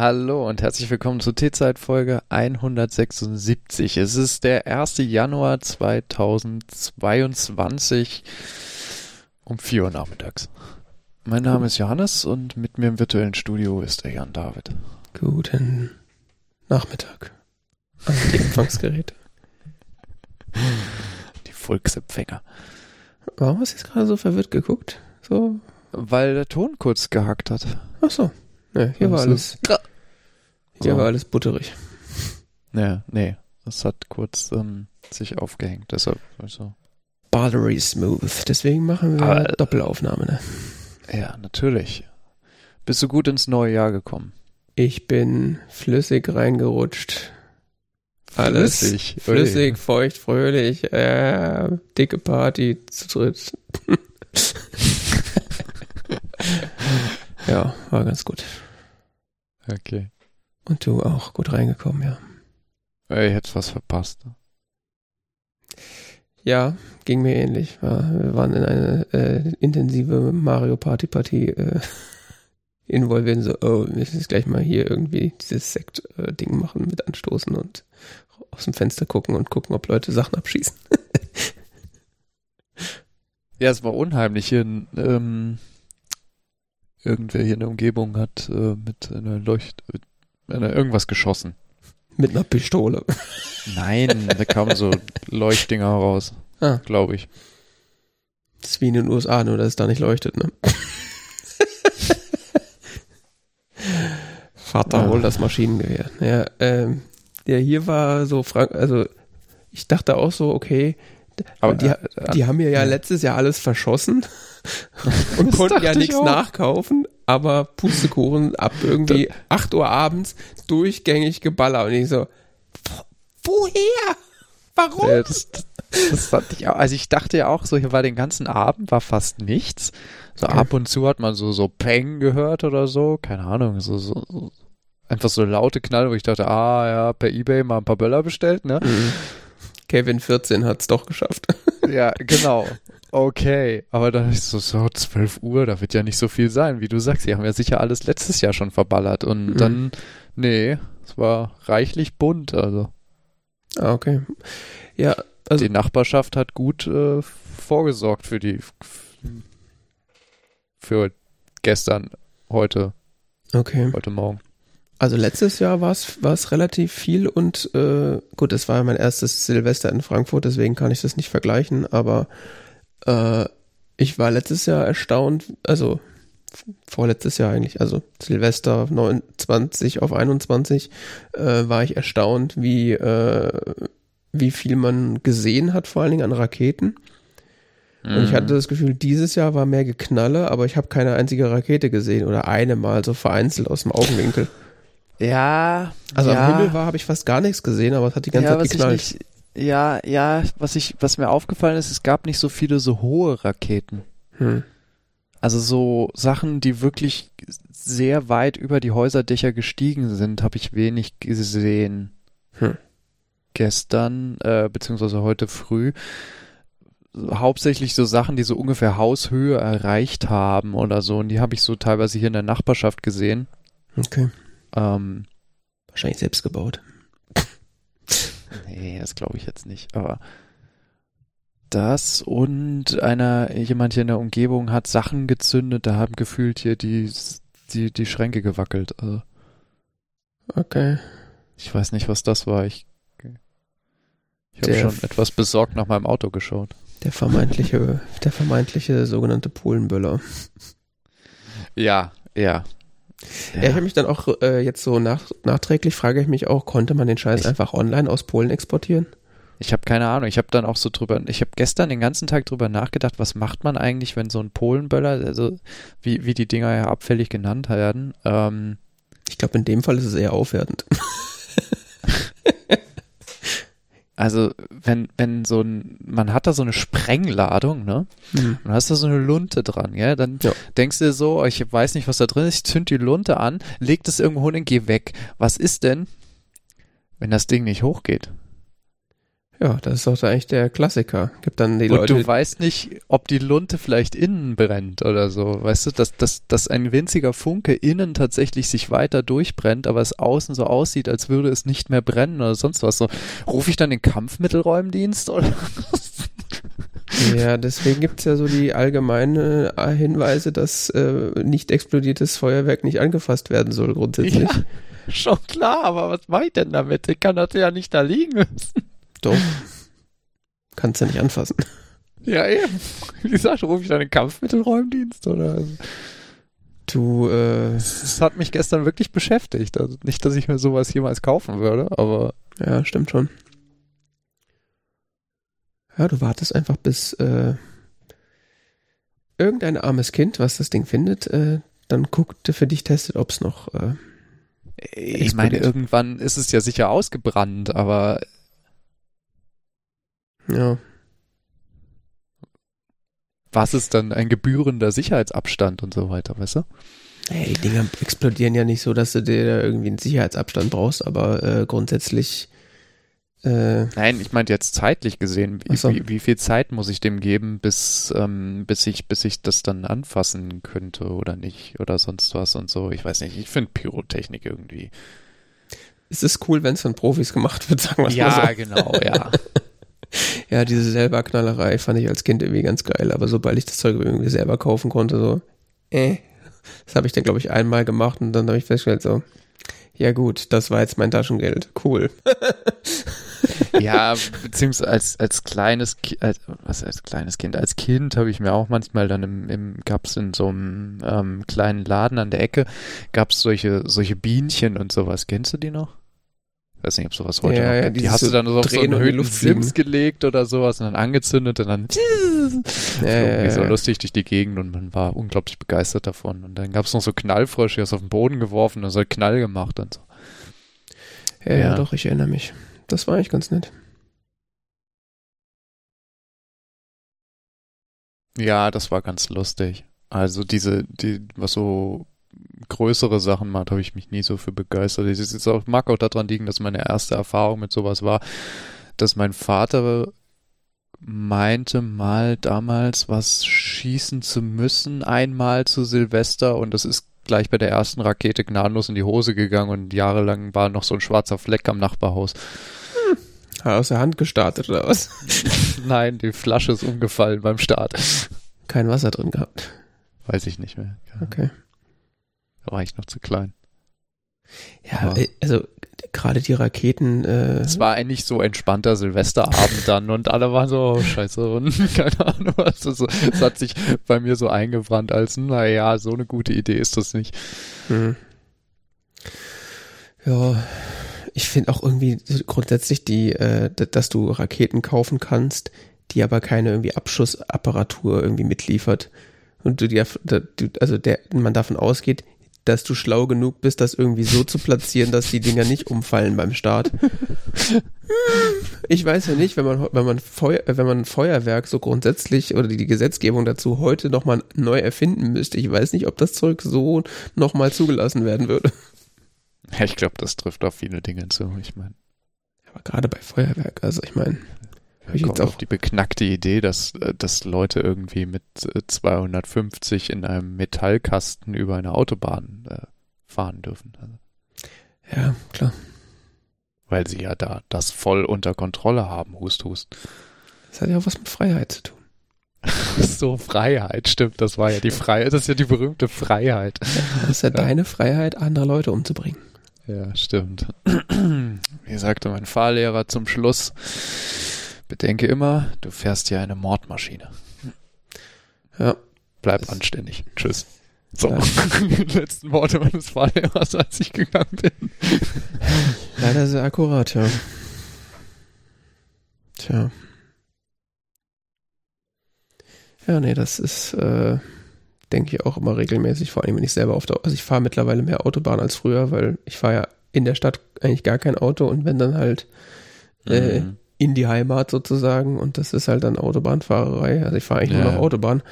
Hallo und herzlich willkommen zur T-Zeit Folge 176. Es ist der 1. Januar 2022 um 4 Uhr nachmittags. Mein Name ist Johannes und mit mir im virtuellen Studio ist der Jan David. Guten Nachmittag an die Empfangsgeräte. Die Volksempfänger. Warum hast du jetzt gerade so verwirrt geguckt? So, Weil der Ton kurz gehackt hat. ach so. Ne, hier war alles, hier So. war alles butterig. Ja, nee, das hat kurz ähm, sich aufgehängt. Deshalb, also, Buttery smooth. Deswegen machen wir Aber- Doppelaufnahme, ne? ja, natürlich. Bist du gut ins neue Jahr gekommen? Ich bin flüssig reingerutscht. Alles Flüssig. flüssig, feucht, fröhlich, äh, dicke Party zu dritt. ja, war ganz gut. Okay. Und du auch gut reingekommen, ja. Ey, Ich hätte was verpasst. Ja, ging mir ähnlich. Ja, wir waren in eine äh, intensive Mario Party Partie äh, involviert. So, oh, wir müssen jetzt gleich mal hier irgendwie dieses Sekt-Ding machen mit anstoßen und aus dem Fenster gucken und gucken, ob Leute Sachen abschießen. Ja, es war unheimlich. Hier, ähm, irgendwer hier in der Umgebung hat äh, mit einer Leucht, irgendwas geschossen. mit einer Pistole. Nein, da kamen so Leuchtdinger raus, Ah. glaube ich. Das ist wie in den USA, nur dass es da nicht leuchtet, ne? Vater, Ah. hol das Maschinengewehr. Ja, ähm, ja, hier war so Frank, also ich dachte auch so, okay, Aber die, äh, die haben mir ja, ja. letztes Jahr alles verschossen und konnten ja nichts nachkaufen, aber Pustekuchen ab irgendwie 8 Uhr abends durchgängig geballert und ich so, wo- woher? Warum? äh, das, das fand ich auch. Also ich dachte ja auch so, hier war den ganzen Abend war fast nichts. So Okay. ab und zu hat man so so Peng gehört oder so, keine Ahnung, so so, so einfach so laute Knall, wo ich dachte, ah ja, per eBay mal ein paar Böller bestellt, ne? Mhm. Kevin 14 hat's doch geschafft. Ja, genau. Okay, aber dann ist so, so 12 Uhr, da wird ja nicht so viel sein, wie du sagst. Die haben ja sicher alles letztes Jahr schon verballert und Mhm. dann, nee, es war reichlich bunt. Also Ah, okay. Ja, also die Nachbarschaft hat gut äh, vorgesorgt für die, für gestern, heute, okay. heute Morgen. Also letztes Jahr war es relativ viel und äh, gut, es war ja mein erstes Silvester in Frankfurt, deswegen kann ich das nicht vergleichen, aber äh, ich war letztes Jahr erstaunt, also vorletztes Jahr eigentlich, also Silvester 29 auf 21, äh, war ich erstaunt, wie, äh, wie viel man gesehen hat, vor allen Dingen an Raketen. Und ich hatte das Gefühl, dieses Jahr war mehr Geknalle, aber ich habe keine einzige Rakete gesehen oder eine mal so vereinzelt aus dem Augenwinkel. Ja, Also ja. am Himmel war, habe ich fast gar nichts gesehen, aber es hat die ganze ja, Zeit geknallt. Ich nicht, ja, ja, was ich, was mir aufgefallen ist, es gab nicht so viele so hohe Raketen. Hm. Also so Sachen, die wirklich sehr weit über die Häuserdächer gestiegen sind, habe ich wenig gesehen. Hm. Gestern, äh, beziehungsweise heute früh. Hauptsächlich so Sachen, die so ungefähr Haushöhe erreicht haben oder so. Und die habe ich so teilweise hier in der Nachbarschaft gesehen. Okay. Ähm, Wahrscheinlich selbst gebaut. Nee, das glaube ich jetzt nicht. Aber das und einer, jemand hier in der Umgebung hat Sachen gezündet, da haben gefühlt hier die, die, die Schränke gewackelt. Also Okay. ich weiß nicht, was das war. Ich, ich habe schon etwas besorgt nach meinem Auto geschaut. Der vermeintliche, der vermeintliche sogenannte Polenböller. Ja, ja. Ja, ich habe mich dann auch äh, jetzt so nach, nachträglich frage ich mich auch, konnte man den Scheiß Ich- einfach online aus Polen exportieren? Ich habe keine Ahnung. Ich habe dann auch so drüber, ich habe gestern den ganzen Tag drüber nachgedacht, was macht man eigentlich, wenn so ein Polenböller, also wie, wie die Dinger ja abfällig genannt werden, ähm, Ich glaube, in dem Fall ist es eher aufwertend. Also, wenn, wenn so ein, man hat da so eine Sprengladung, ne? Hm. Und hast da so eine Lunte dran, gell? Dann Ja. denkst du dir so, ich weiß nicht, was da drin ist, ich zünd die Lunte an, leg das irgendwo hin und geh weg. Was ist denn, wenn das Ding nicht hochgeht? Ja, das ist doch eigentlich der Klassiker. Gibt dann die Und Leute. du weißt nicht, ob die Lunte vielleicht innen brennt oder so. Weißt du, dass, dass, dass ein winziger Funke innen tatsächlich sich weiter durchbrennt, aber es außen so aussieht, als würde es nicht mehr brennen oder sonst was. So, rufe ich dann den Kampfmittelräumdienst oder? Ja, deswegen gibt's ja so die allgemeine Hinweise, dass äh, nicht explodiertes Feuerwerk nicht angefasst werden soll, grundsätzlich. Ja, schon klar, aber was mache ich denn damit? Ich kann das ja nicht da liegen lassen. Doch. Kannst ja nicht anfassen. Ja, eben. Wie gesagt, rufe ich dann den Kampfmittelräumdienst oder? Du, äh, Das hat mich gestern wirklich beschäftigt. Also nicht, dass ich mir sowas jemals kaufen würde, aber ja, stimmt schon. Ja, du wartest einfach, bis äh, irgendein armes Kind, was das Ding findet, äh, dann guckt, für dich testet, ob es noch. Äh, ich meine, irgendwann ist es ja sicher ausgebrannt, aber ja, was ist dann ein gebührender Sicherheitsabstand und so weiter, weißt du? Ey, die Dinger explodieren ja nicht so, dass du dir da irgendwie einen Sicherheitsabstand brauchst, aber äh, grundsätzlich. Äh, Nein, ich meinte jetzt zeitlich gesehen, wie, so. wie, wie viel Zeit muss ich dem geben, bis, ähm, bis ich, bis ich das dann anfassen könnte oder nicht oder sonst was und so. Ich weiß nicht, ich finde Pyrotechnik irgendwie. es ist cool, wenn es von Profis gemacht wird, sagen wir Ja, mal so. genau, ja. Ja, diese selber Knallerei fand ich als Kind irgendwie ganz geil, aber sobald ich das Zeug irgendwie selber kaufen konnte, so, äh, das habe ich dann, glaube ich, einmal gemacht und dann habe ich festgestellt, so, ja gut, das war jetzt mein Taschengeld, cool. Ja, beziehungsweise als, als kleines Ki als, was als kleines Kind, als Kind habe ich mir auch manchmal dann im, im gab's in so einem ähm, kleinen Laden an der Ecke, gab's solche, solche Bienchen und sowas. Kennst du die noch? Ich weiß nicht, ob sowas heute Ja, noch ja. Die hast du dann so auf so einen gelegt oder sowas und dann angezündet und dann Ja, irgendwie ja, so lustig durch die Gegend und man war unglaublich begeistert davon. Und dann gab's noch so Knallfrösche, die hast du auf den Boden geworfen und so Knall gemacht und so. Ja, ja, Ja. doch, ich erinnere mich. Das war eigentlich ganz nett. Ja, das war ganz lustig. Also diese, die, was so größere Sachen macht, habe ich mich nie so für begeistert. Es ist jetzt auch, mag auch daran liegen, dass meine erste Erfahrung mit sowas war, dass mein Vater meinte mal damals was schießen zu müssen, einmal zu Silvester und das ist gleich bei der ersten Rakete gnadenlos in die Hose gegangen und jahrelang war noch so ein schwarzer Fleck am Nachbarhaus. Hat aus der Hand gestartet oder was? Nein, die Flasche ist umgefallen beim Start. Kein Wasser drin gehabt. Weiß ich nicht mehr. Ja, Okay. Da war ich noch zu klein. Ja, Ja. äh, also gerade die Raketen, äh, Es war eigentlich so entspannter Silvesterabend dann und alle waren so, oh, scheiße, und keine Ahnung was. Also, es hat sich bei mir so eingebrannt als, naja, so eine gute Idee ist das nicht. Hm. Ja, ich finde auch irgendwie grundsätzlich die, äh, dass du Raketen kaufen kannst, die aber keine irgendwie Abschussapparatur irgendwie mitliefert. Und du du, also der, man davon ausgeht, dass du schlau genug bist, das irgendwie so zu platzieren, dass die Dinger nicht umfallen beim Start. Ich weiß ja nicht, wenn man, wenn man Feuer, äh, wenn man Feuerwerk so grundsätzlich oder die, Gesetzgebung dazu heute nochmal neu erfinden müsste. Ich weiß nicht, ob das Zeug so nochmal zugelassen werden würde. Ja, ich glaube, das trifft auf viele Dinge zu. Ich meine, Aber gerade bei Feuerwerk, also ich meine, ich jetzt auf auch, die beknackte Idee, dass, äh, dass Leute irgendwie mit äh, 250 in einem Metallkasten über eine Autobahn äh, fahren dürfen. Also, ja, klar. weil sie ja da das voll unter Kontrolle haben, Hust, Hust. Das hat ja auch was mit Freiheit zu tun. So, Freiheit, stimmt, das war ja die Freiheit, das ist ja die berühmte Freiheit. Das ist ja, deine Freiheit, andere Leute umzubringen. Ja, stimmt. Wie sagte mein Fahrlehrer zum Schluss, bedenke immer, du fährst hier eine Mordmaschine. Ja, Bleib Das- anständig. Tschüss. So, Ja. die letzten Worte meines Fahrlehrers, als ich gegangen bin. leider sehr akkurat, ja. Tja. Ja, nee, das ist, äh, denke ich auch immer regelmäßig, vor allem wenn ich selber auf der, also ich fahre mittlerweile mehr Autobahn als früher, weil ich fahre ja in der Stadt eigentlich gar kein Auto und wenn dann halt äh, Mhm. In die Heimat sozusagen und das ist halt dann Autobahnfahrerei. Also ich fahre eigentlich Ja. nur noch Autobahn.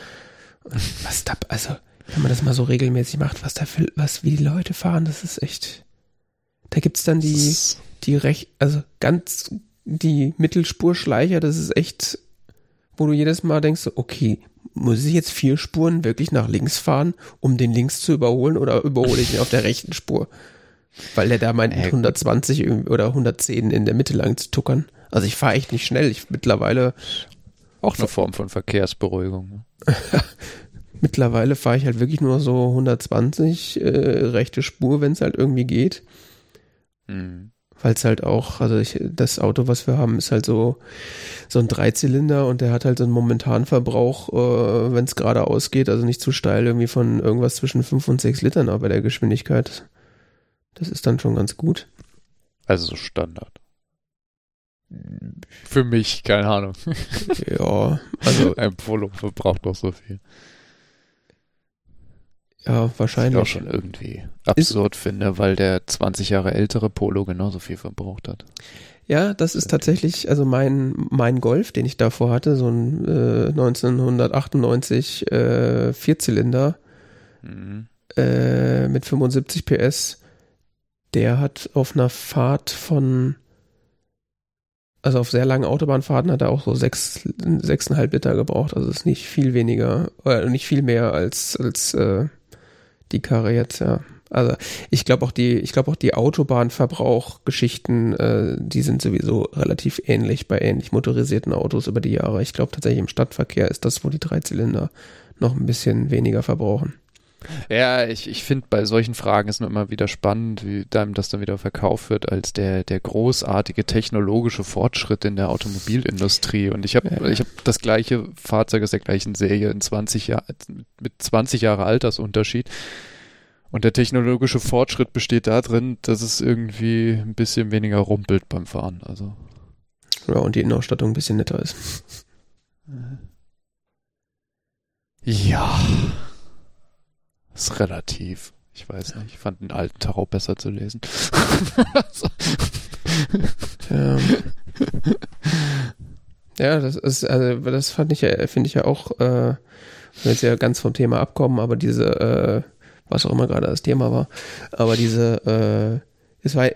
Und was da, also wenn man das mal so regelmäßig macht, was da für, was wie die Leute fahren, das ist echt. Da gibt's dann die, die recht, also ganz die Mittelspurschleicher, das ist echt, wo du jedes Mal denkst, okay, muss ich jetzt vier Spuren wirklich nach links fahren, um den links zu überholen oder überhole ich ihn auf der rechten Spur? Weil der da meint, Äh, 120 oder 110 in der Mitte lang zu tuckern. Also ich fahre echt nicht schnell. Ich mittlerweile, Auch eine Form von Verkehrsberuhigung. ne? mittlerweile fahre ich halt wirklich nur so 120 äh, rechte Spur, wenn es halt irgendwie geht. Mhm. weil es halt auch, also ich, das Auto, was wir haben, ist halt so so ein Dreizylinder und der hat halt so einen momentanen Verbrauch, äh, wenn es geradeaus geht, also nicht zu steil, irgendwie von irgendwas zwischen 5 und 6 Litern auch bei der Geschwindigkeit. Das ist dann schon ganz gut. Also so Standard. Für mich, keine Ahnung. Ja, also Ein Polo verbraucht doch so viel. ja, Was ich auch wahrscheinlich. schon irgendwie absurd finde, weil der 20 Jahre ältere Polo genauso viel verbraucht hat. Ja, das ist tatsächlich, also mein, mein Golf, den ich davor hatte, so ein äh, 1998 äh, Vierzylinder, Mhm. äh, mit 75 PS, der hat auf einer Fahrt von, also auf sehr langen Autobahnfahrten hat er auch so sechs, sechseinhalb Liter gebraucht. Also ist nicht viel weniger, oder nicht viel mehr als, als äh, die Karre jetzt, ja. Also ich glaube auch die, ich glaube auch die Autobahnverbrauchgeschichten, äh, die sind sowieso relativ ähnlich bei ähnlich motorisierten Autos über die Jahre. Ich glaube tatsächlich im Stadtverkehr ist das, wo die Dreizylinder noch ein bisschen weniger verbrauchen. Ja, ich, ich finde bei solchen Fragen ist nur immer wieder spannend, wie einem das dann wieder verkauft wird als der, der großartige technologische Fortschritt in der Automobilindustrie. Und ich habe Ja. ich hab das gleiche Fahrzeug aus der gleichen Serie in 20 Jahren, mit 20 Jahre Altersunterschied. Und der technologische Fortschritt besteht darin, dass es irgendwie ein bisschen weniger rumpelt beim Fahren. Also. Ja, und die Innenausstattung ein bisschen netter ist. Ja. Ist relativ. Ich weiß nicht. Ich fand den alten Tarot besser zu lesen. Ja. ja, das ist, also das fand ich ja, finde ich ja auch, äh, jetzt ja ganz vom Thema abkommen, aber diese, äh, was auch immer gerade das Thema war, aber diese, äh, es war,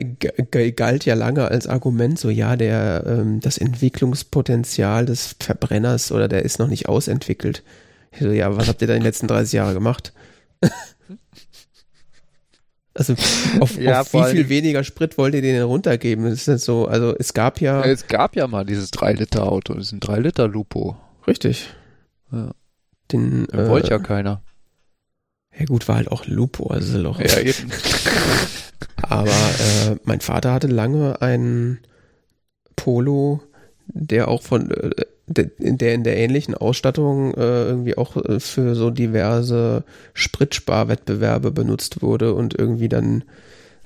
galt ja lange als Argument, so ja, der, ähm, das Entwicklungspotenzial des Verbrenners oder der ist noch nicht ausentwickelt. So, ja, was habt ihr da in den letzten 30 Jahren gemacht? Also auf, Ja, auf wie viel weniger Sprit wollt ihr denen runtergeben? Das ist jetzt so, also es gab ja, Es gab ja mal dieses 3-Liter-Auto, diesen 3-Liter-Lupo. richtig, Ja. den, Den äh, wollte ja keiner. ja gut, war halt auch Lupo, also ist auch, Ja, eben. aber äh, mein Vater hatte lange einen Polo, der auch von, äh, der, der in der ähnlichen Ausstattung äh, irgendwie auch äh, für so diverse Spritsparwettbewerbe benutzt wurde und irgendwie dann,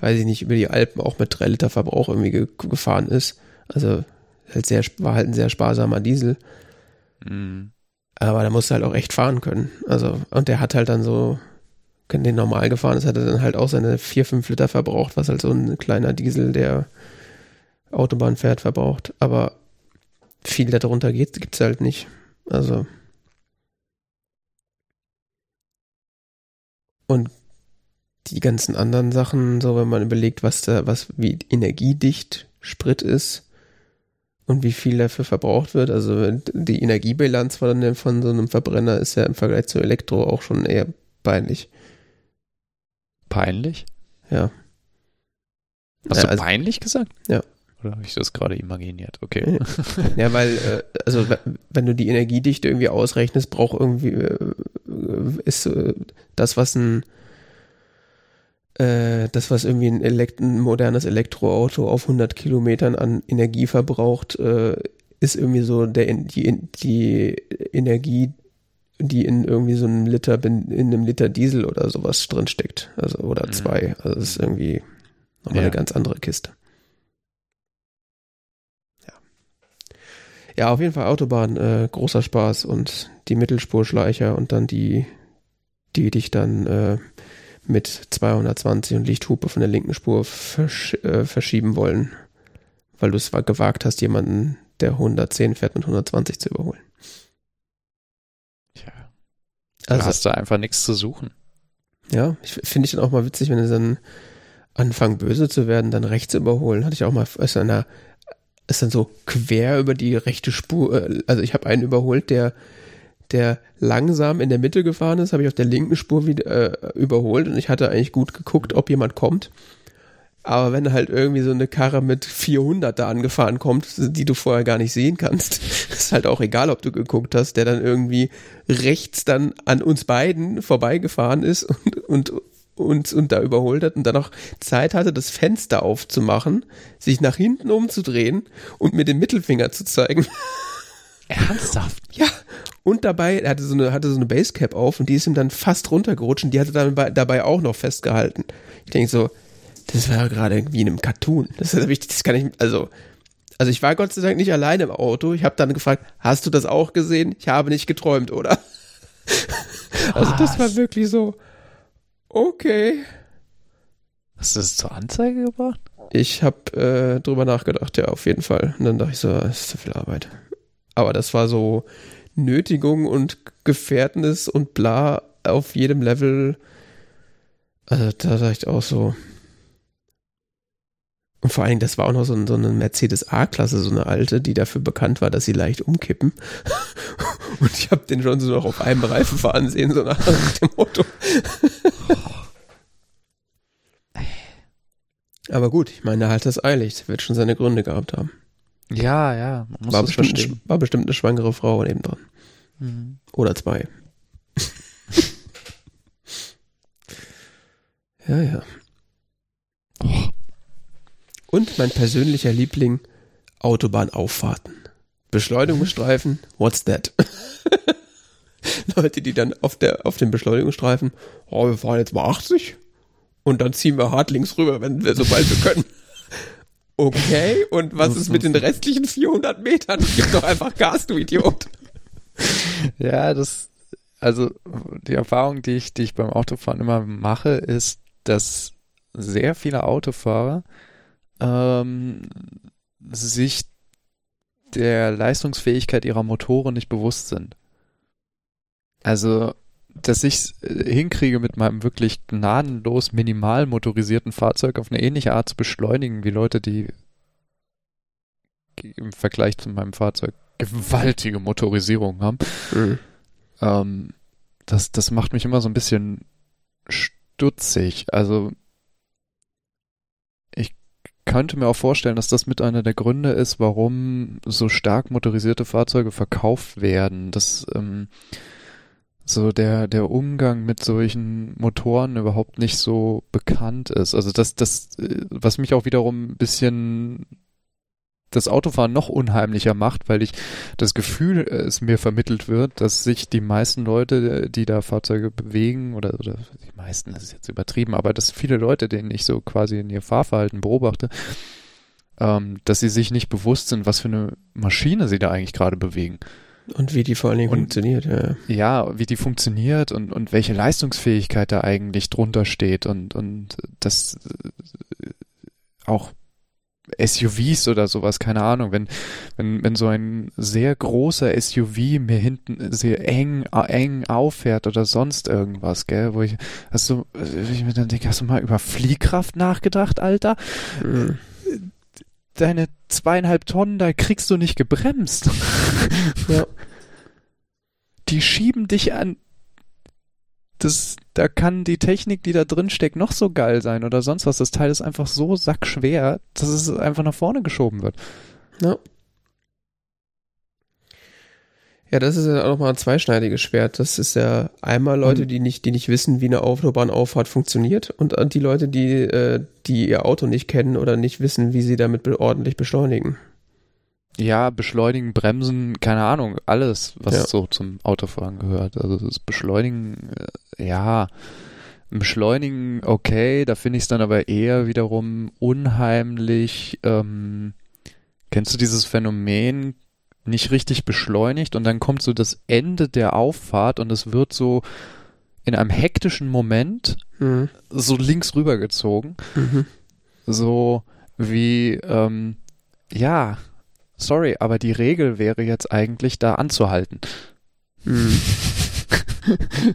weiß ich nicht, über die Alpen auch mit 3 Liter Verbrauch irgendwie ge gefahren ist. Also halt sehr, war halt ein sehr sparsamer Diesel. Mhm. Aber da musst du halt auch echt fahren können. Also, und der hat halt dann so, wenn den normal gefahren ist, hat er dann halt auch seine 4, 5 Liter verbraucht, was halt so ein kleiner Diesel, der Autobahn fährt, verbraucht. Aber viel darunter geht, gibt's halt nicht. Also. Und die ganzen anderen Sachen, so wenn man überlegt, was da, was, wie energiedicht Sprit ist und wie viel dafür verbraucht wird. Also die Energiebilanz von, von so einem Verbrenner ist ja im Vergleich zu Elektro auch schon eher peinlich. Peinlich? Ja. Hast Ja, du also- peinlich gesagt? Ja. Oder habe ich das gerade imaginiert? Okay. Ja, weil, äh, also we- wenn du die Energiedichte irgendwie ausrechnest, braucht irgendwie, äh, ist äh, das, was ein, das, was irgendwie ein, Elekt ein modernes Elektroauto auf 100 Kilometern an Energie verbraucht, ist irgendwie so der, die, die Energie, die in irgendwie so einem Liter, in einem Liter Diesel oder sowas drinsteckt. Also, oder Mhm. zwei. Also, das ist irgendwie nochmal Ja. eine ganz andere Kiste. Ja, auf jeden Fall Autobahn, äh, großer Spaß und die Mittelspurschleicher und dann die, die dich dann äh, mit 220 und Lichthupe von der linken Spur versch äh, verschieben wollen, weil du es wa- gewagt hast, jemanden, der 110 fährt, mit 120 zu überholen. Tja. Du Also, hast da einfach nichts zu suchen. ja, ich finde ich dann auch mal witzig, wenn sie dann anfangen böse zu werden, dann rechts überholen. Hatte ich auch mal aus einer ist dann so quer über die rechte Spur. äh, Also ich habe einen überholt, der der langsam in der Mitte gefahren ist, habe ich auf der linken Spur wieder äh, überholt und ich hatte eigentlich gut geguckt, ob jemand kommt. Aber wenn halt irgendwie so eine Karre mit 400 da angefahren kommt, die du vorher gar nicht sehen kannst, ist halt auch egal, ob du geguckt hast, der dann irgendwie rechts dann an uns beiden vorbeigefahren ist und, und uns und da überholt hat und dann noch Zeit hatte, das Fenster aufzumachen, sich nach hinten umzudrehen und mir den Mittelfinger zu zeigen. Ernsthaft? Ja. Und dabei, er hatte so eine, hatte so eine Basecap auf und die ist ihm dann fast runtergerutscht und die hatte dann bei, dabei auch noch festgehalten. Ich denke so, das war gerade wie in einem Cartoon. Das, ist ich, das kann ich, also, also ich war Gott sei Dank nicht alleine im Auto. Ich habe dann gefragt, hast du das auch gesehen? Ich habe nicht geträumt, oder? Also das war wirklich so, okay. Hast du das zur Anzeige gebracht? Ich habe äh, drüber nachgedacht, ja, auf jeden Fall. Und dann dachte ich so, das ist zu viel Arbeit. Aber das war so Nötigung und Gefährtnis und bla auf jedem Level. Also da dachte ich auch so. Und vor allen Dingen, das war auch noch so, ein, so eine Mercedes A-Klasse, so eine alte, die dafür bekannt war, dass sie leicht umkippen. Und ich habe den schon so noch auf einem Reifen fahren sehen, so nach dem Motto. Aber gut, ich meine, er hat das eilig. Er wird schon seine Gründe gehabt haben. Ja, ja. War das bestimmt, verstehen. war bestimmt eine schwangere Frau neben dran. Mhm. Oder zwei. ja, ja. Und mein persönlicher Liebling, Autobahnauffahrten. Beschleunigungsstreifen, what's that? Leute, die dann auf, der, auf dem Beschleunigungsstreifen, oh, wir fahren jetzt mal 80 und dann ziehen wir hart links rüber, wenn wir, sobald wir können. Okay, und was ist mit den restlichen 400 Metern? Gib doch einfach Gas, du Idiot. Ja, das, also die Erfahrung, die ich, die ich beim Autofahren immer mache, ist, dass sehr viele Autofahrer ähm, sich der Leistungsfähigkeit ihrer Motoren nicht bewusst sind. Also, dass ich hinkriege, mit meinem wirklich gnadenlos minimal motorisierten Fahrzeug auf eine ähnliche Art zu beschleunigen, wie Leute, die im Vergleich zu meinem Fahrzeug gewaltige Motorisierung haben. Mhm. Ähm, das, das macht mich immer so ein bisschen stutzig. Also ich könnte mir auch vorstellen, dass das mit einer der Gründe ist, warum so stark motorisierte Fahrzeuge verkauft werden. Dass ähm, so der, der Umgang mit solchen Motoren überhaupt nicht so bekannt ist. Also das, das, äh, was mich auch wiederum ein bisschen das Autofahren noch unheimlicher macht, weil ich das Gefühl äh, es mir vermittelt wird, dass sich die meisten Leute, die da Fahrzeuge bewegen, oder, oder die meisten, das ist jetzt übertrieben, aber dass viele Leute, denen ich so quasi in ihr Fahrverhalten beobachte, ähm, dass sie sich nicht bewusst sind, was für eine Maschine sie da eigentlich gerade bewegen. Und wie die vor allen Dingen Und- funktioniert, ja. Ja, wie die funktioniert und, und welche Leistungsfähigkeit da eigentlich drunter steht und, und das äh, auch SUVs oder sowas, keine Ahnung, wenn, wenn, wenn so ein sehr großer SUV mir hinten sehr eng, eng auffährt oder sonst irgendwas, gell, wo ich, hast du, ich mir dann denke, hast du mal über Fliehkraft nachgedacht, Alter? Mhm. Deine zweieinhalb Tonnen, da kriegst du nicht gebremst. Ja. Die schieben dich an. Das, da kann die Technik, die da drin steckt, noch so geil sein oder sonst was. Das Teil ist einfach so sackschwer, dass es einfach nach vorne geschoben wird. Ja. Ja, das ist ja auch nochmal ein zweischneidiges Schwert. Das ist ja einmal Leute, Mhm. die nicht, die nicht wissen, wie eine Autobahnauffahrt funktioniert und die Leute, die, äh, die ihr Auto nicht kennen oder nicht wissen, wie sie damit ordentlich beschleunigen. Ja, beschleunigen, bremsen, keine Ahnung, alles, was Ja. so zum Autofahren gehört. Also das Beschleunigen, äh, ja, Beschleunigen, okay, da finde ich es dann aber eher wiederum unheimlich. Ähm, kennst du dieses Phänomen, nicht richtig beschleunigt und dann kommt so das Ende der Auffahrt und es wird so in einem hektischen Moment Mhm. so links rübergezogen Mhm. so wie, ähm, ja, sorry, aber die Regel wäre jetzt eigentlich da anzuhalten. Mhm.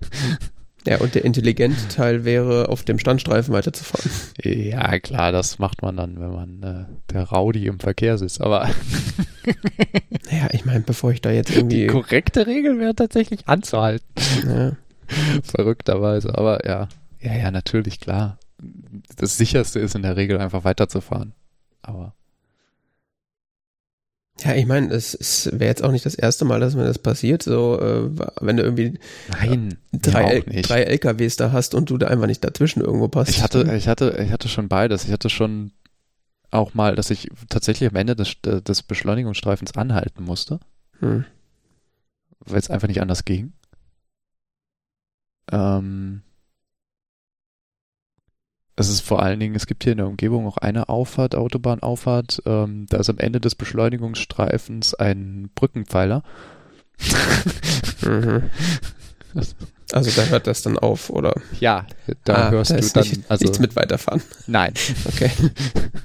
Ja, und der intelligente Teil wäre, auf dem Standstreifen weiterzufahren. Ja, klar, das macht man dann, wenn man äh, der Rowdy im Verkehr sitzt. Aber Naja, ich meine, bevor ich da jetzt irgendwie. die korrekte Regel wäre tatsächlich anzuhalten. Ja. Verrückterweise. Aber ja, ja, ja, natürlich, klar. Das sicherste ist in der Regel einfach weiterzufahren. Aber Ja, ich meine, es, wäre jetzt auch nicht das erste Mal, dass mir das passiert. So, äh, wenn du irgendwie nein, drei, auch nicht. drei LKWs da hast und du da einfach nicht dazwischen irgendwo passt. Ich hatte, ich hatte, ich hatte schon beides. Ich hatte schon auch mal, dass ich tatsächlich am Ende des, des Beschleunigungsstreifens anhalten musste, Hm. weil es einfach nicht anders ging. Ähm, es ist vor allen Dingen, es gibt hier in der Umgebung auch eine Auffahrt, Autobahnauffahrt, ähm, da ist am Ende des Beschleunigungsstreifens ein Brückenpfeiler. Mhm. Also da hört das dann auf, oder? Ja, da Ah, hörst da du dann, nicht, also nichts mit weiterfahren. nein. Okay.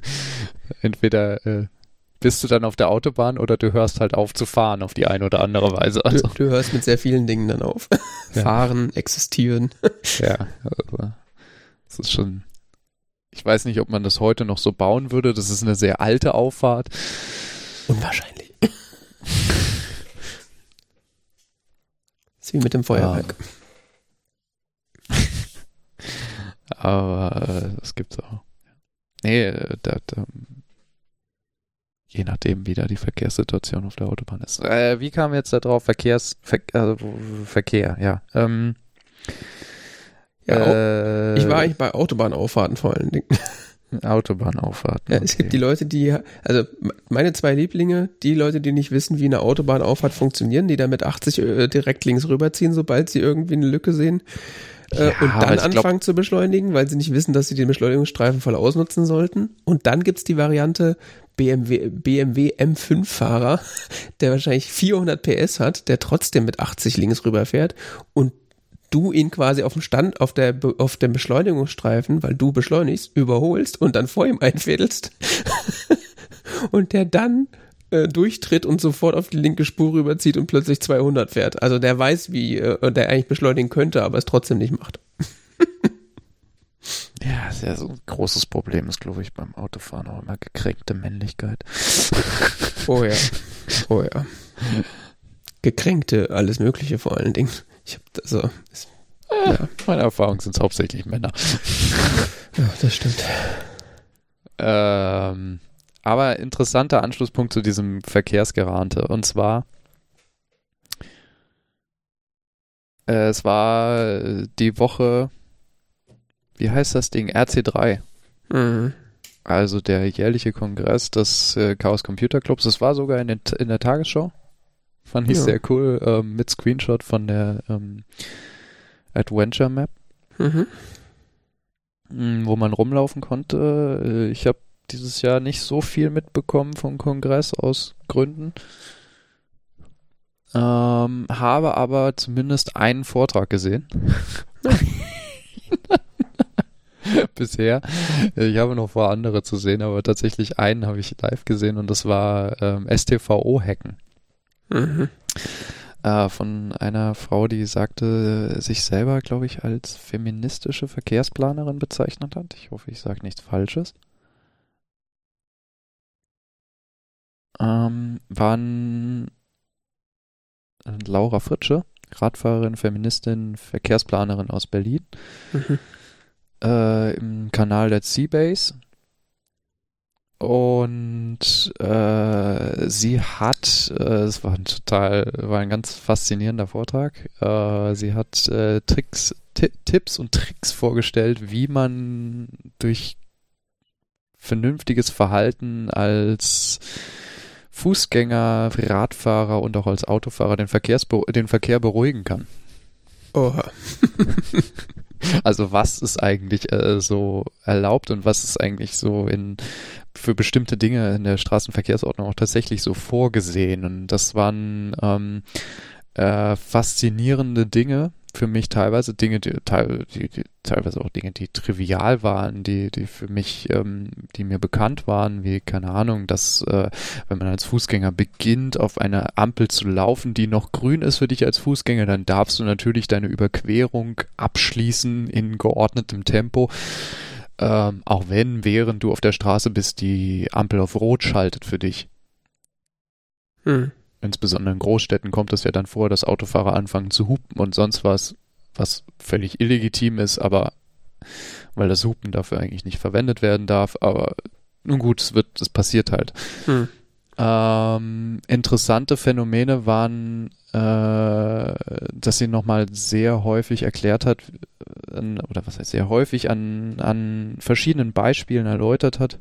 Entweder äh, bist du dann auf der Autobahn oder du hörst halt auf zu fahren auf die eine oder andere Weise. Du, Also, du hörst mit sehr vielen Dingen dann auf. Ja. Fahren, existieren. ja, also, das ist schon. Ich weiß nicht, ob man das heute noch so bauen würde. Das ist eine sehr alte Auffahrt. Unwahrscheinlich. ist wie mit dem Feuerwerk. Aber äh, das gibt's auch. Nee, äh, da, da, je nachdem, wie da die Verkehrssituation auf der Autobahn ist. Äh, wie kam jetzt da drauf? Verkehrs, Ver, also, Verkehr, ja. Ähm, Ja, äh, Ich war eigentlich bei Autobahnauffahrten vor allen Dingen. Autobahnauffahrten. Ja, es gibt die Leute, die, also meine zwei Lieblinge, die Leute, die nicht wissen, wie eine Autobahnauffahrt funktionieren, die da mit 80 äh, direkt links rüberziehen, sobald sie irgendwie eine Lücke sehen. Äh, Ja, und dann ich glaub- anfangen zu beschleunigen, weil sie nicht wissen, dass sie den Beschleunigungsstreifen voll ausnutzen sollten. Und dann gibt's die Variante BMW, BMW M5-Fahrer, der wahrscheinlich 400 PS hat, der trotzdem mit 80 links rüberfährt und du ihn quasi auf dem Stand, auf der, auf dem Beschleunigungsstreifen, weil du beschleunigst, überholst und dann vor ihm einfädelst und der dann äh, durchtritt und sofort auf die linke Spur rüberzieht und plötzlich 200 fährt. Also der weiß, wie äh, der eigentlich beschleunigen könnte, aber es trotzdem nicht macht. Ja, ist ja so ein großes Problem ist, glaube ich, beim Autofahren auch immer gekränkte Männlichkeit. Oh ja. Oh ja. Gekränkte, alles Mögliche vor allen Dingen. Ich hab also, es, ja, Meine Erfahrung sind es hauptsächlich Männer. ja, das stimmt. Ähm, aber interessanter Anschlusspunkt zu diesem Verkehrsgerante. Und zwar, äh, es war äh, die Woche, wie heißt das Ding? RC3. Mhm. Also der jährliche Kongress des äh, Chaos Computer Clubs. Das war sogar in, den, in der Tagesschau. Fand ich Ja. sehr cool. Ähm, mit Screenshot von der ähm, Adventure Map. Mhm. Mm, wo man rumlaufen konnte. Äh, Ich habe dieses Jahr nicht so viel mitbekommen vom Kongress aus Gründen. Ähm, habe aber zumindest einen Vortrag gesehen. Bisher. Ich habe noch vor, andere zu sehen, aber tatsächlich einen habe ich live gesehen und das war ähm, STVO-Hacken Mhm. äh, von einer Frau, die sagte, sich selber, glaube ich, als feministische Verkehrsplanerin bezeichnet hat. Ich hoffe, ich sage nichts Falsches. Ähm, waren äh, Laura Fritsche, Radfahrerin, Feministin, Verkehrsplanerin aus Berlin, Mhm. äh, im Kanal der Seabase. Und äh, sie hat, äh, es war ein total, war ein ganz faszinierender Vortrag. Äh, sie hat äh, Tricks, Ti- Tipps und Tricks vorgestellt, wie man durch vernünftiges Verhalten als Fußgänger, Radfahrer und auch als Autofahrer den, Verkehrsbe den Verkehr beruhigen kann. Oha. Also was ist eigentlich äh, so erlaubt und was ist eigentlich so in für bestimmte Dinge in der Straßenverkehrsordnung auch tatsächlich so vorgesehen. Und das waren ähm, äh, faszinierende Dinge für mich teilweise, Dinge, die, die, die teilweise auch Dinge, die trivial waren, die, die für mich, ähm, die mir bekannt waren, wie, keine Ahnung, dass, äh, wenn man als Fußgänger beginnt, auf eine Ampel zu laufen, die noch grün ist für dich als Fußgänger, dann darfst du natürlich deine Überquerung abschließen in geordnetem Tempo. Ähm, auch wenn, während du auf der Straße bist, die Ampel auf Rot schaltet für dich. Hm. Insbesondere in Großstädten kommt es ja dann vor, dass Autofahrer anfangen zu hupen und sonst was, was völlig illegitim ist, aber weil das Hupen dafür eigentlich nicht verwendet werden darf, aber nun gut, es wird, es passiert halt. Hm. Ähm, interessante Phänomene waren, äh, dass sie nochmal sehr häufig erklärt hat, äh, oder was heißt sehr häufig an, an verschiedenen Beispielen erläutert hat,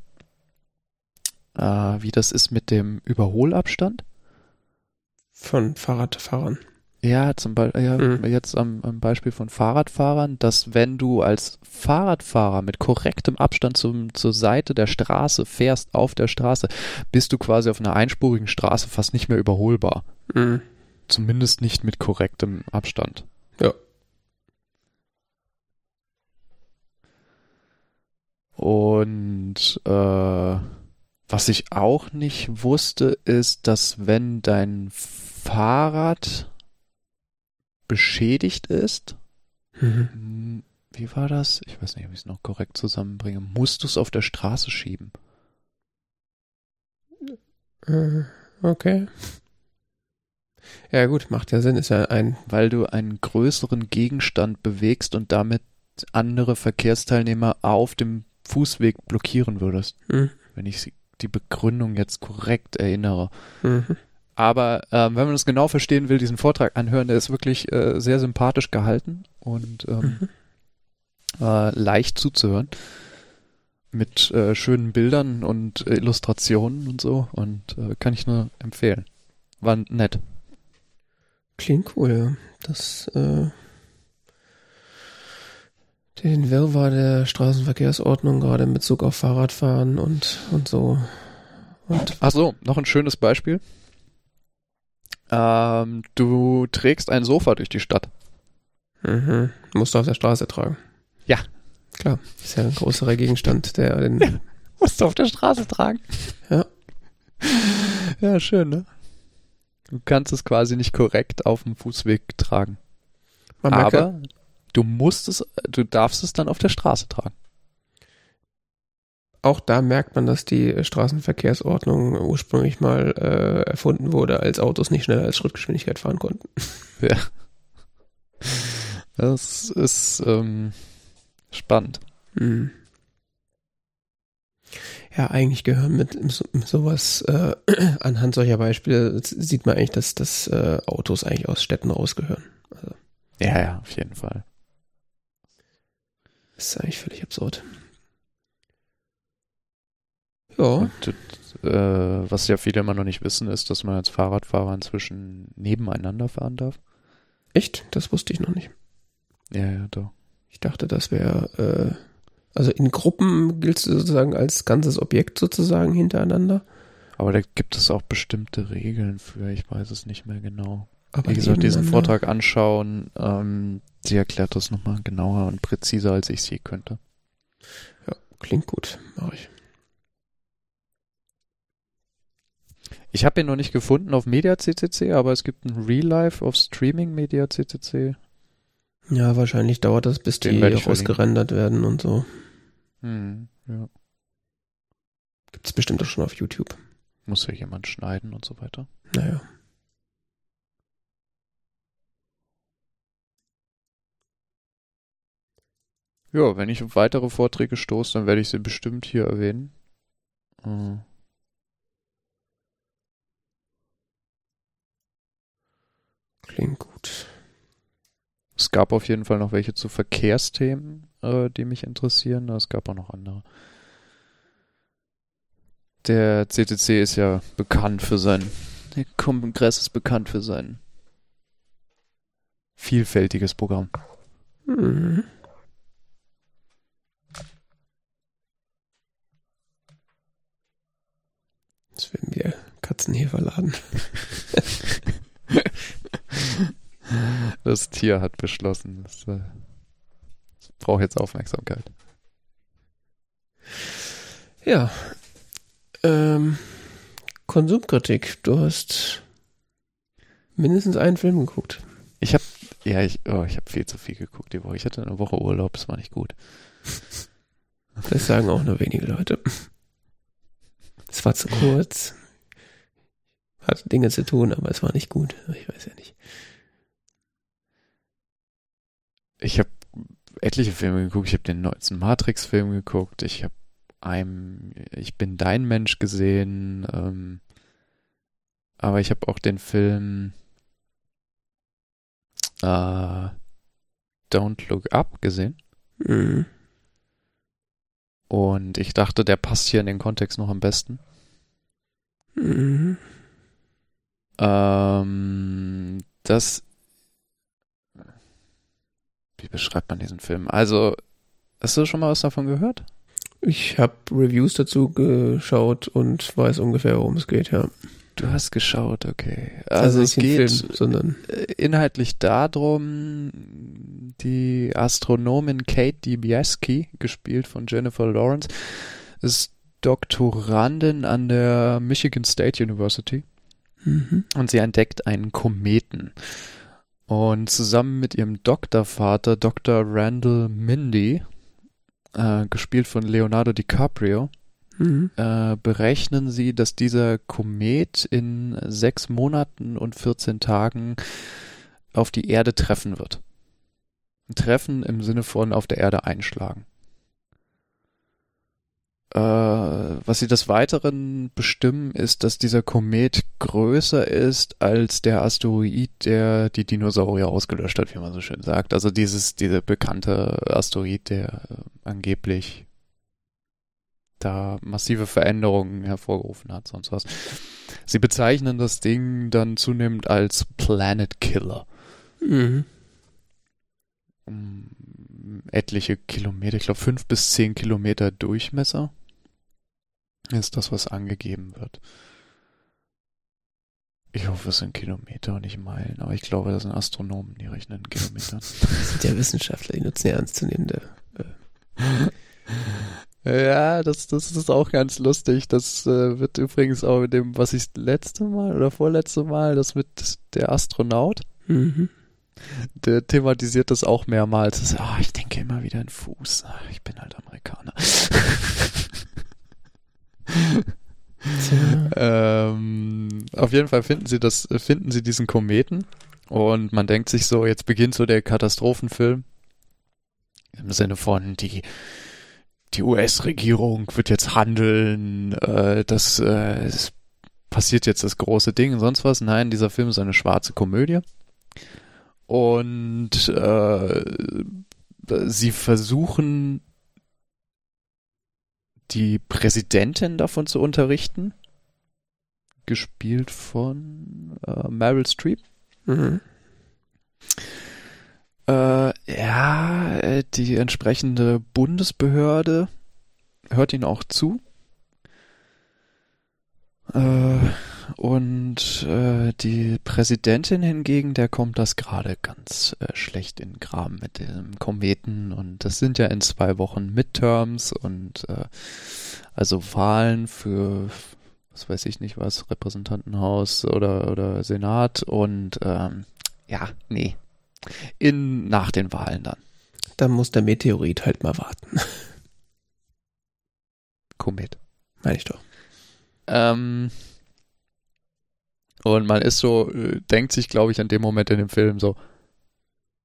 äh, wie das ist mit dem Überholabstand. Von Fahrradfahrern. Ja, zum Beispiel, ja, mhm. jetzt am, am, Beispiel von Fahrradfahrern, dass wenn du als Fahrradfahrer mit korrektem Abstand zum, zur Seite der Straße fährst, auf der Straße, bist du quasi auf einer einspurigen Straße fast nicht mehr überholbar. Mhm. Zumindest nicht mit korrektem Abstand. Ja. Und äh, was ich auch nicht wusste, ist, dass wenn dein Fahrrad beschädigt ist, mhm. wie war das? Ich weiß nicht, ob ich es noch korrekt zusammenbringe. Musst du es auf der Straße schieben? Äh, okay. Ja gut, macht ja Sinn, ist ja ein. Weil du einen größeren Gegenstand bewegst und damit andere Verkehrsteilnehmer auf dem Fußweg blockieren würdest. Mhm. Wenn ich die Begründung jetzt korrekt erinnere. Mhm. Aber ähm, wenn man es genau verstehen will, diesen Vortrag anhören, der ist wirklich äh, sehr sympathisch gehalten und ähm, mhm. äh, leicht zuzuhören. Mit äh, schönen Bildern und Illustrationen und so. Und äh, kann ich nur empfehlen. War nett. Klingt cool, ja. Das, äh, den Wirrwarr der Straßenverkehrsordnung, gerade in Bezug auf Fahrradfahren und, und so. Und Ach so, noch ein schönes Beispiel. Ähm, du trägst ein Sofa durch die Stadt. Mhm. Musst du auf der Straße tragen. Ja. Klar, ist ja ein größerer Gegenstand, der den. musst du auf der Straße tragen. Ja. Ja, schön, ne? Du kannst es quasi nicht korrekt auf dem Fußweg tragen. Man Aber du musst es, du darfst es dann auf der Straße tragen auch da merkt man, dass die Straßenverkehrsordnung ursprünglich mal äh, erfunden wurde, als Autos nicht schneller als Schrittgeschwindigkeit fahren konnten. Ja. Das ist ähm, spannend. Mhm. Ja, eigentlich gehören mit, sowas, äh, anhand solcher Beispiele sieht man eigentlich, dass, dass äh, Autos eigentlich aus Städten rausgehören. Also, ja, ja, auf jeden Fall. Das ist eigentlich völlig absurd. Ja. Und, äh, was ja viele immer noch nicht wissen, ist, dass man als Fahrradfahrer inzwischen nebeneinander fahren darf. Echt? Das wusste ich noch nicht. Ja, ja, doch. Ich dachte, das wäre, äh, also in Gruppen gilt du sozusagen als ganzes Objekt sozusagen hintereinander. Aber da gibt es auch bestimmte Regeln für, ich weiß es nicht mehr genau. Aber Wie gesagt, diesen Vortrag anschauen, ähm, sie erklärt das nochmal genauer und präziser, als ich es je könnte. Ja, klingt gut, mache ich. Ich habe ihn noch nicht gefunden auf MediaCCC, aber es gibt ein Real Life auf Streaming MediaCCC. Ja, wahrscheinlich dauert das, bis Den die rausgerendert werden und so. Hm, ja. Gibt es bestimmt auch schon auf YouTube. Muss ja jemand schneiden und so weiter. Naja. Ja, wenn ich auf weitere Vorträge stoße, dann werde ich sie bestimmt hier erwähnen. Äh. Klingt gut. Es gab auf jeden Fall noch welche zu Verkehrsthemen, äh, die mich interessieren. Es gab auch noch andere. Der CTC ist ja bekannt für sein, der Kongress ist bekannt für sein vielfältiges Programm. Mhm. Das werden wir Katzenhefer laden. Das Tier hat beschlossen. Das, äh, brauche jetzt Aufmerksamkeit. Ja. Ähm, Konsumkritik. Du hast mindestens einen Film geguckt. Ich habe ja, ich, oh, ich habe viel zu viel geguckt die Woche. Ich hatte eine Woche Urlaub, das war nicht gut. Das sagen auch nur wenige Leute. Es war zu kurz. Hatte Dinge zu tun, aber es war nicht gut. Ich weiß ja nicht. Ich habe etliche Filme geguckt. Ich habe den neuesten Matrix-Film geguckt. Ich habe einem Ich bin dein Mensch gesehen. Ähm, aber ich habe auch den Film äh, Don't Look Up gesehen. Mhm. Und ich dachte, der passt hier in den Kontext noch am besten. Mhm. Ähm, das. Wie beschreibt man diesen Film? Also, hast du schon mal was davon gehört? Ich habe Reviews dazu geschaut und weiß ungefähr, worum es geht, ja. Du hast geschaut, okay. Also, Also, es geht Film, sondern äh, inhaltlich darum, die Astronomin Kate Dibiaski, gespielt von Jennifer Lawrence, ist Doktorandin an der Michigan State University mhm. und sie entdeckt einen Kometen. Und zusammen mit ihrem Doktorvater, Dr. Randall Mindy, äh, gespielt von Leonardo DiCaprio, Mhm. äh, berechnen sie, dass dieser Komet in sechs Monaten und 14 Tagen auf die Erde treffen wird. Treffen im Sinne von auf der Erde einschlagen. Äh, was sie des Weiteren bestimmen, ist, dass dieser Komet größer ist als der Asteroid, der die Dinosaurier ausgelöscht hat, wie man so schön sagt. Also dieses, dieser bekannte Asteroid, der äh, angeblich da massive Veränderungen hervorgerufen hat, sonst was. Sie bezeichnen das Ding dann zunehmend als Planet Killer. Mhm. Um etliche Kilometer, ich glaube fünf bis zehn Kilometer Durchmesser ist das, was angegeben wird. Ich hoffe, es sind Kilometer und nicht Meilen, aber ich glaube, das sind Astronomen, die rechnen in Kilometern. Das sind ja Wissenschaftler, die nutzen ja ernstzunehmende. Ja, das, das ist auch ganz lustig. Das äh, wird übrigens auch mit dem, was ich letzte Mal oder vorletzte Mal, das mit der Astronaut, Mhm. der thematisiert das auch mehrmals. Das, ah, ich denke immer wieder in Fuß. Ah, Ich bin halt Amerikaner. Ähm, auf jeden Fall finden sie das, finden sie diesen Kometen und man denkt sich so, jetzt beginnt so der Katastrophenfilm. Im Sinne von, die, die US-Regierung wird jetzt handeln, äh, das, äh, es passiert jetzt das große Ding und sonst was. Nein, dieser Film ist eine schwarze Komödie. Und äh, sie versuchen die Präsidentin davon zu unterrichten, gespielt von äh, Meryl Streep. Mhm. Äh, ja, äh, die entsprechende Bundesbehörde hört ihn auch zu. Äh, und äh, die Präsidentin hingegen, der kommt das gerade ganz äh, schlecht in den Graben mit dem Kometen. Und das sind ja in zwei Wochen Midterms und äh, also Wahlen für, was weiß ich nicht was, Repräsentantenhaus oder, oder Senat. Und ähm, ja, nee, in, nach den Wahlen dann. Dann muss der Meteorit halt mal warten. Komet. Meine ich doch. Ähm, und man ist so, äh, denkt sich, glaube ich, an dem Moment in dem Film so,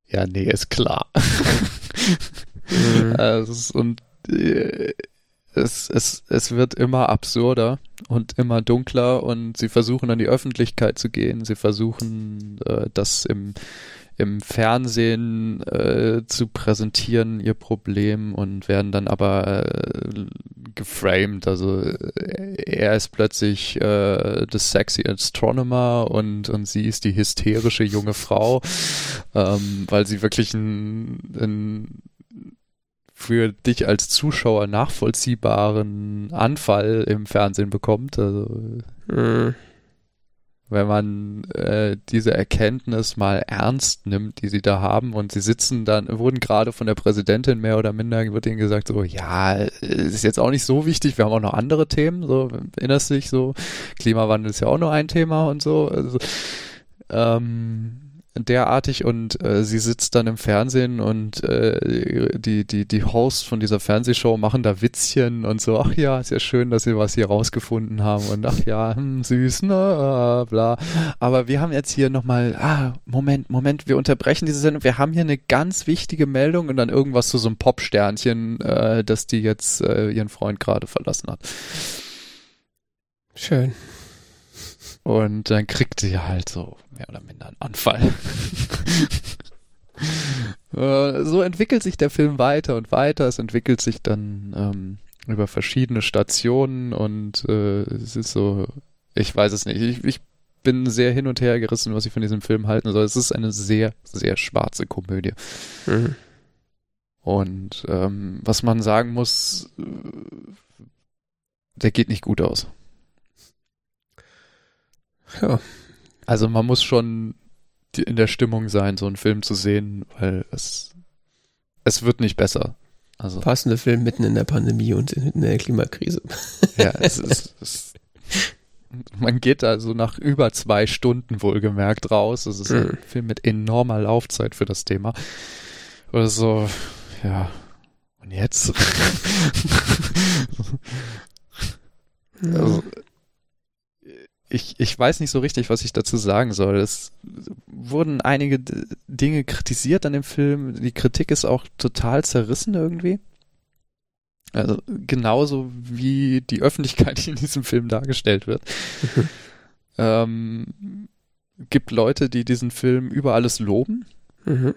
ja, nee, ist klar. Mhm. Also, und äh, es, es, es wird immer absurder und immer dunkler und sie versuchen an die Öffentlichkeit zu gehen. Sie versuchen, äh, das im, im Fernsehen äh, zu präsentieren, ihr Problem, und werden dann aber äh, geframed. Also äh, er ist plötzlich äh, das sexy Astronomer und, und sie ist die hysterische junge Frau, ähm, weil sie wirklich ein, ein für dich als Zuschauer nachvollziehbaren Anfall im Fernsehen bekommt. Also, Mhm. Wenn man äh, diese Erkenntnis mal ernst nimmt, die sie da haben und sie sitzen dann, wurden gerade von der Präsidentin mehr oder minder, wird ihnen gesagt so, ja, ist jetzt auch nicht so wichtig, wir haben auch noch andere Themen, so, erinnerst dich so, Klimawandel ist ja auch nur ein Thema und so, also, ähm, derartig und äh, sie sitzt dann im Fernsehen und äh, die, die, die Hosts von dieser Fernsehshow machen da Witzchen und so, ach ja, ist ja schön, dass sie was hier rausgefunden haben und ach ja, hm, süß, ne, bla. Aber wir haben jetzt hier nochmal, ah, Moment, Moment, wir unterbrechen diese Sendung, wir haben hier eine ganz wichtige Meldung und dann irgendwas zu so einem Popsternchen, äh, dass die jetzt äh, ihren Freund gerade verlassen hat. Schön. Und dann kriegt sie halt so mehr oder minder einen Anfall. Äh, so entwickelt sich der Film weiter und weiter. Es entwickelt sich dann ähm, über verschiedene Stationen und äh, es ist so, ich weiß es nicht. Ich, ich bin sehr hin und her gerissen, was ich von diesem Film halten soll. Es ist eine sehr, sehr schwarze Komödie. Mhm. Und ähm, was man sagen muss, äh, der geht nicht gut aus. Ja. Also man muss schon in der Stimmung sein, so einen Film zu sehen, weil es, es wird nicht besser. Also. Passender Film mitten in der Pandemie und in der Klimakrise. Ja, es ist, es, man geht da so nach über zwei Stunden wohlgemerkt raus. Es ist mhm. ein Film mit enormer Laufzeit für das Thema. Oder so, ja. Und jetzt? also, ich, ich weiß nicht so richtig, was ich dazu sagen soll. Es wurden einige Dinge kritisiert an dem Film. Die Kritik ist auch total zerrissen irgendwie. Also genauso wie die Öffentlichkeit, die in diesem Film dargestellt wird. ähm, gibt Leute, die diesen Film über alles loben. Mhm.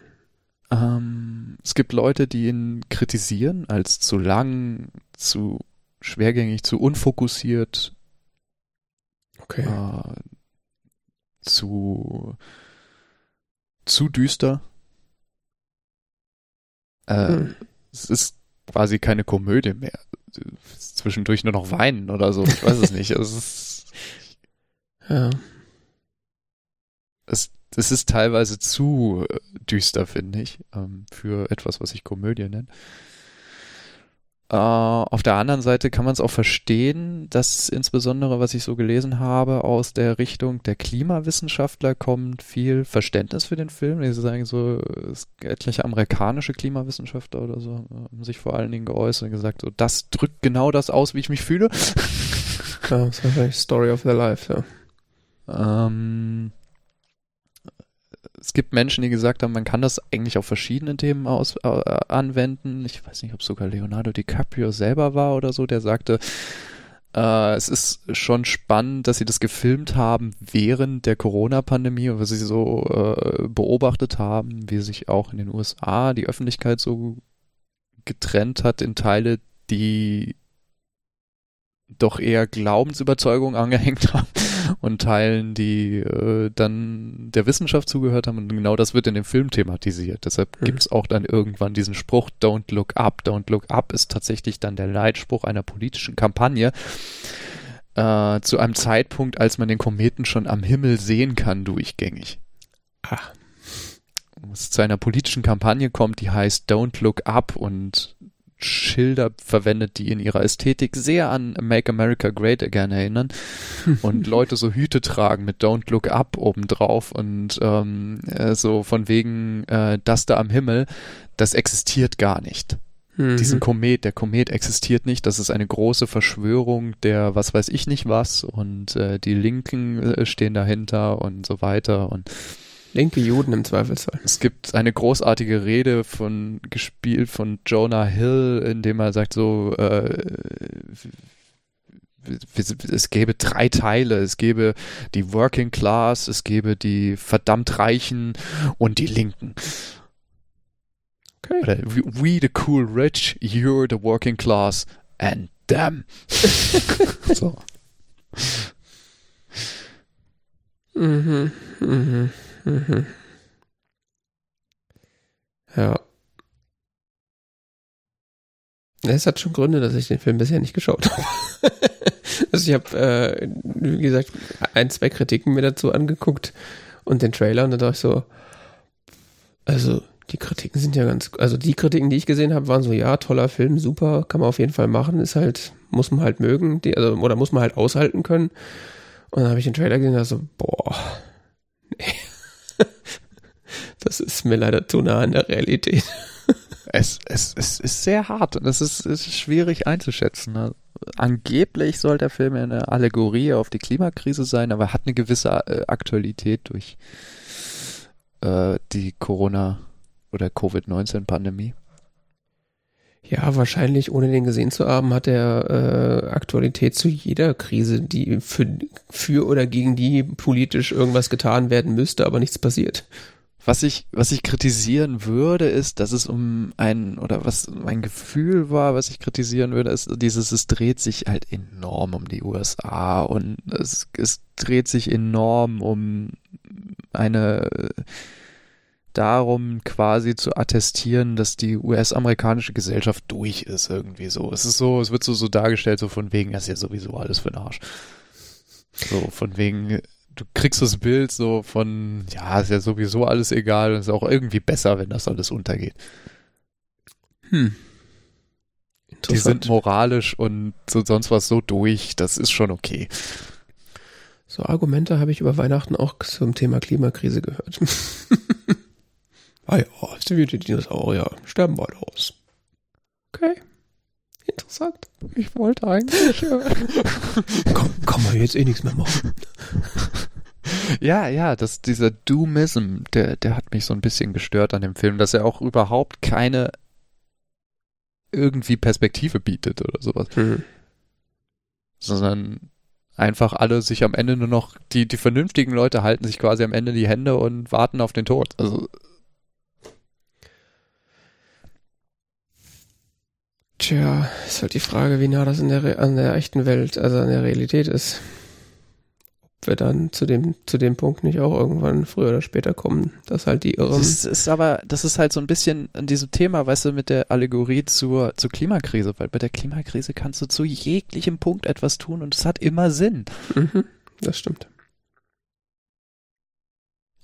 Ähm, es gibt Leute, die ihn kritisieren als zu lang, zu schwergängig, zu unfokussiert, Okay. Äh, zu, zu düster. Äh, hm. Es ist quasi keine Komödie mehr. Zwischendurch nur noch weinen oder so. Ich weiß es nicht. Es ist, ja. Es, es ist teilweise zu äh, düster, finde ich, ähm, für etwas, was ich Komödie nenne. Äh, auf der anderen Seite kann man es auch verstehen, dass insbesondere, was ich so gelesen habe, aus der Richtung der Klimawissenschaftler kommt viel Verständnis für den Film. Die sagen so, etliche amerikanische Klimawissenschaftler oder so haben sich vor allen Dingen geäußert und gesagt, so, das drückt genau das aus, wie ich mich fühle. Ja, das ist wahrscheinlich Story of their life, ja. Ähm, es gibt Menschen, die gesagt haben, man kann das eigentlich auf verschiedene Themen aus, äh, anwenden. Ich weiß nicht, ob sogar Leonardo DiCaprio selber war oder so, der sagte, äh, es ist schon spannend, dass sie das gefilmt haben während der Corona-Pandemie und was sie so äh, beobachtet haben, wie sich auch in den USA die Öffentlichkeit so getrennt hat in Teile, die doch eher Glaubensüberzeugung angehängt haben und Teilen, die äh, dann der Wissenschaft zugehört haben. Und genau das wird in dem Film thematisiert. Deshalb mhm. gibt es auch dann irgendwann diesen Spruch, Don't look up. Don't look up ist tatsächlich dann der Leitspruch einer politischen Kampagne. Äh, zu einem Zeitpunkt, als man den Kometen schon am Himmel sehen kann, durchgängig. Ah. Es zu einer politischen Kampagne kommt, die heißt Don't Look Up und Schilder verwendet, die in ihrer Ästhetik sehr an Make America Great Again erinnern und Leute so Hüte tragen mit Don't Look Up obendrauf und ähm, äh, so von wegen äh, das da am Himmel, das existiert gar nicht. Mhm. Diesen Komet, der Komet existiert nicht, das ist eine große Verschwörung der was weiß ich nicht was und äh, die Linken äh, stehen dahinter und so weiter und Linke Juden im Zweifelsfall. Es gibt eine großartige Rede von gespielt von Jonah Hill, in dem er sagt so, äh, es gäbe drei Teile. Es gäbe die Working Class, es gäbe die verdammt Reichen und die Linken. Okay. Oder, we the cool rich, you're the working class and them. so. Mhm, mhm. Mhm. Ja. Es hat schon Gründe, dass ich den Film bisher nicht geschaut habe. Also ich habe, äh, wie gesagt, ein, zwei Kritiken mir dazu angeguckt und den Trailer und dann dachte ich so, also die Kritiken sind ja ganz, also die Kritiken, die ich gesehen habe, waren so, ja, toller Film, super, kann man auf jeden Fall machen, ist halt, muss man halt mögen, die, also, oder muss man halt aushalten können. Und dann habe ich den Trailer gesehen und dachte so, boah. Das ist mir leider zu nah an der Realität. Es, es, es ist sehr hart und es ist, es ist schwierig einzuschätzen. Ne? Angeblich soll der Film eine Allegorie auf die Klimakrise sein, aber er hat eine gewisse äh, Aktualität durch äh, die Corona- oder Covid-19-Pandemie. Ja, wahrscheinlich, ohne den gesehen zu haben, hat er äh, Aktualität zu jeder Krise, die für, für oder gegen die politisch irgendwas getan werden müsste, aber nichts passiert. Was ich, was ich kritisieren würde, ist, dass es um ein, oder was mein Gefühl war, was ich kritisieren würde, ist dieses, es dreht sich halt enorm um die USA und es, es dreht sich enorm um eine, darum quasi zu attestieren, dass die US-amerikanische Gesellschaft durch ist irgendwie so. Es ist so, es wird so, so dargestellt, so von wegen, das ist ja sowieso alles für den Arsch. So, von wegen, du kriegst das Bild so von, ja, ist ja sowieso alles egal und ist auch irgendwie besser, wenn das alles untergeht. Hm. Die sind moralisch und so sonst was so durch, das ist schon okay. So Argumente habe ich über Weihnachten auch zum Thema Klimakrise gehört. ah ja, die Dinosaurier sterben bald aus. Okay. Interessant. Ich wollte eigentlich. Äh, kann, kann man jetzt eh nichts mehr machen. Ja, ja, das, dieser Doomism, der, der hat mich so ein bisschen gestört an dem Film, dass er auch überhaupt keine irgendwie Perspektive bietet oder sowas. Mhm. Sondern einfach alle sich am Ende nur noch, die, die vernünftigen Leute halten sich quasi am Ende die Hände und warten auf den Tod. Also. Tja, ist halt die Frage, wie nah das in der, an der echten Welt, also an der Realität ist wir dann zu dem, zu dem Punkt nicht auch irgendwann früher oder später kommen, dass halt die Irren. Das ist aber, das ist halt so ein bisschen an diesem Thema, weißt du, mit der Allegorie zur, zur Klimakrise, weil bei der Klimakrise kannst du zu jeglichem Punkt etwas tun und es hat immer Sinn. Mhm, das stimmt.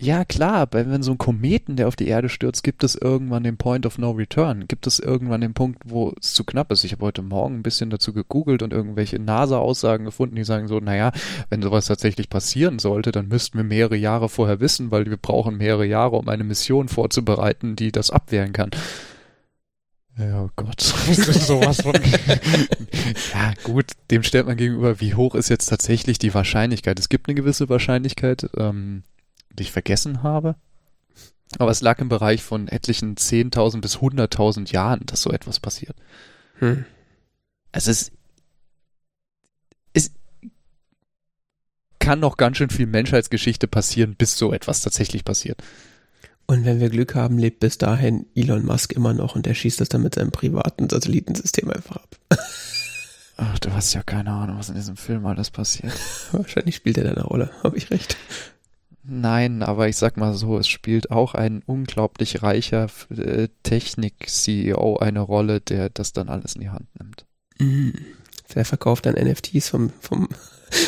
Ja, klar, wenn so ein Kometen, der auf die Erde stürzt, gibt es irgendwann den Point of No Return. Gibt es irgendwann den Punkt, wo es zu knapp ist. Ich habe heute Morgen ein bisschen dazu gegoogelt und irgendwelche NASA-Aussagen gefunden, die sagen so, naja, wenn sowas tatsächlich passieren sollte, dann müssten wir mehrere Jahre vorher wissen, weil wir brauchen mehrere Jahre, um eine Mission vorzubereiten, die das abwehren kann. Ja, oh Gott. sowas von. ja, gut, dem stellt man gegenüber, wie hoch ist jetzt tatsächlich die Wahrscheinlichkeit? Es gibt eine gewisse Wahrscheinlichkeit, ähm, die ich vergessen habe. Aber es lag im Bereich von etlichen 10.000 bis 100.000 Jahren, dass so etwas passiert. Hm. Es ist, es kann noch ganz schön viel Menschheitsgeschichte passieren, bis so etwas tatsächlich passiert. Und wenn wir Glück haben, lebt bis dahin Elon Musk immer noch und er schießt das dann mit seinem privaten Satellitensystem einfach ab. Ach, du hast ja keine Ahnung, was in diesem Film alles passiert. Wahrscheinlich spielt er da eine Rolle, habe ich recht. Nein, aber ich sag mal so, es spielt auch ein unglaublich reicher äh, Technik-CEO eine Rolle, der das dann alles in die Hand nimmt. Mm. Wer verkauft dann NFTs vom, vom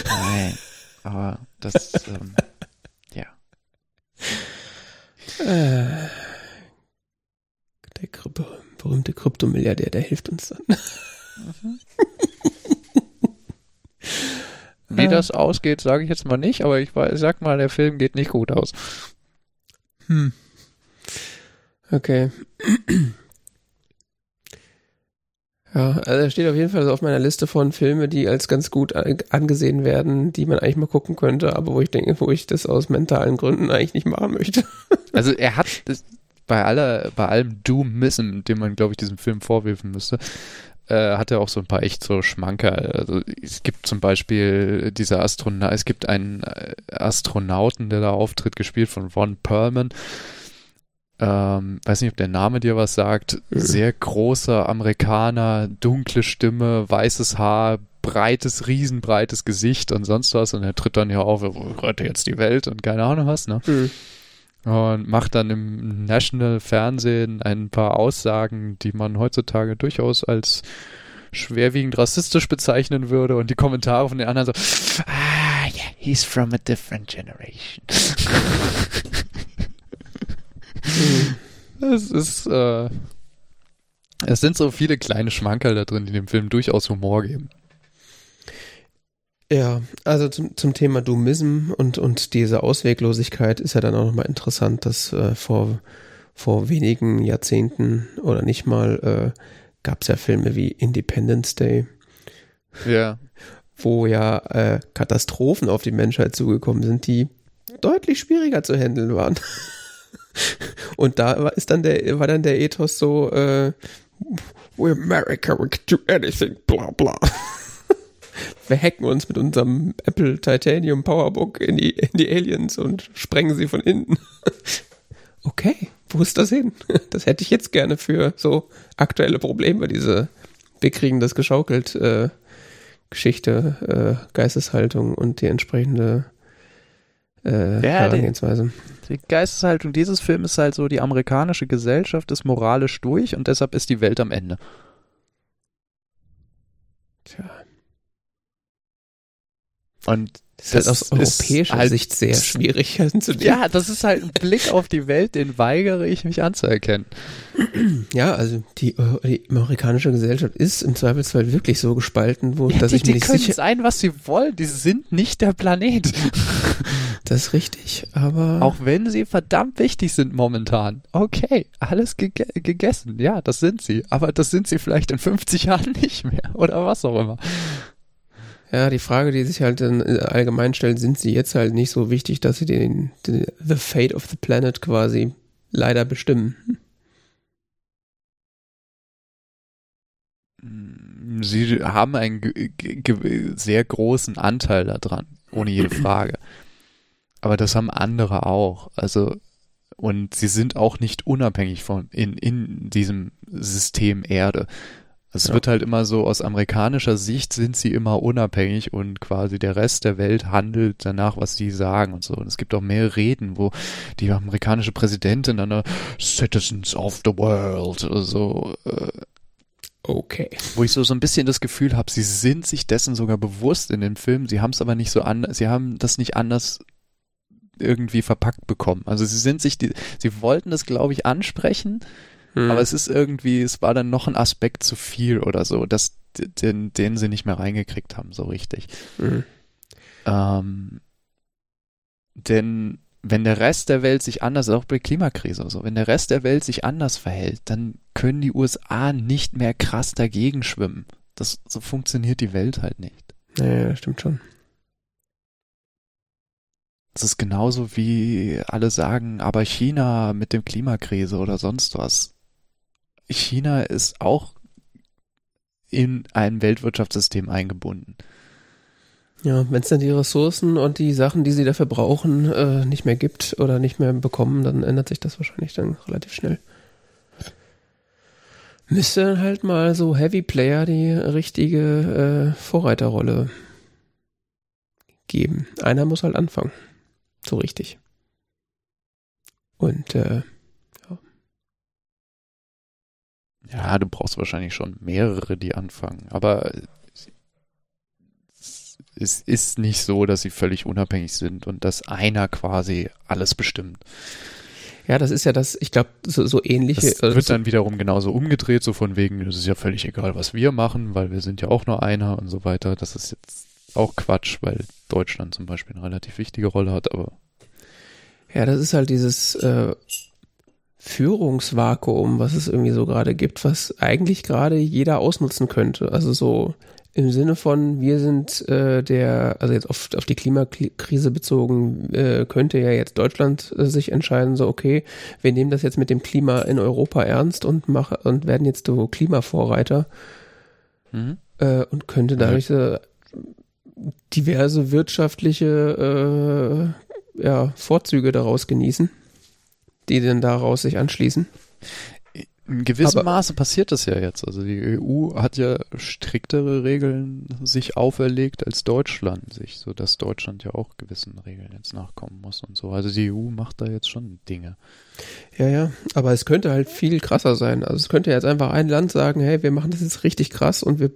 Nein, aber das, ähm, ja. Äh, der berühmte Kryptomilliardär, der hilft uns dann. Mhm. Wie das ausgeht, sage ich jetzt mal nicht, aber ich sag mal, der Film geht nicht gut aus. Hm. Okay. Ja, also er steht auf jeden Fall auf meiner Liste von Filmen, die als ganz gut angesehen werden, die man eigentlich mal gucken könnte, aber wo ich denke, wo ich das aus mentalen Gründen eigentlich nicht machen möchte. Also er hat das, bei aller, bei allem Doom-Missen, dem man, glaube ich, diesem Film vorwerfen müsste, äh, hat er auch so ein paar echt so Schmanker. Also es gibt zum Beispiel dieser Astronaut, es gibt einen äh, Astronauten, der da auftritt, gespielt von Ron Perlman. Ähm, weiß nicht, ob der Name dir was sagt. Sehr großer Amerikaner, dunkle Stimme, weißes Haar, breites, riesenbreites Gesicht und sonst was. Und er tritt dann ja auf, rette jetzt die Welt und keine Ahnung was, ne? Mhm und macht dann im National Fernsehen ein paar Aussagen, die man heutzutage durchaus als schwerwiegend rassistisch bezeichnen würde und die Kommentare von den anderen so, ah, yeah, he's from a different generation. es ist, äh, es sind so viele kleine Schmankerl da drin, die dem Film durchaus Humor geben. Ja, also zum, zum Thema Doomism und, und diese Ausweglosigkeit ist ja dann auch nochmal interessant, dass äh, vor, vor wenigen Jahrzehnten oder nicht mal äh, gab es ja Filme wie Independence Day. Ja. Wo ja äh, Katastrophen auf die Menschheit zugekommen sind, die deutlich schwieriger zu handeln waren. Und da ist dann der, war dann der Ethos so, äh, We America, we can do anything, bla bla wir hacken uns mit unserem Apple Titanium Powerbook in die, in die Aliens und sprengen sie von innen. okay, wo ist das hin? Das hätte ich jetzt gerne für so aktuelle Probleme, diese wir kriegen das geschaukelt äh, Geschichte, äh, Geisteshaltung und die entsprechende äh, ja, Herangehensweise. Die, die Geisteshaltung dieses Films ist halt so, die amerikanische Gesellschaft ist moralisch durch und deshalb ist die Welt am Ende. Tja. Und das, das ist aus europäischer halt, Sicht sehr schwierig anzunehmen. Ja, das ist halt ein Blick auf die Welt, den weigere ich mich anzuerkennen. Ja, also die, die amerikanische Gesellschaft ist im Zweifelsfall wirklich so gespalten, wo ja, dass die, ich mir nicht sicher... Die können sein, was sie wollen, die sind nicht der Planet. Das ist richtig, aber... Auch wenn sie verdammt wichtig sind momentan. Okay, alles geg gegessen, ja, das sind sie. Aber das sind sie vielleicht in 50 Jahren nicht mehr oder was auch immer. Ja, die Frage, die sich halt dann allgemein stellt, sind sie jetzt halt nicht so wichtig, dass sie den, den the fate of the planet quasi leider bestimmen. Sie haben einen sehr großen Anteil daran, ohne jede Frage. Aber das haben andere auch. Also, und sie sind auch nicht unabhängig von in, in diesem System Erde. Es ja. wird halt immer so, aus amerikanischer Sicht sind sie immer unabhängig und quasi der Rest der Welt handelt danach, was sie sagen und so. Und es gibt auch mehrere Reden, wo die amerikanische Präsidentin dann Citizens of the World oder so. Äh, okay. Wo ich so, so ein bisschen das Gefühl habe, sie sind sich dessen sogar bewusst in dem Film, sie haben es aber nicht so anders, sie haben das nicht anders irgendwie verpackt bekommen. Also sie sind sich, die, sie wollten das, glaube ich, ansprechen, hm. Aber es ist irgendwie, es war dann noch ein Aspekt zu viel oder so, dass den, den sie nicht mehr reingekriegt haben, so richtig. Hm. Ähm, denn wenn der Rest der Welt sich anders, auch bei Klimakrise so, wenn der Rest der Welt sich anders verhält, dann können die USA nicht mehr krass dagegen schwimmen. Das, so funktioniert die Welt halt nicht. Ja, stimmt schon. Das ist genauso wie alle sagen, aber China mit dem Klimakrise oder sonst was. China ist auch in ein Weltwirtschaftssystem eingebunden. Ja, wenn es dann die Ressourcen und die Sachen, die sie dafür brauchen, äh, nicht mehr gibt oder nicht mehr bekommen, dann ändert sich das wahrscheinlich dann relativ schnell. Müsste halt mal so Heavy Player die richtige äh, Vorreiterrolle geben. Einer muss halt anfangen. So richtig. Und äh, Ja, du brauchst wahrscheinlich schon mehrere, die anfangen. Aber es ist nicht so, dass sie völlig unabhängig sind und dass einer quasi alles bestimmt. Ja, das ist ja das, ich glaube, so, so ähnliche. Das wird dann wiederum genauso umgedreht, so von wegen, es ist ja völlig egal, was wir machen, weil wir sind ja auch nur einer und so weiter. Das ist jetzt auch Quatsch, weil Deutschland zum Beispiel eine relativ wichtige Rolle hat, aber. Ja, das ist halt dieses, äh, Führungsvakuum, was es irgendwie so gerade gibt, was eigentlich gerade jeder ausnutzen könnte. Also so im Sinne von, wir sind äh, der, also jetzt auf, auf die Klimakrise bezogen, äh, könnte ja jetzt Deutschland äh, sich entscheiden, so okay, wir nehmen das jetzt mit dem Klima in Europa ernst und machen und werden jetzt so Klimavorreiter mhm. äh, und könnte dadurch äh, diverse wirtschaftliche äh, ja, Vorzüge daraus genießen die denn daraus sich anschließen? In gewissem Aber- Maße passiert das ja jetzt. Also die EU hat ja striktere Regeln sich auferlegt als Deutschland sich, so dass Deutschland ja auch gewissen Regeln jetzt nachkommen muss und so. Also die EU macht da jetzt schon Dinge. Ja, ja, aber es könnte halt viel krasser sein. Also es könnte jetzt einfach ein Land sagen, hey, wir machen das jetzt richtig krass und wir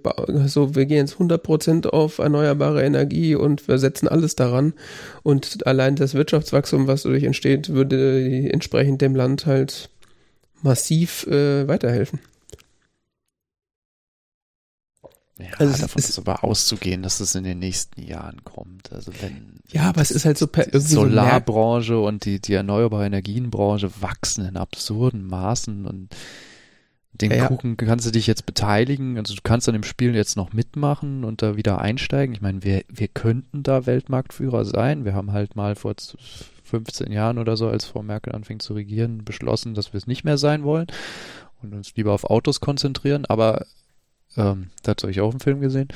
so, wir gehen jetzt 100% auf erneuerbare Energie und wir setzen alles daran und allein das Wirtschaftswachstum, was dadurch entsteht, würde entsprechend dem Land halt massiv äh, weiterhelfen. Ja, Also es davon ist- ist aber auszugehen, dass es in den nächsten Jahren kommt. Also wenn Ja, aber es ist halt so per, die irgendwie so Solarbranche und die, die erneuerbare Energienbranche wachsen in absurden Maßen und den Ja. Kuchen kannst du dich jetzt beteiligen, also du kannst an dem Spiel jetzt noch mitmachen und da wieder einsteigen. Ich meine, wir, wir könnten da Weltmarktführer sein. Wir haben halt mal vor 15 Jahren oder so, als Frau Merkel anfing zu regieren, beschlossen, dass wir es nicht mehr sein wollen und uns lieber auf Autos konzentrieren. Aber ähm, dazu habe ich auch einen Film gesehen.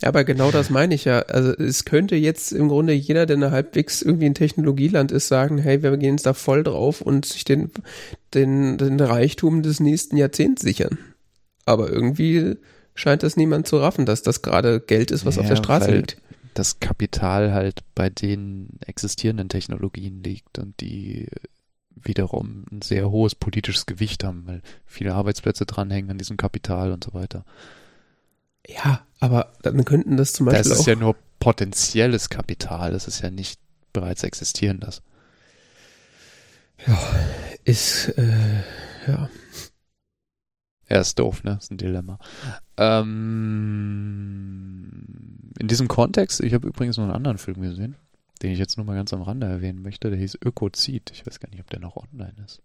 Ja, aber genau das meine ich ja. Also es könnte jetzt im Grunde jeder, der halbwegs irgendwie ein Technologieland ist, sagen, hey, wir gehen jetzt da voll drauf und sich den, den, den Reichtum des nächsten Jahrzehnts sichern. Aber irgendwie scheint das niemand zu raffen, dass das gerade Geld ist, was auf Ja, der Straße liegt. Das Kapital halt bei den existierenden Technologien liegt und die wiederum ein sehr hohes politisches Gewicht haben, weil viele Arbeitsplätze dranhängen an diesem Kapital und so weiter. Ja, aber dann könnten das zum Das Beispiel ist auch. ja nur potenzielles Kapital, das ist ja nicht bereits existierendes. ist, äh, ja. Er ist doof, ne? Ist ein Dilemma. Ähm, in diesem Kontext, ich habe übrigens noch einen anderen Film gesehen, den ich jetzt nur mal ganz am Rande erwähnen möchte, der hieß Ökozid. Ich weiß gar nicht, ob der noch online ist.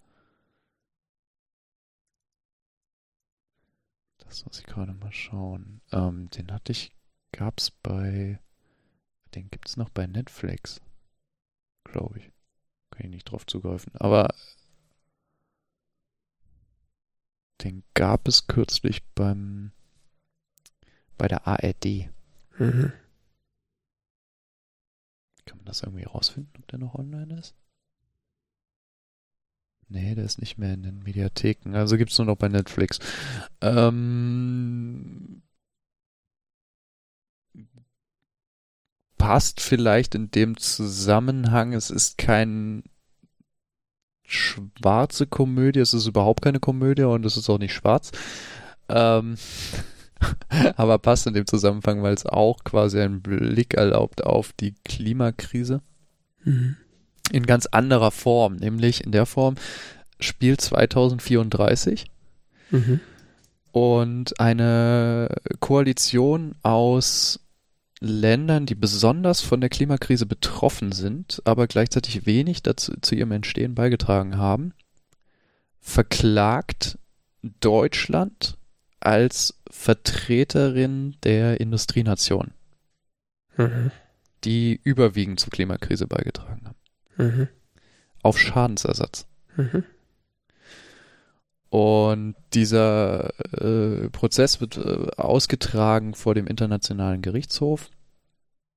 Das muss ich gerade mal schauen. Ähm, den hatte ich, gab's bei, den gibt's noch bei Netflix, glaube ich. Kann ich nicht drauf zugreifen. Aber den gab es kürzlich beim bei der ARD. Mhm. Kann man das irgendwie rausfinden, ob der noch online ist? Nee, der ist nicht mehr in den Mediatheken. Also gibt's nur noch bei Netflix. Ähm, passt vielleicht in dem Zusammenhang. Es ist kein schwarze Komödie. Es ist überhaupt keine Komödie und es ist auch nicht schwarz. Ähm, aber passt in dem Zusammenhang, weil es auch quasi einen Blick erlaubt auf die Klimakrise Mhm. in ganz anderer Form, nämlich in der Form Spiel 2034 Mhm. und eine Koalition aus Ländern, die besonders von der Klimakrise betroffen sind, aber gleichzeitig wenig dazu zu ihrem Entstehen beigetragen haben, verklagt Deutschland als Vertreterin der Industrienation, Mhm. die überwiegend zur Klimakrise beigetragen haben, Mhm. auf Schadensersatz. Mhm. Und dieser äh, Prozess wird äh, ausgetragen vor dem Internationalen Gerichtshof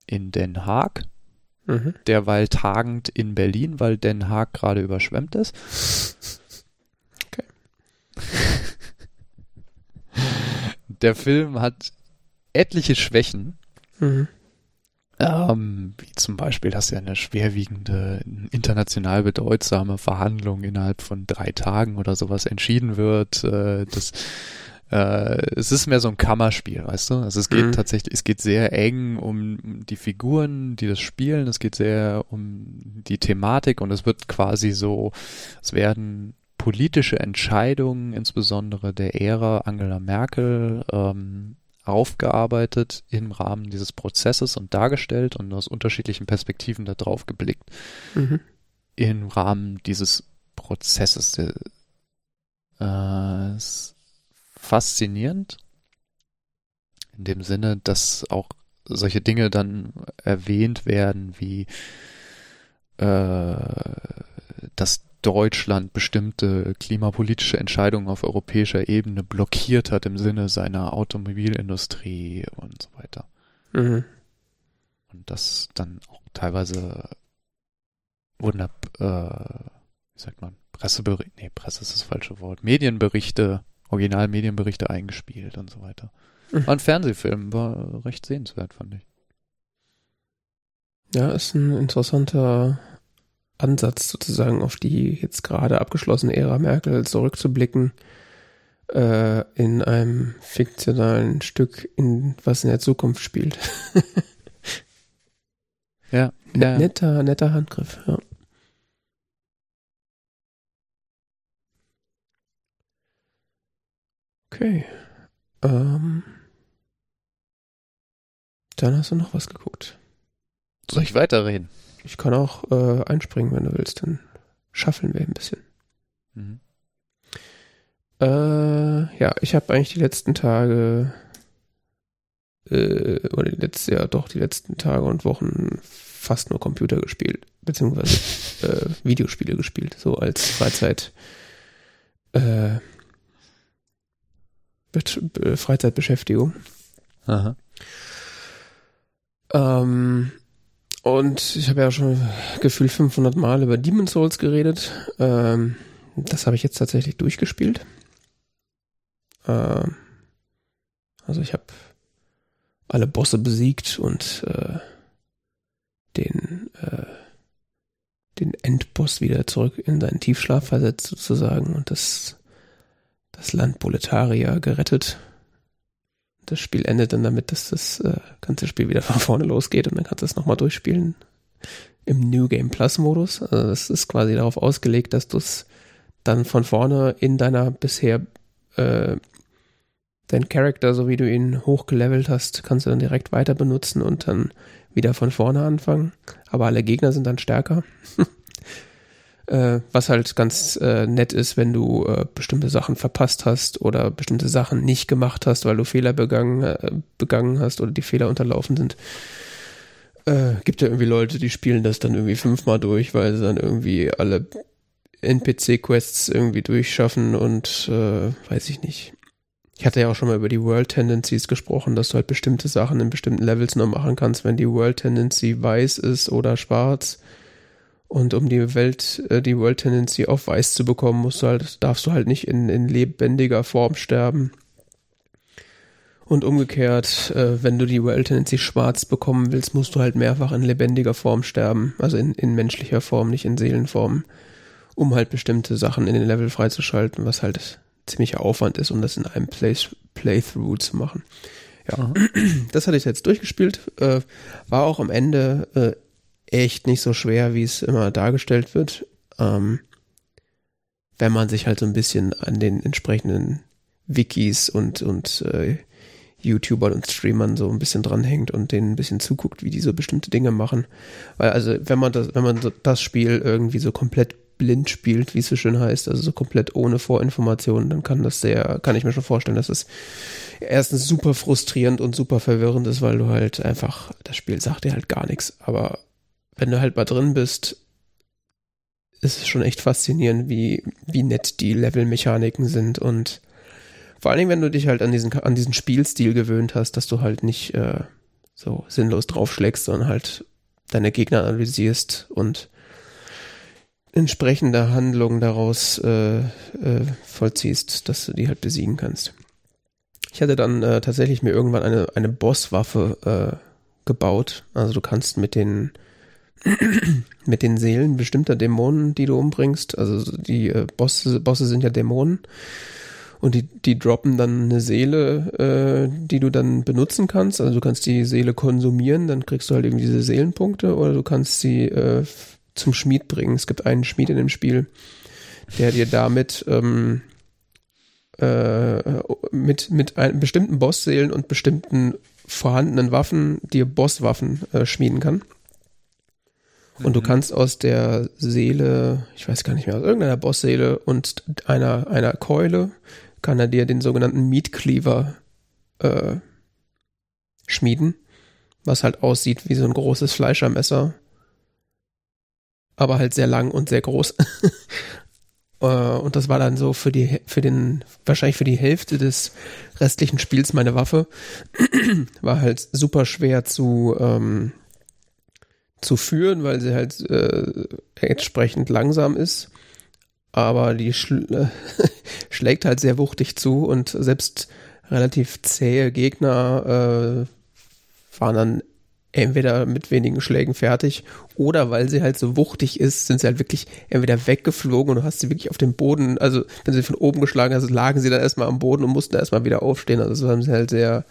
in Den Haag, Mhm. derweil tagend in Berlin, weil Den Haag gerade überschwemmt ist. Okay. Der Film hat etliche Schwächen, Mhm. Ähm, wie zum Beispiel, dass ja eine schwerwiegende, international bedeutsame Verhandlung innerhalb von drei Tagen oder sowas entschieden wird. Äh, das, äh, es ist mehr so ein Kammerspiel, weißt du? Also es geht Mhm. tatsächlich, es geht sehr eng um die Figuren, die das spielen. Es geht sehr um die Thematik und es wird quasi so, es werden politische Entscheidungen, insbesondere der Ära Angela Merkel, ähm, aufgearbeitet im Rahmen dieses Prozesses und dargestellt und aus unterschiedlichen Perspektiven da drauf geblickt Mhm. im Rahmen dieses Prozesses. Äh, ist faszinierend in dem Sinne, dass auch solche Dinge dann erwähnt werden, wie äh, dass Deutschland bestimmte klimapolitische Entscheidungen auf europäischer Ebene blockiert hat im Sinne seiner Automobilindustrie und so weiter. Mhm. Und das dann auch teilweise wurden da, äh, wie sagt man, Presseberichte, nee, Presse ist das falsche Wort, Medienberichte, Originalmedienberichte eingespielt und so weiter. Mhm. War ein Fernsehfilm, war recht sehenswert, fand ich. Ja, ist ein interessanter Ansatz sozusagen auf die jetzt gerade abgeschlossene Ära Merkel zurückzublicken äh, in einem fiktionalen Stück, in was in der Zukunft spielt. ja, ja. Netter, netter Handgriff, ja. Okay. Ähm, dann hast du noch was geguckt. Soll ich weiterreden? Ich kann auch äh, einspringen, wenn du willst. Dann schaffeln wir ein bisschen. Mhm. Äh, ja, ich habe eigentlich die letzten Tage äh, oder die letzte, ja doch, die letzten Tage und Wochen fast nur Computer gespielt, beziehungsweise äh, Videospiele gespielt, so als Freizeit äh, Freizeitbeschäftigung. Aha. Ähm, und ich habe ja schon gefühlt 500 Mal über Demon's Souls geredet. Ähm, das habe ich jetzt tatsächlich durchgespielt. Ähm, also ich habe alle Bosse besiegt und äh, den äh, den Endboss wieder zurück in seinen Tiefschlaf versetzt sozusagen und das das Land Boletaria gerettet das Spiel endet dann damit, dass das äh, ganze Spiel wieder von vorne losgeht und dann kannst du es nochmal durchspielen im New Game Plus Modus. Also das ist quasi darauf ausgelegt, dass du es dann von vorne in deiner bisher äh, dein Charakter, so wie du ihn hochgelevelt hast, kannst du dann direkt weiter benutzen und dann wieder von vorne anfangen. Aber alle Gegner sind dann stärker. Äh, was halt ganz äh, nett ist, wenn du äh, bestimmte Sachen verpasst hast oder bestimmte Sachen nicht gemacht hast, weil du Fehler begangen, äh, begangen hast oder die Fehler unterlaufen sind. Äh, gibt ja irgendwie Leute, die spielen das dann irgendwie fünfmal durch, weil sie dann irgendwie alle NPC-Quests irgendwie durchschaffen und äh, weiß ich nicht. Ich hatte ja auch schon mal über die World Tendencies gesprochen, dass du halt bestimmte Sachen in bestimmten Levels nur machen kannst, wenn die World Tendency weiß ist oder schwarz und um die Welt, äh, die World Tendency auf weiß zu bekommen, musst du halt, darfst du halt nicht in, in lebendiger Form sterben. Und umgekehrt, äh, wenn du die World Tendency schwarz bekommen willst, musst du halt mehrfach in lebendiger Form sterben. Also in, in menschlicher Form, nicht in Seelenform. Um halt bestimmte Sachen in den Level freizuschalten, was halt ziemlicher Aufwand ist, um das in einem Play Playthrough zu machen. Ja, das hatte ich jetzt durchgespielt. Äh, war auch am Ende äh, echt nicht so schwer, wie es immer dargestellt wird. Ähm, wenn man sich halt so ein bisschen an den entsprechenden Wikis und, und äh, YouTubern und Streamern so ein bisschen dranhängt und denen ein bisschen zuguckt, wie die so bestimmte Dinge machen. Weil also, wenn man das, wenn man das Spiel irgendwie so komplett blind spielt, wie es so schön heißt, also so komplett ohne Vorinformationen, dann kann das sehr, kann ich mir schon vorstellen, dass es erstens super frustrierend und super verwirrend ist, weil du halt einfach, das Spiel sagt dir halt gar nichts, aber wenn du halt mal drin bist, ist es schon echt faszinierend, wie, wie nett die Levelmechaniken sind und vor allen Dingen, wenn du dich halt an diesen, an diesen Spielstil gewöhnt hast, dass du halt nicht äh, so sinnlos draufschlägst, sondern halt deine Gegner analysierst und entsprechende Handlungen daraus äh, äh, vollziehst, dass du die halt besiegen kannst. Ich hatte dann äh, tatsächlich mir irgendwann eine, eine Bosswaffe äh, gebaut. Also du kannst mit den mit den Seelen bestimmter Dämonen, die du umbringst. Also die äh, Bosse, Bosse sind ja Dämonen. Und die, die droppen dann eine Seele, äh, die du dann benutzen kannst. Also du kannst die Seele konsumieren, dann kriegst du halt eben diese Seelenpunkte oder du kannst sie äh, zum Schmied bringen. Es gibt einen Schmied in dem Spiel, der dir damit ähm, äh, mit, mit einem bestimmten Bossseelen und bestimmten vorhandenen Waffen dir Bosswaffen äh, schmieden kann. Und du mhm. kannst aus der Seele, ich weiß gar nicht mehr, aus irgendeiner Bossseele und einer, einer Keule, kann er dir den sogenannten Meat Cleaver äh, schmieden, was halt aussieht wie so ein großes Fleischermesser, aber halt sehr lang und sehr groß. äh, und das war dann so für die, für den, wahrscheinlich für die Hälfte des restlichen Spiels meine Waffe. war halt super schwer zu, ähm, zu führen, weil sie halt äh, entsprechend langsam ist. aber die schl schlägt halt sehr wuchtig zu und selbst relativ zähe Gegner äh, waren dann entweder mit wenigen Schlägen fertig oder weil sie halt so wuchtig ist, sind sie halt wirklich entweder weggeflogen und du hast sie wirklich auf dem Boden, also wenn sie von oben geschlagen hast, lagen sie dann erstmal am Boden und mussten erstmal wieder aufstehen. Also so haben sie halt sehr,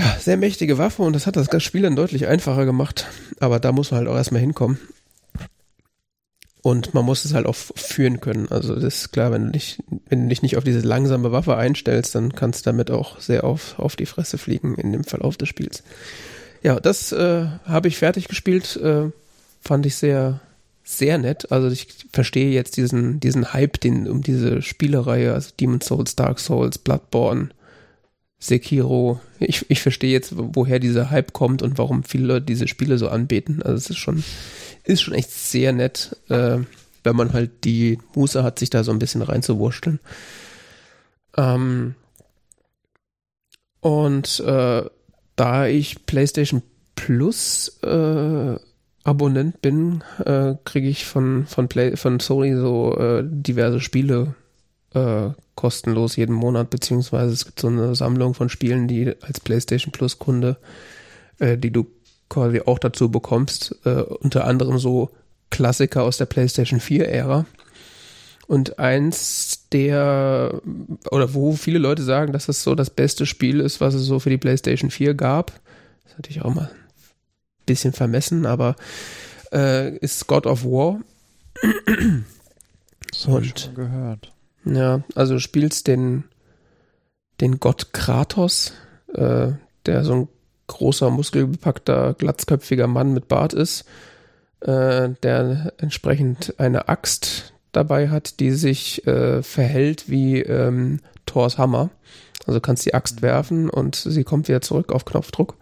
ja, sehr mächtige Waffe und das hat das Spiel dann deutlich einfacher gemacht. Aber da muss man halt auch erstmal hinkommen. Und man muss es halt auch führen können. Also das ist klar, wenn du dich, wenn du dich nicht auf diese langsame Waffe einstellst, dann kannst du damit auch sehr auf, auf die Fresse fliegen in dem Verlauf des Spiels. Ja, das äh, habe ich fertig gespielt. Äh, fand ich sehr, sehr nett. Also ich verstehe jetzt diesen, diesen Hype, den um diese Spielereihe, also Demon Souls, Dark Souls, Bloodborne, Sekiro. Ich, ich verstehe jetzt, woher dieser Hype kommt und warum viele Leute diese Spiele so anbeten. Also es ist schon, ist schon echt sehr nett, äh, wenn man halt die Muße hat, sich da so ein bisschen reinzuwurschteln. Ähm, und äh, da ich PlayStation Plus äh, Abonnent bin, äh, kriege ich von, von, Play, von Sony so äh, diverse Spiele äh, kostenlos jeden Monat, beziehungsweise es gibt so eine Sammlung von Spielen, die als PlayStation Plus Kunde, äh, die du quasi auch dazu bekommst, äh, unter anderem so Klassiker aus der PlayStation 4 Ära. Und eins der, oder wo viele Leute sagen, dass das so das beste Spiel ist, was es so für die PlayStation 4 gab. Das ist natürlich auch mal ein bisschen vermessen, aber äh, ist God of War. Ich schon gehört. Ja, also du spielst den, den Gott Kratos, äh, der so ein großer, muskelbepackter, glatzköpfiger Mann mit Bart ist, äh, der entsprechend eine Axt dabei hat, die sich äh, verhält wie ähm, Thors Hammer. Also kannst die Axt mhm. werfen und sie kommt wieder zurück auf Knopfdruck.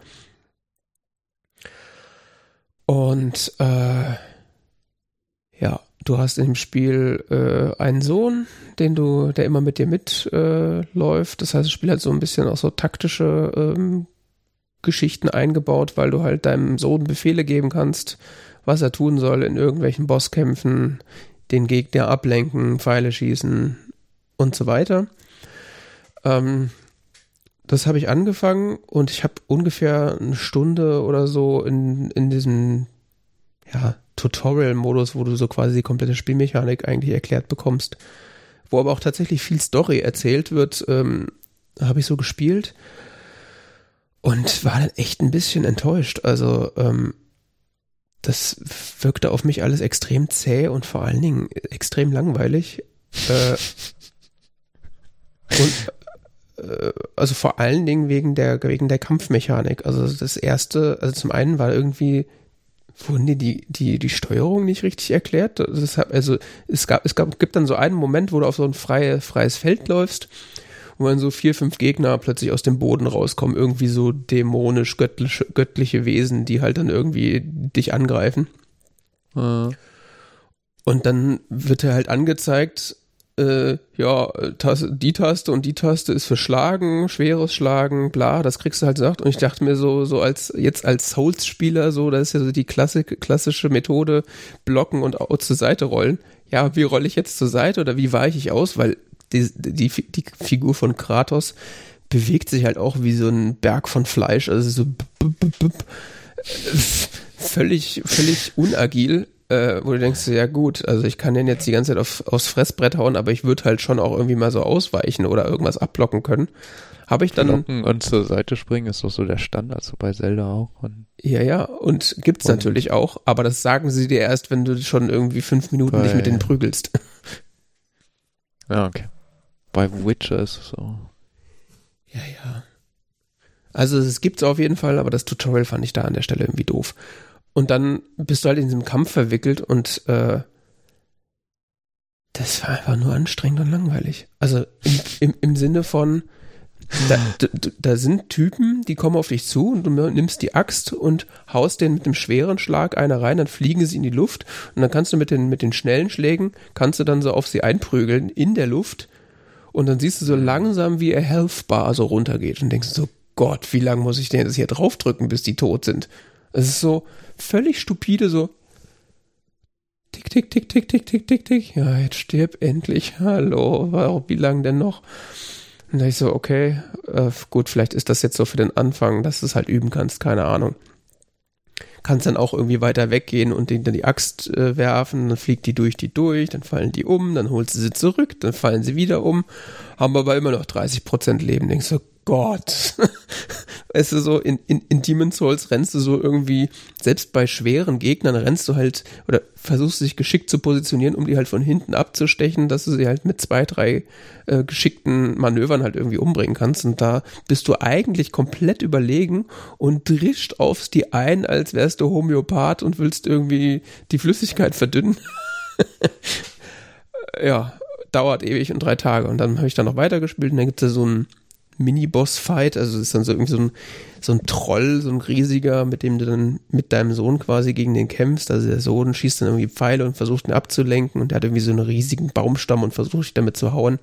Und äh, ja, du hast im Spiel äh, einen Sohn, den du, der immer mit dir mitläuft. Äh, das heißt, das Spiel hat so ein bisschen auch so taktische ähm, Geschichten eingebaut, weil du halt deinem Sohn Befehle geben kannst, was er tun soll in irgendwelchen Bosskämpfen, den Gegner ablenken, Pfeile schießen und so weiter. Ähm, das habe ich angefangen und ich habe ungefähr eine Stunde oder so in, in diesem ja, Tutorial-Modus, wo du so quasi die komplette Spielmechanik eigentlich erklärt bekommst, wo aber auch tatsächlich viel Story erzählt wird, ähm, habe ich so gespielt und war dann echt ein bisschen enttäuscht. Also ähm, das wirkte auf mich alles extrem zäh und vor allen Dingen extrem langweilig. Äh, und äh, also vor allen Dingen wegen der wegen der Kampfmechanik. Also das erste, also zum einen war irgendwie wurden dir die, die, die Steuerung nicht richtig erklärt. Das, also es gab, es gab, gibt dann so einen Moment, wo du auf so ein freie, freies Feld läufst wo dann so vier, fünf Gegner plötzlich aus dem Boden rauskommen, irgendwie so dämonisch göttliche, göttliche Wesen, die halt dann irgendwie dich angreifen. Mhm. Und dann wird er halt angezeigt, äh, ja, Taste, die Taste und die Taste ist für Schlagen, schweres Schlagen, bla, das kriegst du halt gesagt. Und ich dachte mir so, so als, jetzt als Souls-Spieler, so, das ist ja so die Klassik, klassische Methode, blocken und zur Seite rollen. Ja, wie rolle ich jetzt zur Seite oder wie weiche ich aus? Weil die, die, die Figur von Kratos bewegt sich halt auch wie so ein Berg von Fleisch, also so völlig, völlig unagil, äh, wo du denkst, ja gut, also ich kann den jetzt die ganze Zeit auf, aufs Fressbrett hauen, aber ich würde halt schon auch irgendwie mal so ausweichen oder irgendwas abblocken können. Habe ich dann. Blocken und zur Seite springen ist doch so der Standard, so bei Zelda auch. Und ja, ja, und gibt's und natürlich auch, aber das sagen sie dir erst, wenn du schon irgendwie fünf Minuten dich mit denen prügelst. Ja, okay. Bei Witcher ist es so. Ja, ja. Also es gibt's auf jeden Fall, aber das Tutorial fand ich da an der Stelle irgendwie doof. Und dann bist du halt in diesem Kampf verwickelt und äh, das war einfach nur anstrengend und langweilig. Also im, im, im Sinne von, da, da, da, sind Typen, die kommen auf dich zu und du nimmst die Axt und haust den mit dem schweren Schlag einer rein, dann fliegen sie in die Luft und dann kannst du mit den, mit den schnellen Schlägen, kannst du dann so auf sie einprügeln in der Luft und dann siehst du so langsam, wie ihr Health Bar so runtergeht und denkst so, Gott, wie lange muss ich denn jetzt hier draufdrücken, bis die tot sind? Es ist so völlig stupide, so tick, tick, tick, tick, tick, tick, tick, tick. Ja, jetzt stirb endlich. Hallo, warum, wie lange denn noch? Und da ich so, okay, äh, gut, vielleicht ist das jetzt so für den Anfang, dass du es halt üben kannst, keine Ahnung. Kannst dann auch irgendwie weiter weggehen und denen dann die Axt äh, werfen, dann fliegt die durch die durch, dann fallen die um, dann holst du sie zurück, dann fallen sie wieder um, haben aber immer noch 30% Leben. Denkst du, Gott. weißt du, so in, in, in Demon's Souls rennst du so irgendwie, selbst bei schweren Gegnern rennst du halt oder versuchst dich geschickt zu positionieren, um die halt von hinten abzustechen, dass du sie halt mit zwei, drei äh, geschickten Manövern halt irgendwie umbringen kannst. Und da bist du eigentlich komplett überlegen und drischt aufs die ein, als wärst du Homöopath und willst irgendwie die Flüssigkeit verdünnen. ja, dauert ewig und drei Tage. Und dann habe ich dann noch weitergespielt und dann gibt es so ein Mini-Boss-Fight. Also es ist dann so irgendwie so ein, so ein Troll, so ein riesiger, mit dem du dann mit deinem Sohn quasi gegen den kämpfst. Also der Sohn schießt dann irgendwie Pfeile und versucht ihn abzulenken und der hat irgendwie so einen riesigen Baumstamm und versucht dich damit zu hauen.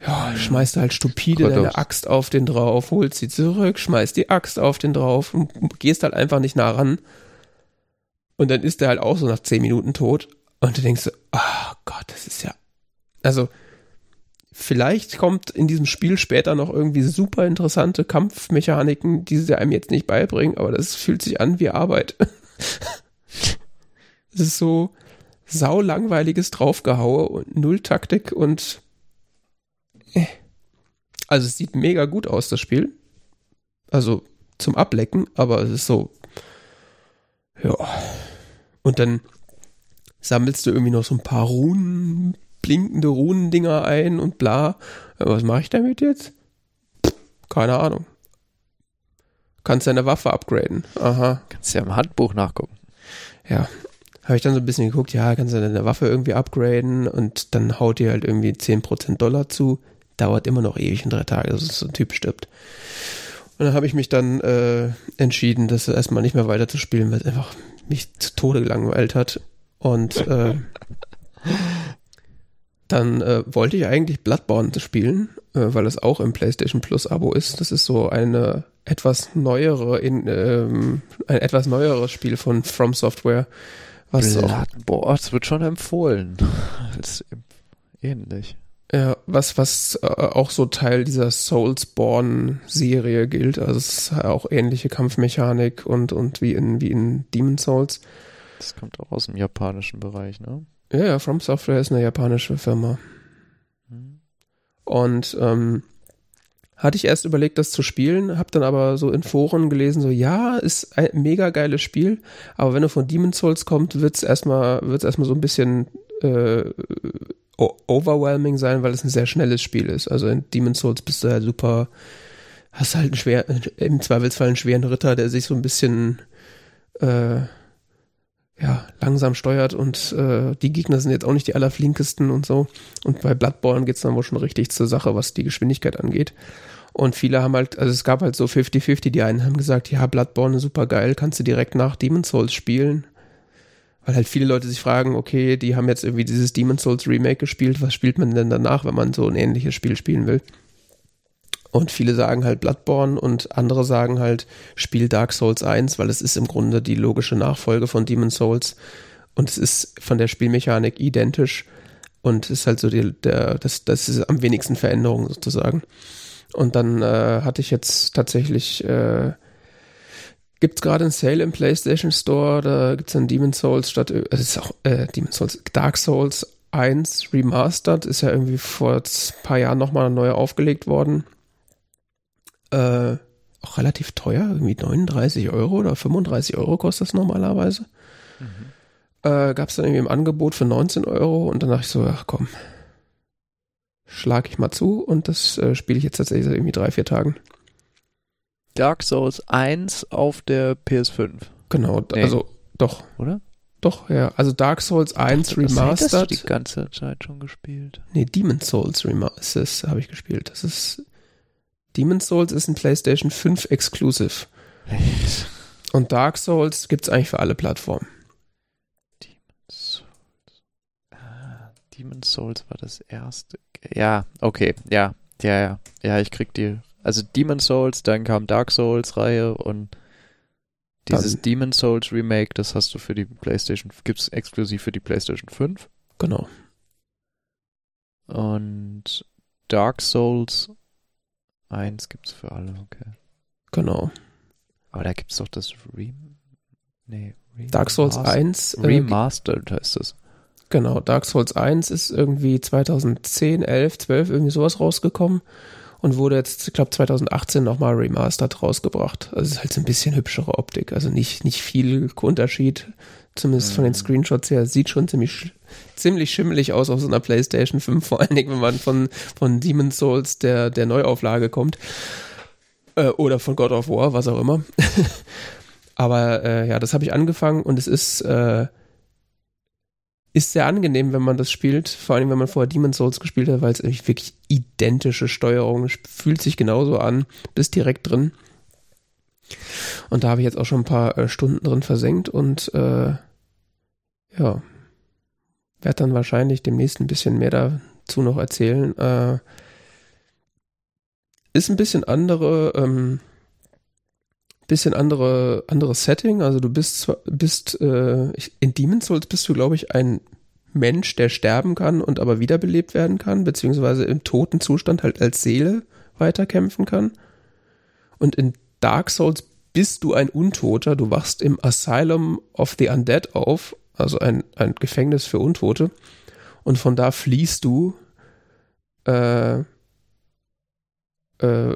Ja, schmeißt halt stupide Gott deine Axt auf den drauf, holt sie zurück, schmeißt die Axt auf den drauf und gehst halt einfach nicht nah ran. Und dann ist der halt auch so nach zehn Minuten tot. Und du denkst so, oh Gott, das ist ja, also, Vielleicht kommt in diesem Spiel später noch irgendwie super interessante Kampfmechaniken, die sie einem jetzt nicht beibringen, aber das fühlt sich an wie Arbeit. Es ist so saulangweiliges Draufgehaue und null Taktik und äh. also es sieht mega gut aus, das Spiel. Also zum Ablecken, aber es ist so ja. Und dann sammelst du irgendwie noch so ein paar Runen, blinkende Runendinger ein und bla. Was mache ich damit jetzt? Keine Ahnung. Kannst deine Waffe upgraden. Aha. Kannst ja im Handbuch nachgucken. Ja. Habe ich dann so ein bisschen geguckt, ja, kannst du deine Waffe irgendwie upgraden und dann haut dir halt irgendwie 10% Dollar zu. Dauert immer noch ewig in drei Tage, dass so ein Typ stirbt. Und dann habe ich mich dann äh, entschieden, das erstmal nicht mehr weiter zu spielen, weil es einfach mich zu Tode gelangweilt hat. Und äh, dann äh, wollte ich eigentlich Bloodborne spielen, äh, weil es auch im PlayStation Plus Abo ist. Das ist so eine etwas neuere, in, ähm, ein etwas neueres Spiel von From Software. Was Bloodborne, es wird schon empfohlen. Das ist ähnlich. Ja, was, was äh, auch so Teil dieser Soulsborne-Serie gilt. Also es ist auch ähnliche Kampfmechanik und, und wie in, wie in Demon Souls. Das kommt auch aus dem japanischen Bereich, ne? Ja, ja, From Software ist eine japanische Firma. Und ähm, hatte ich erst überlegt, das zu spielen, habe dann aber so in Foren gelesen, so ja, ist ein mega geiles Spiel, aber wenn du von Demon's Souls kommt, wird's erstmal wird's erstmal so ein bisschen äh, overwhelming sein, weil es ein sehr schnelles Spiel ist. Also in Demon's Souls bist du ja super, hast halt einen schwer, im Zweifelsfall einen schweren Ritter, der sich so ein bisschen äh, ja, langsam steuert und äh, die Gegner sind jetzt auch nicht die allerflinkesten und so. Und bei Bloodborne geht's dann wohl schon richtig zur Sache, was die Geschwindigkeit angeht. Und viele haben halt, also es gab halt so 50-50, die einen haben gesagt, ja, Bloodborne super geil, kannst du direkt nach Demon's Souls spielen. Weil halt viele Leute sich fragen, okay, die haben jetzt irgendwie dieses Demon's Souls Remake gespielt, was spielt man denn danach, wenn man so ein ähnliches Spiel spielen will? Und viele sagen halt Bloodborne und andere sagen halt, spiel Dark Souls 1, weil es ist im Grunde die logische Nachfolge von Demon Souls. Und es ist von der Spielmechanik identisch und ist halt so die, der, das, das ist am wenigsten Veränderung sozusagen. Und dann äh, hatte ich jetzt tatsächlich, äh, gibt es gerade ein Sale im PlayStation Store, da gibt es dann Demon Souls statt, äh, ist auch äh, Demon Souls, Dark Souls 1 Remastered, ist ja irgendwie vor ein paar Jahren nochmal neu aufgelegt worden äh, auch relativ teuer, irgendwie 39 Euro oder 35 Euro kostet das normalerweise. Mhm. Äh, Gab es dann irgendwie im Angebot für 19 Euro und dann dachte ich so, ach komm, schlag ich mal zu und das äh, spiele ich jetzt tatsächlich seit irgendwie drei, vier Tagen. Dark Souls 1 auf der PS5. Genau, nee. also doch. Oder? Doch, ja. Also Dark Souls 1 dachte, Remastered. Das hast du die ganze Zeit schon gespielt. Nee, Demon Souls Remastered habe ich gespielt. Das ist Demon's Souls ist ein PlayStation 5 Exclusive. Und Dark Souls gibt es eigentlich für alle Plattformen. Demon's Souls. Ah, Demon's Souls war das erste. Ja, okay, ja, ja, ja. Ja, ich krieg die. Also Demon's Souls, dann kam Dark Souls Reihe und Dieses Dann- Demon Souls Remake, das hast du für die PlayStation, gibt's exklusiv für die PlayStation 5. Genau. Und Dark Souls 1 gibt's für alle, okay. Genau. Aber da gibt's doch das Rem nee, Dark Souls Remastered- 1. Äh, Remastered heißt das. Genau, Dark Souls 1 ist irgendwie 2010, 11, 12, irgendwie sowas rausgekommen und wurde jetzt, ich glaube, 2018 nochmal remastered rausgebracht. Also es ist halt so ein bisschen hübschere Optik, also nicht, nicht viel Unterschied, zumindest von den Mhm. Screenshots her. Sieht schon ziemlich, ziemlich schimmelig aus auf so einer PlayStation 5, vor allen Dingen, wenn man von, von Demon's Souls der, der Neuauflage kommt. Äh, oder von God of War, was auch immer. Aber äh, ja, das habe ich angefangen und es ist, äh, ist sehr angenehm, wenn man das spielt, vor allem wenn man vorher Demon's Souls gespielt hat, weil es eigentlich wirklich identische Steuerung fühlt sich genauso an, bist direkt drin. Und da habe ich jetzt auch schon ein paar äh, Stunden drin versenkt und äh, ja, werde dann wahrscheinlich demnächst ein bisschen mehr dazu noch erzählen. Äh, ist ein bisschen andere, ähm, bisschen andere, anderes Setting. Also du bist bist, äh, in Demon's Souls bist du, glaube ich, ein Mensch, der sterben kann und aber wiederbelebt werden kann, beziehungsweise im toten Zustand halt als Seele weiterkämpfen kann. Und in Dark Souls bist du ein Untoter. Du wachst im Asylum of the Undead auf, also ein, ein Gefängnis für Untote. Und von da fliehst du äh, äh,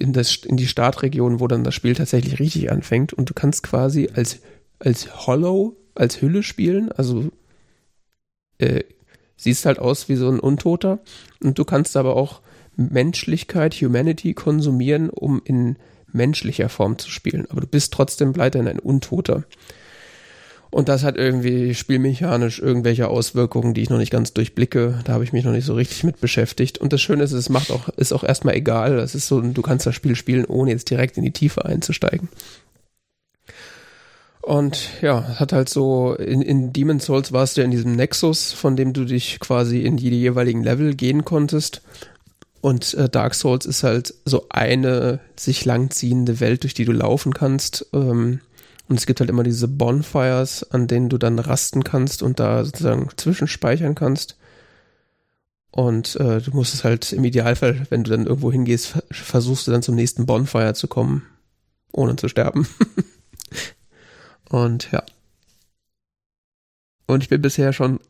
in, das, in die Startregion, wo dann das Spiel tatsächlich richtig anfängt. Und du kannst quasi als, als Hollow, als Hülle spielen. Also äh, siehst halt aus wie so ein Untoter. Und du kannst aber auch Menschlichkeit, Humanity konsumieren, um in menschlicher Form zu spielen. Aber du bist trotzdem weiterhin ein Untoter. Und das hat irgendwie spielmechanisch irgendwelche Auswirkungen, die ich noch nicht ganz durchblicke. Da habe ich mich noch nicht so richtig mit beschäftigt. Und das Schöne ist, es macht auch, ist auch erstmal egal. Es ist so, du kannst das Spiel spielen, ohne jetzt direkt in die Tiefe einzusteigen. Und ja, hat halt so, in, in Demon's Souls warst du ja in diesem Nexus, von dem du dich quasi in die jeweiligen Level gehen konntest. Und äh, Dark Souls ist halt so eine sich langziehende Welt, durch die du laufen kannst. Ähm, und es gibt halt immer diese Bonfires, an denen du dann rasten kannst und da sozusagen zwischenspeichern kannst. Und äh, du musst es halt im Idealfall, wenn du dann irgendwo hingehst, ver versuchst du dann zum nächsten Bonfire zu kommen, ohne zu sterben. und ja. Und ich bin bisher schon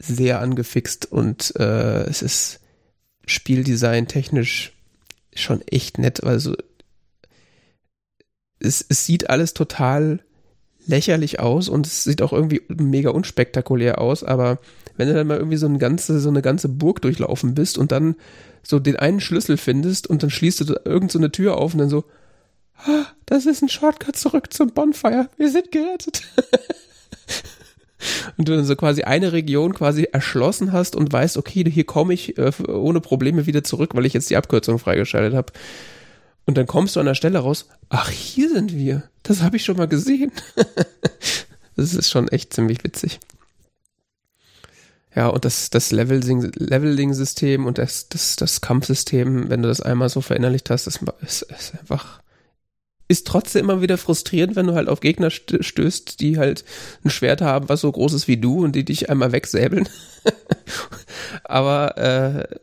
sehr angefixt und äh, es ist Spieldesign technisch schon echt nett. Also es, es sieht alles total lächerlich aus und es sieht auch irgendwie mega unspektakulär aus, aber wenn du dann mal irgendwie so eine ganze, so eine ganze Burg durchlaufen bist und dann so den einen Schlüssel findest und dann schließt du irgend so eine Tür auf und dann so, ah, das ist ein Shortcut zurück zum Bonfire, wir sind gerettet. und du dann so quasi eine Region quasi erschlossen hast und weißt, okay, hier komme ich äh, ohne Probleme wieder zurück, weil ich jetzt die Abkürzung freigeschaltet habe. Und dann kommst du an der Stelle raus, ach, hier sind wir. Das habe ich schon mal gesehen. das ist schon echt ziemlich witzig. Ja, und das, das Leveling- Leveling-System und das, das, das Kampfsystem, wenn du das einmal so verinnerlicht hast, das ist, ist einfach, ist trotzdem immer wieder frustrierend, wenn du halt auf Gegner st- stößt, die halt ein Schwert haben, was so groß ist wie du und die dich einmal wegsäbeln. Aber äh,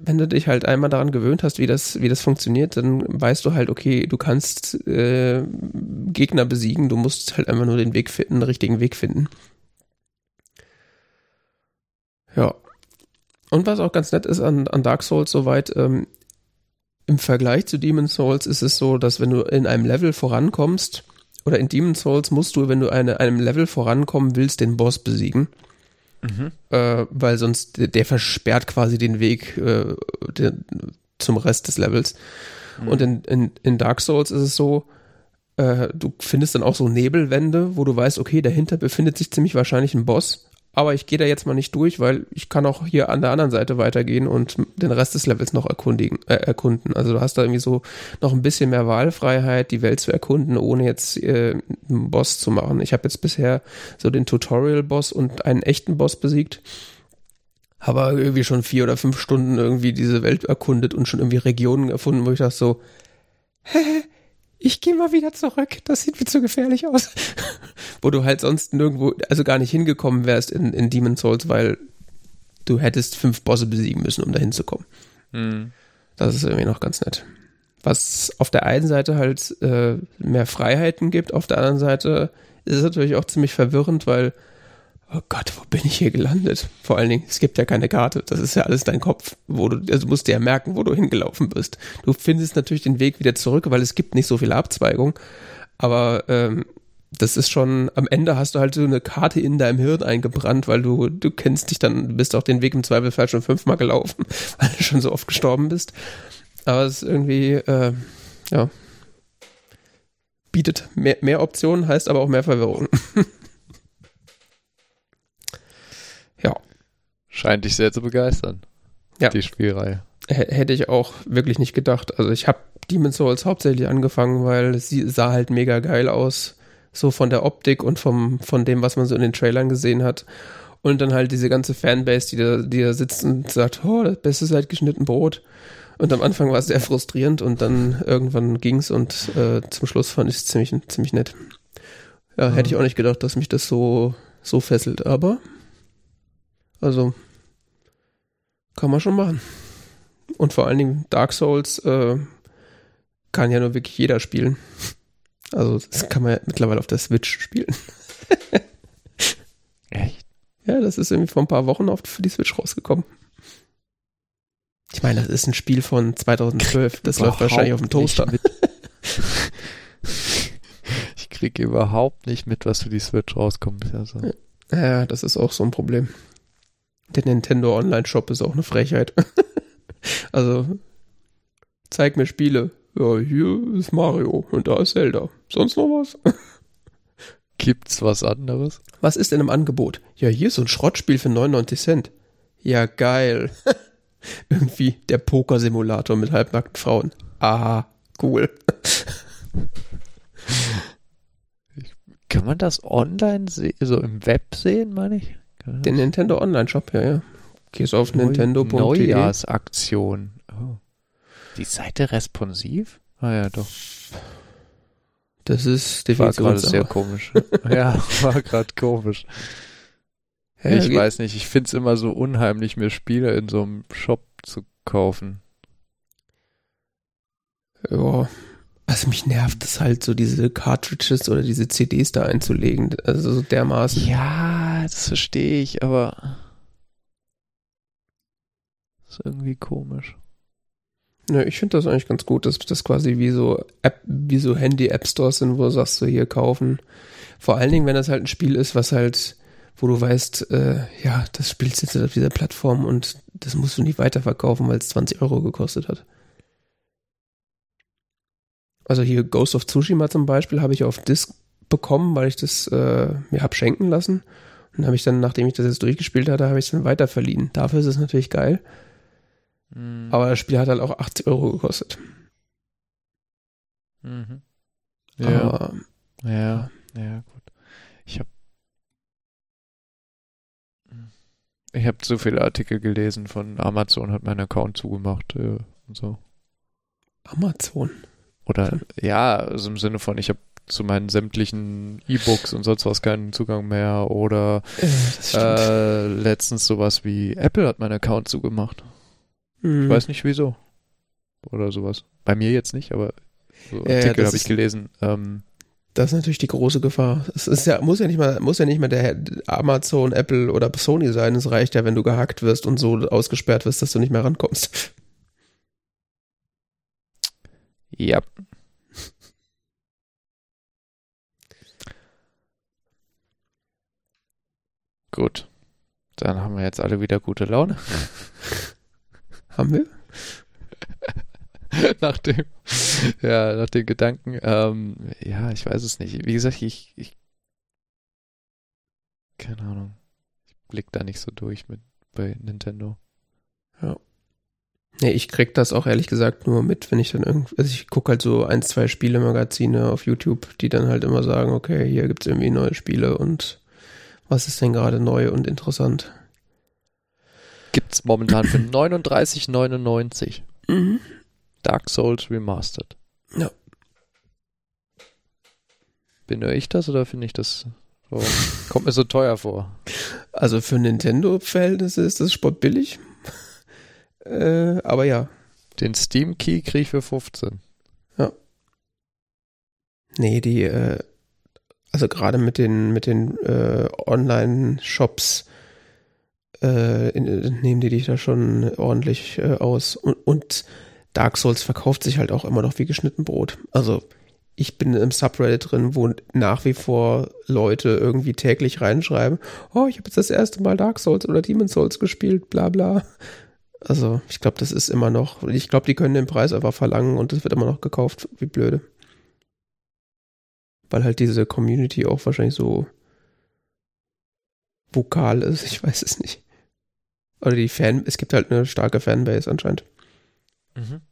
wenn du dich halt einmal daran gewöhnt hast, wie das, wie das funktioniert, dann weißt du halt, okay, du kannst äh, Gegner besiegen, du musst halt einfach nur den Weg finden, den richtigen Weg finden. Ja. Und was auch ganz nett ist an, an Dark Souls soweit, ähm, im Vergleich zu Demon's Souls ist es so, dass wenn du in einem Level vorankommst, oder in Demon's Souls musst du, wenn du eine, einem Level vorankommen willst, den Boss besiegen Mhm. äh, weil sonst der, der versperrt quasi den Weg äh, der, zum Rest des Levels. Mhm. Und in, in, in Dark Souls ist es so, äh, du findest dann auch so Nebelwände, wo du weißt, okay, dahinter befindet sich ziemlich wahrscheinlich ein Boss, aber ich gehe da jetzt mal nicht durch, weil ich kann auch hier an der anderen Seite weitergehen und den Rest des Levels noch erkundigen, äh, erkunden. Also du hast da irgendwie so noch ein bisschen mehr Wahlfreiheit, die Welt zu erkunden, ohne jetzt äh, einen Boss zu machen. Ich habe jetzt bisher so den Tutorial-Boss und einen echten Boss besiegt. Aber irgendwie schon vier oder fünf Stunden irgendwie diese Welt erkundet und schon irgendwie Regionen erfunden, wo ich dachte so, hä, ich gehe mal wieder zurück, das sieht mir zu gefährlich aus. Wo du halt sonst nirgendwo, also gar nicht hingekommen wärst in, in Demon's Souls, weil du hättest fünf Bosse besiegen müssen, um da hinzukommen. Hm. Das ist irgendwie noch ganz nett. Was auf der einen Seite halt äh, mehr Freiheiten gibt, auf der anderen Seite ist es natürlich auch ziemlich verwirrend, weil, oh Gott, wo bin ich hier gelandet? Vor allen Dingen, es gibt ja keine Karte, das ist ja alles dein Kopf, wo du, also musst du ja merken, wo du hingelaufen bist. Du findest natürlich den Weg wieder zurück, weil es gibt nicht so viele Abzweigungen, aber ähm, das ist schon, am Ende hast du halt so eine Karte in deinem Hirn eingebrannt, weil du, du kennst dich dann, bist auch den Weg im Zweifelsfall schon fünfmal gelaufen, weil du schon so oft gestorben bist. Aber es ist irgendwie, äh, ja, bietet mehr, mehr Optionen, heißt aber auch mehr Verwirrung. ja. Scheint dich sehr zu begeistern. Ja. Die Spielreihe. H hätte ich auch wirklich nicht gedacht. Also ich habe Demon's Souls hauptsächlich angefangen, weil sie sah halt mega geil aus. So von der Optik und vom, von dem, was man so in den Trailern gesehen hat. Und dann halt diese ganze Fanbase, die da, die da sitzt und sagt, oh, das Beste seit geschnitten Brot. Und am Anfang war es sehr frustrierend und dann irgendwann ging's und äh, zum Schluss fand ich es ziemlich, ziemlich nett. Ja, hätte ich auch nicht gedacht, dass mich das so, so fesselt, aber also kann man schon machen. Und vor allen Dingen Dark Souls äh, kann ja nur wirklich jeder spielen. Also das kann man ja mittlerweile auf der Switch spielen. Echt? Ja, das ist irgendwie vor ein paar Wochen oft für die Switch rausgekommen. Ich meine, das ist ein Spiel von 2012. Das läuft wahrscheinlich auf dem Toaster. Mit. ich kriege überhaupt nicht mit, was für die Switch rauskommt. Also. Ja, das ist auch so ein Problem. Der Nintendo Online Shop ist auch eine Frechheit. also, zeig mir Spiele. Ja, hier ist Mario und da ist Zelda. Sonst noch was? Gibt's was anderes? Was ist denn im Angebot? Ja, hier ist so ein Schrottspiel für 99 Cent. Ja, geil. Irgendwie der Poker-Simulator mit halbnackten Frauen. Aha, cool. Kann man das online sehen, so im Web sehen, meine ich? Den Nintendo Online-Shop, ja, ja. Gehst auf Neu nintendo.de. Neujahrsaktion. Oh. Die Seite responsiv? Ah ja, doch. Das ist War gerade sehr komisch. ja, war gerade komisch. Ja, ich weiß nicht, ich find's immer so unheimlich, mir Spiele in so einem Shop zu kaufen. Ja. Also mich nervt es halt so, diese Cartridges oder diese CDs da einzulegen. Also so dermaßen. Ja, das verstehe ich, aber ist irgendwie komisch. Ja, ich finde das eigentlich ganz gut, dass das quasi wie so App, wie so Handy-App-Stores sind, wo du sagst, so hier kaufen. Vor allen Dingen, wenn das halt ein Spiel ist, was halt, wo du weißt, äh, ja, das spielst jetzt auf dieser Plattform und das musst du nicht weiterverkaufen, weil es 20 Euro gekostet hat. Also hier Ghost of Tsushima zum Beispiel habe ich auf Disc bekommen, weil ich das äh, mir hab schenken lassen. Und habe ich dann, nachdem ich das jetzt durchgespielt hatte, habe ich es dann weiter verliehen. Dafür ist es natürlich geil. Mhm. Aber das Spiel hat halt auch 80 Euro gekostet. Mhm. Ja, Aber ja, ja, gut. Ich habe ich habe zu viele Artikel gelesen von Amazon hat meinen Account zugemacht äh, und so. Amazon. Oder ja, also im Sinne von, ich habe zu meinen sämtlichen E-Books und sonst was keinen Zugang mehr. Oder Äh, letztens sowas wie Apple hat meinen Account zugemacht. Mhm. Ich weiß nicht wieso. Oder sowas. Bei mir jetzt nicht, aber so Ja, ja, Artikel das habe ich gelesen. Ähm, Das ist natürlich die große Gefahr. Es ist ja, muss ja nicht mal, muss ja nicht mal der Amazon, Apple oder Sony sein. Es reicht ja, wenn du gehackt wirst und so ausgesperrt wirst, dass du nicht mehr rankommst. Ja. Gut. Dann haben wir jetzt alle wieder gute Laune. Haben wir? nach dem, ja, nach den Gedanken. Ähm, ja, ich weiß es nicht. Wie gesagt, ich, ich keine Ahnung. Ich blick da nicht so durch mit bei Nintendo. Nee, ich krieg das auch ehrlich gesagt nur mit, wenn ich dann irgendwie, also ich gucke halt so ein, zwei Spielemagazine auf YouTube, die dann halt immer sagen, okay, hier gibt's irgendwie neue Spiele und was ist denn gerade neu und interessant. Gibt's momentan für 39,99 Mhm. Dark Souls Remastered. Ja. Bin nur ich das oder finde ich das so, kommt mir so teuer vor? Also für Nintendo-Verhältnisse ist das sportbillig. Äh, aber ja. Den Steam Key kriege ich für 15. Ja. Nee, die, äh, also gerade mit den, mit den äh, Online-Shops äh, nehmen die dich da schon ordentlich äh, aus. Und, und Dark Souls verkauft sich halt auch immer noch wie geschnitten Brot. Also ich bin im Subreddit drin, wo nach wie vor Leute irgendwie täglich reinschreiben, oh, ich habe jetzt das erste Mal Dark Souls oder Demon Souls gespielt, bla bla. Also ich glaube, das ist immer noch, ich glaube, die können den Preis einfach verlangen und das wird immer noch gekauft, wie blöde. Weil halt diese Community auch wahrscheinlich so vokal ist, ich weiß es nicht. Oder die Fan, es gibt halt eine starke Fanbase anscheinend. Mhm.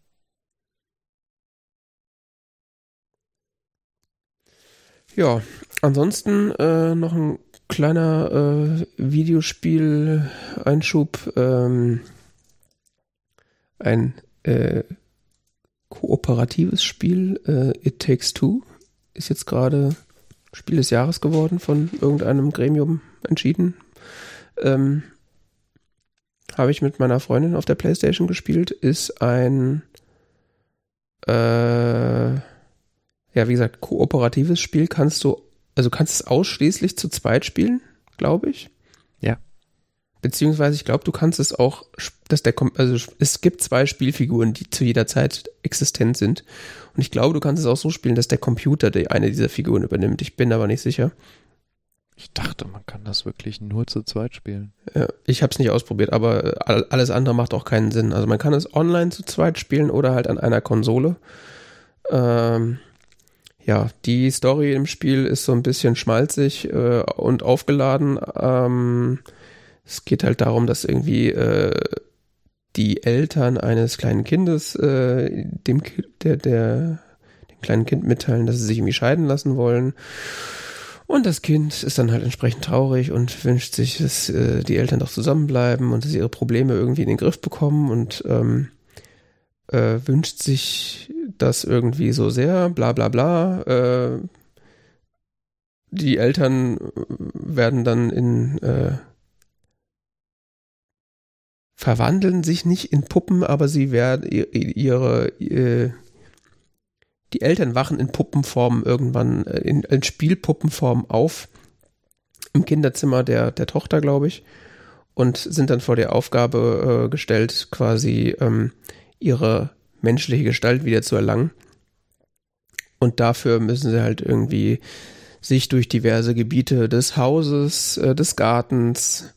Ja, ansonsten äh, noch ein kleiner äh, Videospiel-Einschub. Ähm, ein äh, kooperatives Spiel, äh, It Takes Two, ist jetzt gerade Spiel des Jahres geworden, von irgendeinem Gremium entschieden. Ähm, Habe ich mit meiner Freundin auf der Playstation gespielt, ist ein äh, ja, wie gesagt, kooperatives Spiel kannst du, also kannst es ausschließlich zu zweit spielen, glaube ich. Beziehungsweise ich glaube, du kannst es auch, dass der, also es gibt zwei Spielfiguren, die zu jeder Zeit existent sind. Und ich glaube, du kannst es auch so spielen, dass der Computer die eine dieser Figuren übernimmt. Ich bin aber nicht sicher. Ich dachte, man kann das wirklich nur zu zweit spielen. Ja, ich habe es nicht ausprobiert, aber alles andere macht auch keinen Sinn. Also man kann es online zu zweit spielen oder halt an einer Konsole. Ähm, ja, die Story im Spiel ist so ein bisschen schmalzig äh, und aufgeladen. Ähm, es geht halt darum, dass irgendwie äh, die Eltern eines kleinen Kindes äh, dem der der dem kleinen Kind mitteilen, dass sie sich irgendwie scheiden lassen wollen. Und das Kind ist dann halt entsprechend traurig und wünscht sich, dass äh, die Eltern doch zusammenbleiben und dass sie ihre Probleme irgendwie in den Griff bekommen und ähm, äh, wünscht sich das irgendwie so sehr, bla bla bla. Äh, die Eltern werden dann in äh, verwandeln sich nicht in Puppen, aber sie werden ihre, ihre die Eltern wachen in Puppenform irgendwann äh, in, in Spielpuppenform auf im Kinderzimmer der der Tochter, glaube ich, und sind dann vor der Aufgabe äh, gestellt, quasi ähm, ihre menschliche Gestalt wieder zu erlangen. Und dafür müssen sie halt irgendwie sich durch diverse Gebiete des Hauses, äh, des Gartens,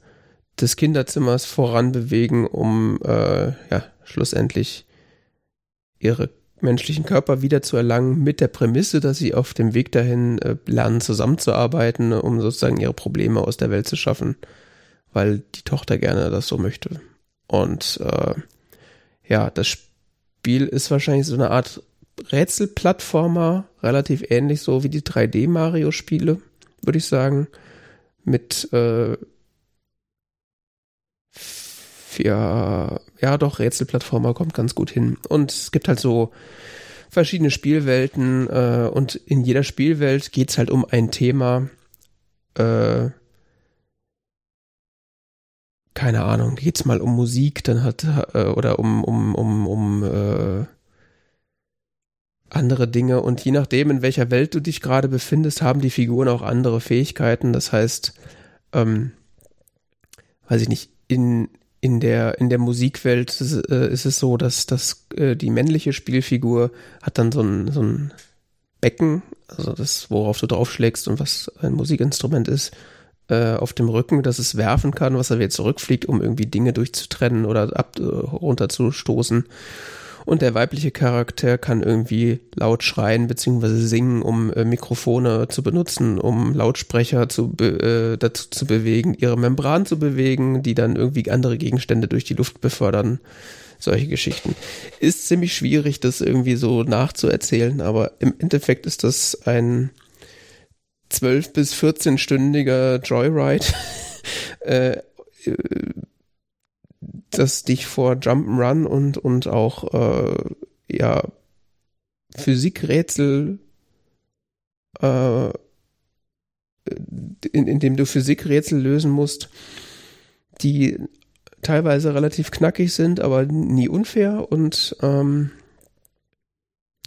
des Kinderzimmers voranbewegen, um äh, ja schlussendlich ihre menschlichen Körper wieder zu erlangen, mit der Prämisse, dass sie auf dem Weg dahin äh, lernen zusammenzuarbeiten, um sozusagen ihre Probleme aus der Welt zu schaffen, weil die Tochter gerne das so möchte. Und äh, ja, das Spiel ist wahrscheinlich so eine Art Rätselplattformer, relativ ähnlich so wie die 3D-Mario-Spiele, würde ich sagen. Mit äh, ja, ja doch, Rätselplattformer kommt ganz gut hin. Und es gibt halt so verschiedene Spielwelten äh, und in jeder Spielwelt geht es halt um ein Thema. Äh, keine Ahnung, geht's mal um Musik, dann hat äh, oder um um um um äh, andere Dinge und je nachdem in welcher Welt du dich gerade befindest, haben die Figuren auch andere Fähigkeiten. Das heißt, ähm, weiß ich nicht, in in der in der Musikwelt ist, äh, ist es so, dass dass äh, die männliche Spielfigur hat dann so ein so ein Becken, also das worauf du draufschlägst und was ein Musikinstrument ist äh, auf dem Rücken, dass es werfen kann, was er wieder zurückfliegt, um irgendwie Dinge durchzutrennen oder ab, äh, runterzustoßen. Und der weibliche Charakter kann irgendwie laut schreien bzw. singen, um äh, Mikrofone zu benutzen, um Lautsprecher zu äh, dazu zu bewegen, ihre Membran zu bewegen, die dann irgendwie andere Gegenstände durch die Luft befördern. Solche Geschichten. Ist ziemlich schwierig, das irgendwie so nachzuerzählen, aber im Endeffekt ist das ein 12 bis 14-stündiger Joyride, äh, äh, das dich vor Jump'n'Run und, und auch äh, ja, Physikrätsel äh, in, in dem du Physikrätsel lösen musst, die teilweise relativ knackig sind, aber nie unfair und ähm,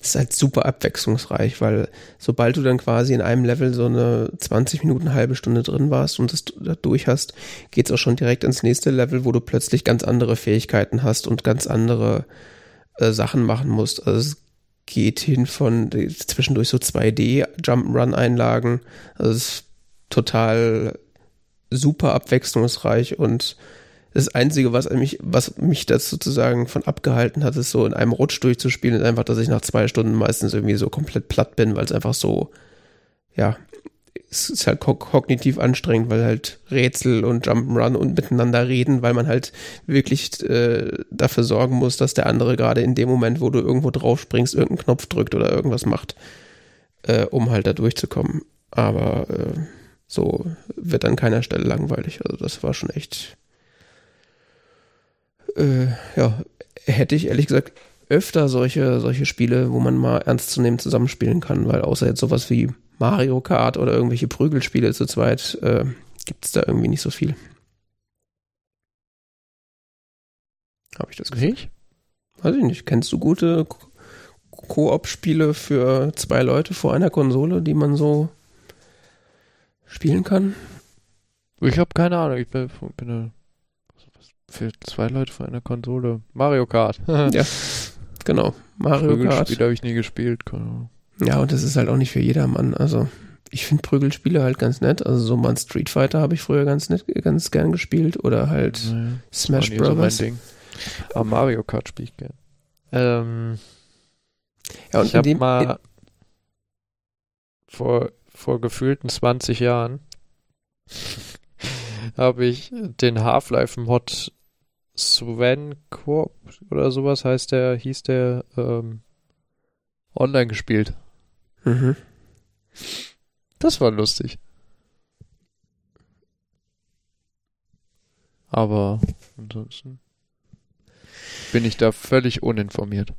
ist halt super abwechslungsreich, weil sobald du dann quasi in einem Level so eine 20 Minuten, halbe Stunde drin warst und das durch hast, geht's auch schon direkt ins nächste Level, wo du plötzlich ganz andere Fähigkeiten hast und ganz andere äh, Sachen machen musst. Also es geht hin von zwischendurch so 2D Jump'n'Run-Einlagen. Also es ist total super abwechslungsreich und das Einzige, was mich, was mich das sozusagen von abgehalten hat, ist so in einem Rutsch durchzuspielen, ist einfach, dass ich nach zwei Stunden meistens irgendwie so komplett platt bin, weil es einfach so, ja, es ist halt kognitiv anstrengend, weil halt Rätsel und Jump'n'Run und miteinander reden, weil man halt wirklich äh, dafür sorgen muss, dass der andere gerade in dem Moment, wo du irgendwo drauf springst, irgendeinen Knopf drückt oder irgendwas macht, äh, um halt da durchzukommen. Aber äh, so wird an keiner Stelle langweilig. Also das war schon echt äh, ja, hätte ich ehrlich gesagt öfter solche, solche Spiele, wo man mal ernstzunehmend zusammenspielen kann, weil außer jetzt sowas wie Mario Kart oder irgendwelche Prügelspiele zu zweit äh, gibt es da irgendwie nicht so viel. Habe ich das Gefühl? Ich? Weiß ich nicht. Kennst du gute Koop-Spiele für zwei Leute vor einer Konsole, die man so spielen kann? Ich habe keine Ahnung. Ich bin, bin für zwei Leute vor einer Konsole. Mario Kart. ja, genau. Mario Kart. Spiel habe ich nie gespielt. Genau. Ja, und das ist halt auch nicht für jedermann. Also ich finde Prügelspiele halt ganz nett. Also so mal ein Street Fighter habe ich früher ganz nett, ganz gern gespielt oder halt naja, Smash Bros. So Aber Mario Kart spiele ich gern. Ähm, ja, und ich habe mal vor, vor gefühlten 20 Jahren habe ich den Half-Life-Mod Sven Corp oder sowas heißt der, hieß der, ähm, online gespielt. Mhm. Das war lustig. Aber ansonsten bin ich da völlig uninformiert.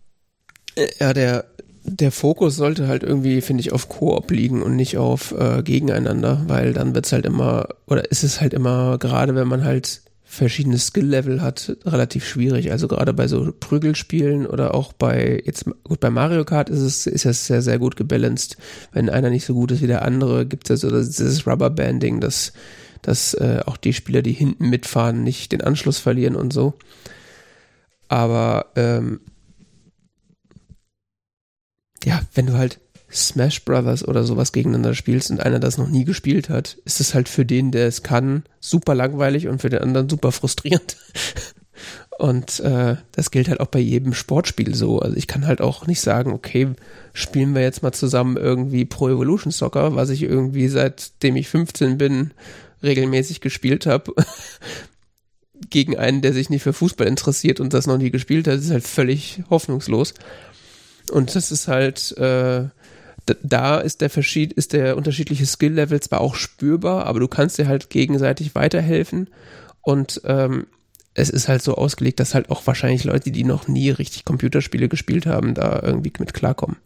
Ja, der, der Fokus sollte halt irgendwie, finde ich, auf Koop liegen und nicht auf äh, gegeneinander, weil dann wird's halt immer, oder ist es halt immer, gerade wenn man halt verschiedene Skill-Level hat, relativ schwierig. Also gerade bei so Prügelspielen oder auch bei, jetzt gut, bei Mario Kart ist es, ist es sehr, sehr gut gebalanced. Wenn einer nicht so gut ist wie der andere, gibt es ja so dieses Rubberbanding, dass, dass äh, auch die Spieler, die hinten mitfahren, nicht den Anschluss verlieren und so. Aber ähm, ja, wenn du halt Smash Brothers oder sowas gegeneinander spielst und einer das noch nie gespielt hat, ist es halt für den, der es kann, super langweilig und für den anderen super frustrierend. Und äh, das gilt halt auch bei jedem Sportspiel so. Also ich kann halt auch nicht sagen, okay, spielen wir jetzt mal zusammen irgendwie Pro Evolution Soccer, was ich irgendwie seitdem ich 15 bin regelmäßig gespielt habe, gegen einen, der sich nicht für Fußball interessiert und das noch nie gespielt hat, ist halt völlig hoffnungslos. Und das ist halt äh, da ist der Verschied, ist der unterschiedliche Skill-Level zwar auch spürbar, aber du kannst dir halt gegenseitig weiterhelfen und ähm, es ist halt so ausgelegt, dass halt auch wahrscheinlich Leute, die noch nie richtig Computerspiele gespielt haben, da irgendwie mit klarkommen.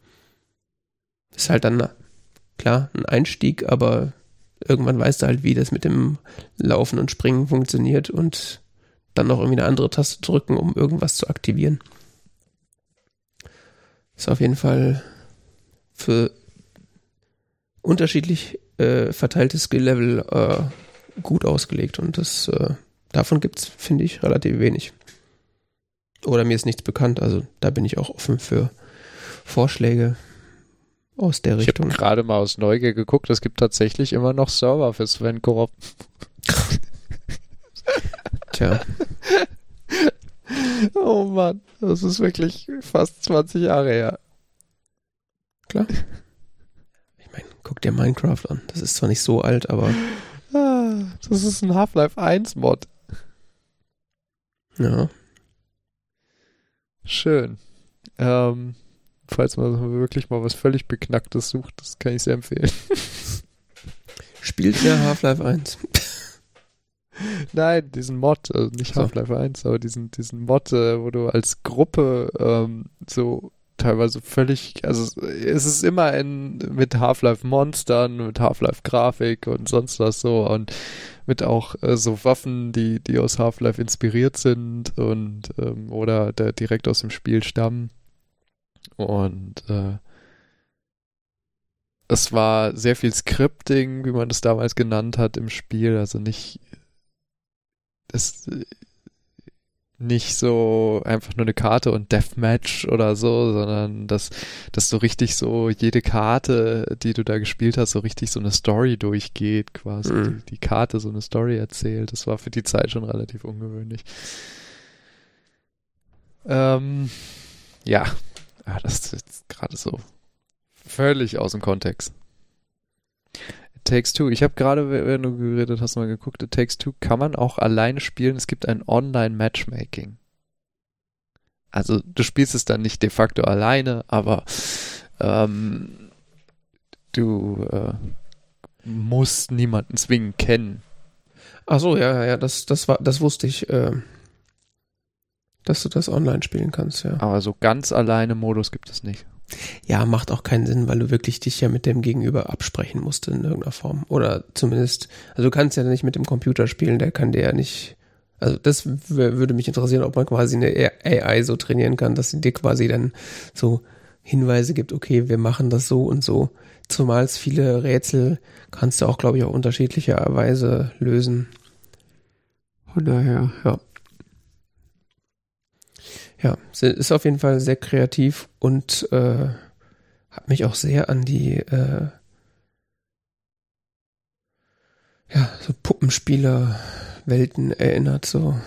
Ist halt dann, klar, ein Einstieg, aber irgendwann weißt du halt, wie das mit dem Laufen und Springen funktioniert und dann noch irgendwie eine andere Taste drücken, um irgendwas zu aktivieren. Ist auf jeden Fall für unterschiedlich äh, verteiltes Skill-Level äh, gut ausgelegt und das äh, davon gibt's finde ich relativ wenig. Oder mir ist nichts bekannt, also da bin ich auch offen für Vorschläge aus der Richtung. Ich habe gerade mal aus Neugier geguckt, es gibt tatsächlich immer noch Server für Sven Korop. Tja. Oh Mann, das ist wirklich fast 20 Jahre her. Klar. Ich meine, guck dir Minecraft an. Das ist zwar nicht so alt, aber. Ah, das ist ein Half-Life 1 Mod. Ja. Schön. Ähm, falls man wirklich mal was völlig Beknacktes sucht, das kann ich sehr empfehlen. Spielt ihr Half-Life 1? Nein, diesen Mod, also nicht Half-Life 1, aber diesen, diesen Mod, äh, wo du als Gruppe ähm, so teilweise völlig, also es ist immer in, mit Half-Life Monstern, mit Half-Life Grafik und sonst was so und mit auch äh, so Waffen, die, die aus Half-Life inspiriert sind und ähm, oder der direkt aus dem Spiel stammen. Und äh, es war sehr viel Scripting, wie man es damals genannt hat, im Spiel. Also nicht, es, nicht so einfach nur eine Karte und Deathmatch oder so, sondern dass, dass so richtig so jede Karte, die du da gespielt hast, so richtig so eine Story durchgeht, quasi. Mhm. Die, die, Karte so eine Story erzählt. Das war für die Zeit schon relativ ungewöhnlich. Ähm, ja, ah, das ist gerade so völlig aus dem Kontext. Takes Two. Ich habe gerade, wenn du geredet hast, mal geguckt. It Takes Two kann man auch alleine spielen. Es gibt ein Online-Matchmaking. Also du spielst es dann nicht de facto alleine, aber ähm, du äh, musst niemanden zwingend kennen. Ach so, ja, ja, das, das war, das wusste ich, äh, dass du das online spielen kannst, ja. Aber so ganz alleine Modus gibt es nicht. Ja, macht auch keinen Sinn, weil du wirklich dich ja mit dem Gegenüber absprechen musst in irgendeiner Form. Oder zumindest, also du kannst ja nicht mit dem Computer spielen, der kann dir ja nicht. Also das würde mich interessieren, ob man quasi eine AI so trainieren kann, dass sie dir quasi dann so Hinweise gibt, okay, wir machen das so und so. Zumal es viele Rätsel kannst du auch, glaube ich, auf unterschiedliche Weise lösen. Von daher, ja. Ja, ist auf jeden Fall sehr kreativ und äh, hat mich auch sehr an die äh, ja, so Puppenspieler-Welten erinnert. So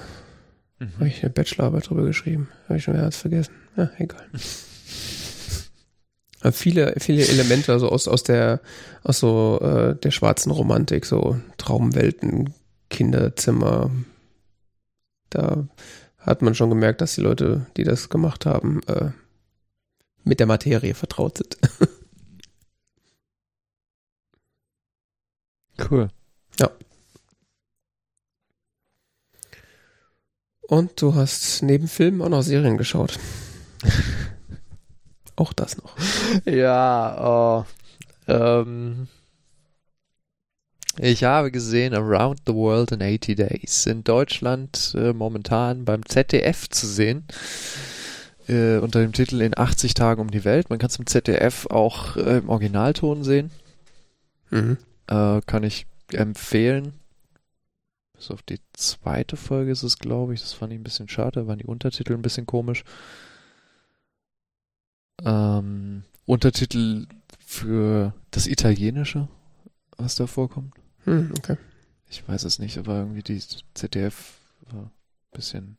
mhm. habe ich eine Bachelorarbeit drüber geschrieben. Habe ich schon wieder vergessen. Ja, egal. viele, viele Elemente also aus, aus der, aus so äh, der schwarzen Romantik, so Traumwelten, Kinderzimmer. Da hat man schon gemerkt, dass die Leute, die das gemacht haben, äh, mit der Materie vertraut sind. cool. Ja. Und du hast neben Filmen auch noch Serien geschaut. auch das noch. Ja, oh, ähm, ich habe gesehen Around the World in 80 Days. In Deutschland äh, momentan beim ZDF zu sehen. Äh, unter dem Titel In 80 Tagen um die Welt. Man kann es im ZDF auch äh, im Originalton sehen. Mhm. Äh, kann ich empfehlen. Bis auf die zweite Folge ist es, glaube ich. Das fand ich ein bisschen schade. Da waren die Untertitel ein bisschen komisch. Ähm, Untertitel für das Italienische, was da vorkommt. Hm, okay. Ich weiß es nicht, aber irgendwie die ZDF war ein bisschen.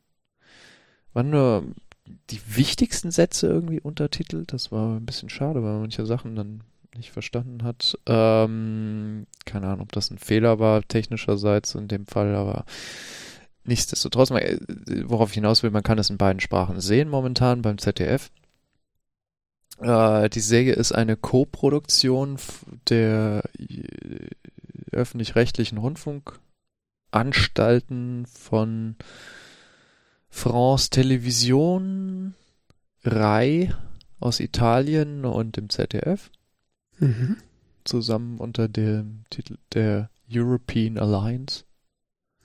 Waren nur die wichtigsten Sätze irgendwie untertitelt. Das war ein bisschen schade, weil man manche Sachen dann nicht verstanden hat. Ähm, keine Ahnung, ob das ein Fehler war, technischerseits in dem Fall, aber nichtsdestotrotz, worauf ich hinaus will, man kann es in beiden Sprachen sehen momentan beim ZDF. Äh, die Serie ist eine Co-Produktion der öffentlich-rechtlichen Rundfunkanstalten von France Television, RAI aus Italien und dem ZDF. Mhm. Zusammen unter dem Titel der European Alliance.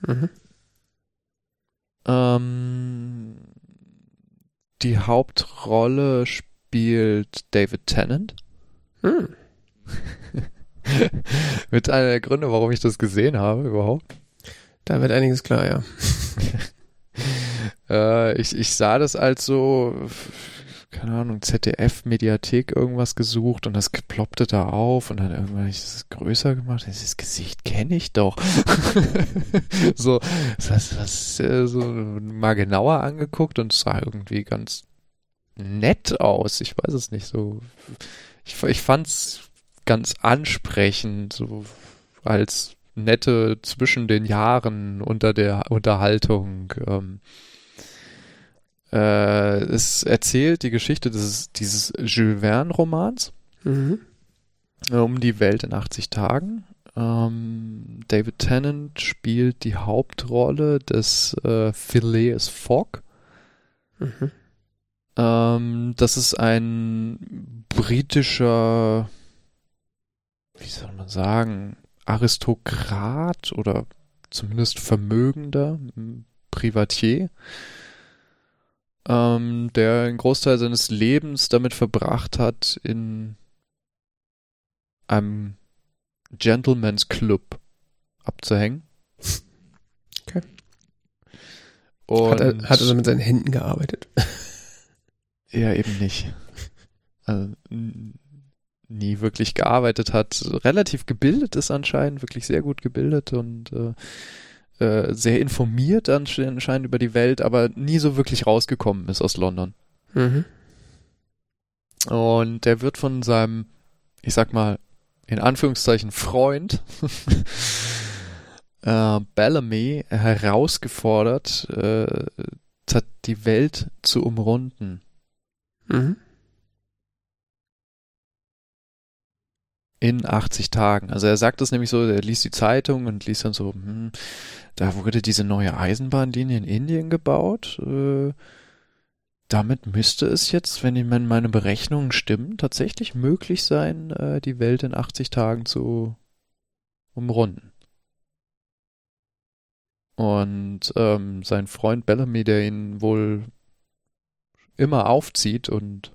Mhm. Ähm, die Hauptrolle spielt David Tennant. Mhm. Mit einer der Gründe, warum ich das gesehen habe überhaupt. Da wird einiges klar, ja. äh, ich, ich sah das als so, keine Ahnung, ZDF-Mediathek irgendwas gesucht und das ploppte da auf und dann irgendwann ich das größer gemacht. Das Gesicht kenne ich doch. so, das, das äh, so mal genauer angeguckt und es sah irgendwie ganz nett aus. Ich weiß es nicht so. Ich, ich fand's ganz ansprechend, so als nette zwischen den Jahren unter der Unterhaltung. Ähm, äh, es erzählt die Geschichte des, dieses Jules Verne-Romans mhm. um die Welt in 80 Tagen. Ähm, David Tennant spielt die Hauptrolle des äh, Phileas Fogg. Mhm. Ähm, das ist ein britischer, wie soll man sagen, Aristokrat oder zumindest vermögender Privatier, ähm, der einen Großteil seines Lebens damit verbracht hat, in einem Gentleman's Club abzuhängen. Okay. Und hat, er, hat er mit seinen Händen gearbeitet? Ja, eben nicht. Also, nie wirklich gearbeitet hat, relativ gebildet ist anscheinend, wirklich sehr gut gebildet und äh, äh, sehr informiert anscheinend über die Welt, aber nie so wirklich rausgekommen ist aus London. Mhm. Und der wird von seinem, ich sag mal, in Anführungszeichen Freund äh, Bellamy herausgefordert, äh, die Welt zu umrunden. Mhm. In 80 Tagen. Also er sagt das nämlich so, er liest die Zeitung und liest dann so, hm, da wurde diese neue Eisenbahnlinie in Indien gebaut. Äh, damit müsste es jetzt, wenn meine Berechnungen stimmen, tatsächlich möglich sein, äh, die Welt in 80 Tagen zu umrunden. Und ähm, sein Freund Bellamy, der ihn wohl immer aufzieht und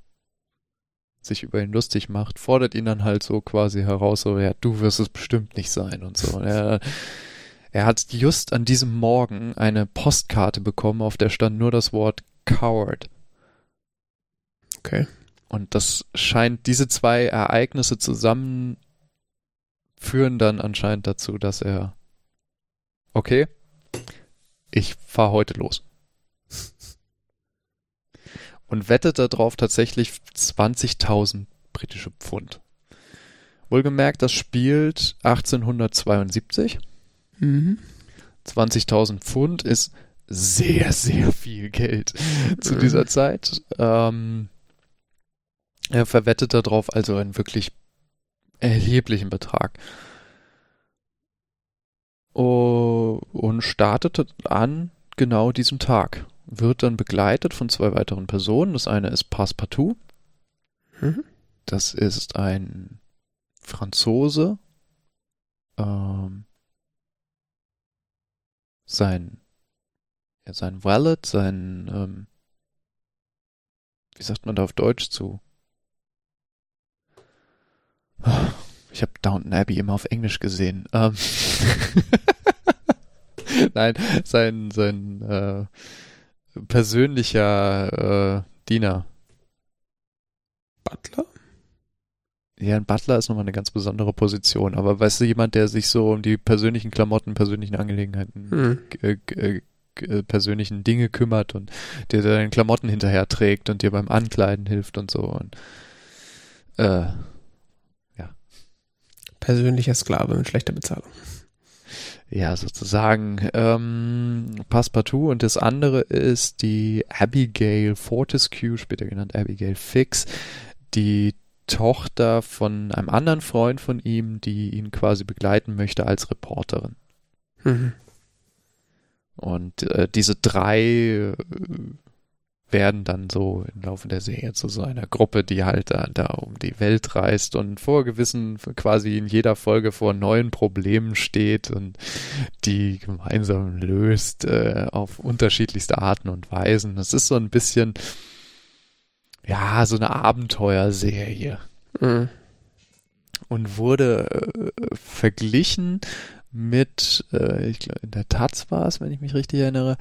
sich über ihn lustig macht, fordert ihn dann halt so quasi heraus, so, ja, du wirst es bestimmt nicht sein und so. Und er, er hat just an diesem Morgen eine Postkarte bekommen, auf der stand nur das Wort Coward. Okay. Und das scheint, diese zwei Ereignisse zusammen führen dann anscheinend dazu, dass er, okay, ich fahre heute los und wettet darauf tatsächlich 20.000 britische Pfund. Wohlgemerkt, das spielt 1872. Mhm. 20.000 Pfund ist sehr, sehr viel Geld zu dieser Zeit. Ähm, er verwettet darauf also einen wirklich erheblichen Betrag. Oh, und startete an genau diesem Tag wird dann begleitet von zwei weiteren Personen. Das eine ist Passepartout. Mhm. Das ist ein Franzose. Ähm, sein, ja, sein Wallet, sein, ähm, wie sagt man da auf Deutsch zu? Ich habe Downton Abbey immer auf Englisch gesehen. Ähm Nein, sein, sein, äh, persönlicher äh, Diener. Butler? Ja, ein Butler ist nochmal eine ganz besondere Position, aber weißt du, jemand, der sich so um die persönlichen Klamotten, persönlichen Angelegenheiten, hm. äh, äh, persönlichen Dinge kümmert und dir deine Klamotten hinterher trägt und dir beim Ankleiden hilft und so. Und, äh, ja. Persönlicher Sklave mit schlechter Bezahlung ja, sozusagen ähm, Passepartout und das andere ist die Abigail Fortescue, später genannt Abigail Fix, die Tochter von einem anderen Freund von ihm, die ihn quasi begleiten möchte als Reporterin. Mhm. Und äh, diese drei äh, werden dann so im Laufe der Serie zu so einer Gruppe, die halt da, da um die Welt reist und vor gewissen, quasi in jeder Folge vor neuen Problemen steht und die gemeinsam löst äh, auf unterschiedlichste Arten und Weisen. Das ist so ein bisschen, ja, so eine Abenteuerserie. Mhm. Und wurde äh, verglichen mit, äh, ich glaube, in der Taz war es, wenn ich mich richtig erinnere,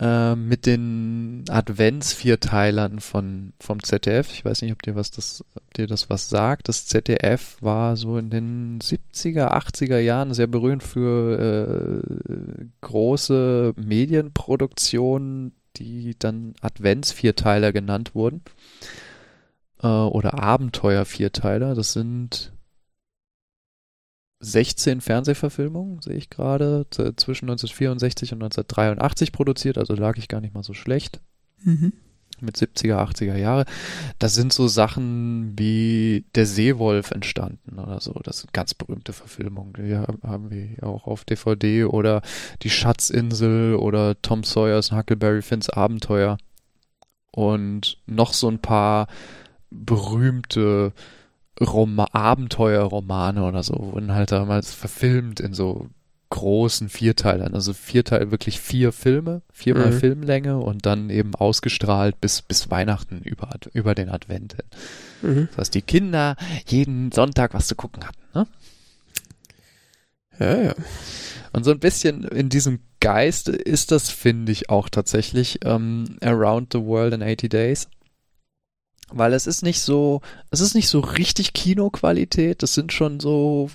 äh, mit den Advents-Vierteilern von, vom ZDF. Ich weiß nicht, ob dir was das, ob dir das was sagt. Das ZDF war so in den 70er, 80er Jahren sehr berühmt für äh, große Medienproduktionen, die dann Advents-Vierteiler genannt wurden. Äh, oder Abenteuer-Vierteiler. Das sind 16 Fernsehverfilmungen, sehe ich gerade, zwischen 1964 und 1983 produziert, also lag ich gar nicht mal so schlecht. Mhm. Mit 70er, 80er Jahre. Das sind so Sachen wie Der Seewolf entstanden oder so. Das sind ganz berühmte Verfilmungen. Die haben wir auch auf DVD oder Die Schatzinsel oder Tom Sawyers Huckleberry Finns Abenteuer. und noch so ein paar berühmte Roma Abenteuerromane oder so wurden halt damals verfilmt in so großen Vierteilern. Also Vierteil, wirklich vier Filme, viermal mhm. Filmlänge und dann eben ausgestrahlt bis, bis Weihnachten über, über den Advent. Mhm. Dass die Kinder jeden Sonntag was zu gucken hatten. Ne? Ja, ja. Und so ein bisschen in diesem Geist ist das, finde ich, auch tatsächlich ähm, Around the World in 80 Days. Weil es ist nicht so, es ist nicht so richtig Kinoqualität, das sind schon so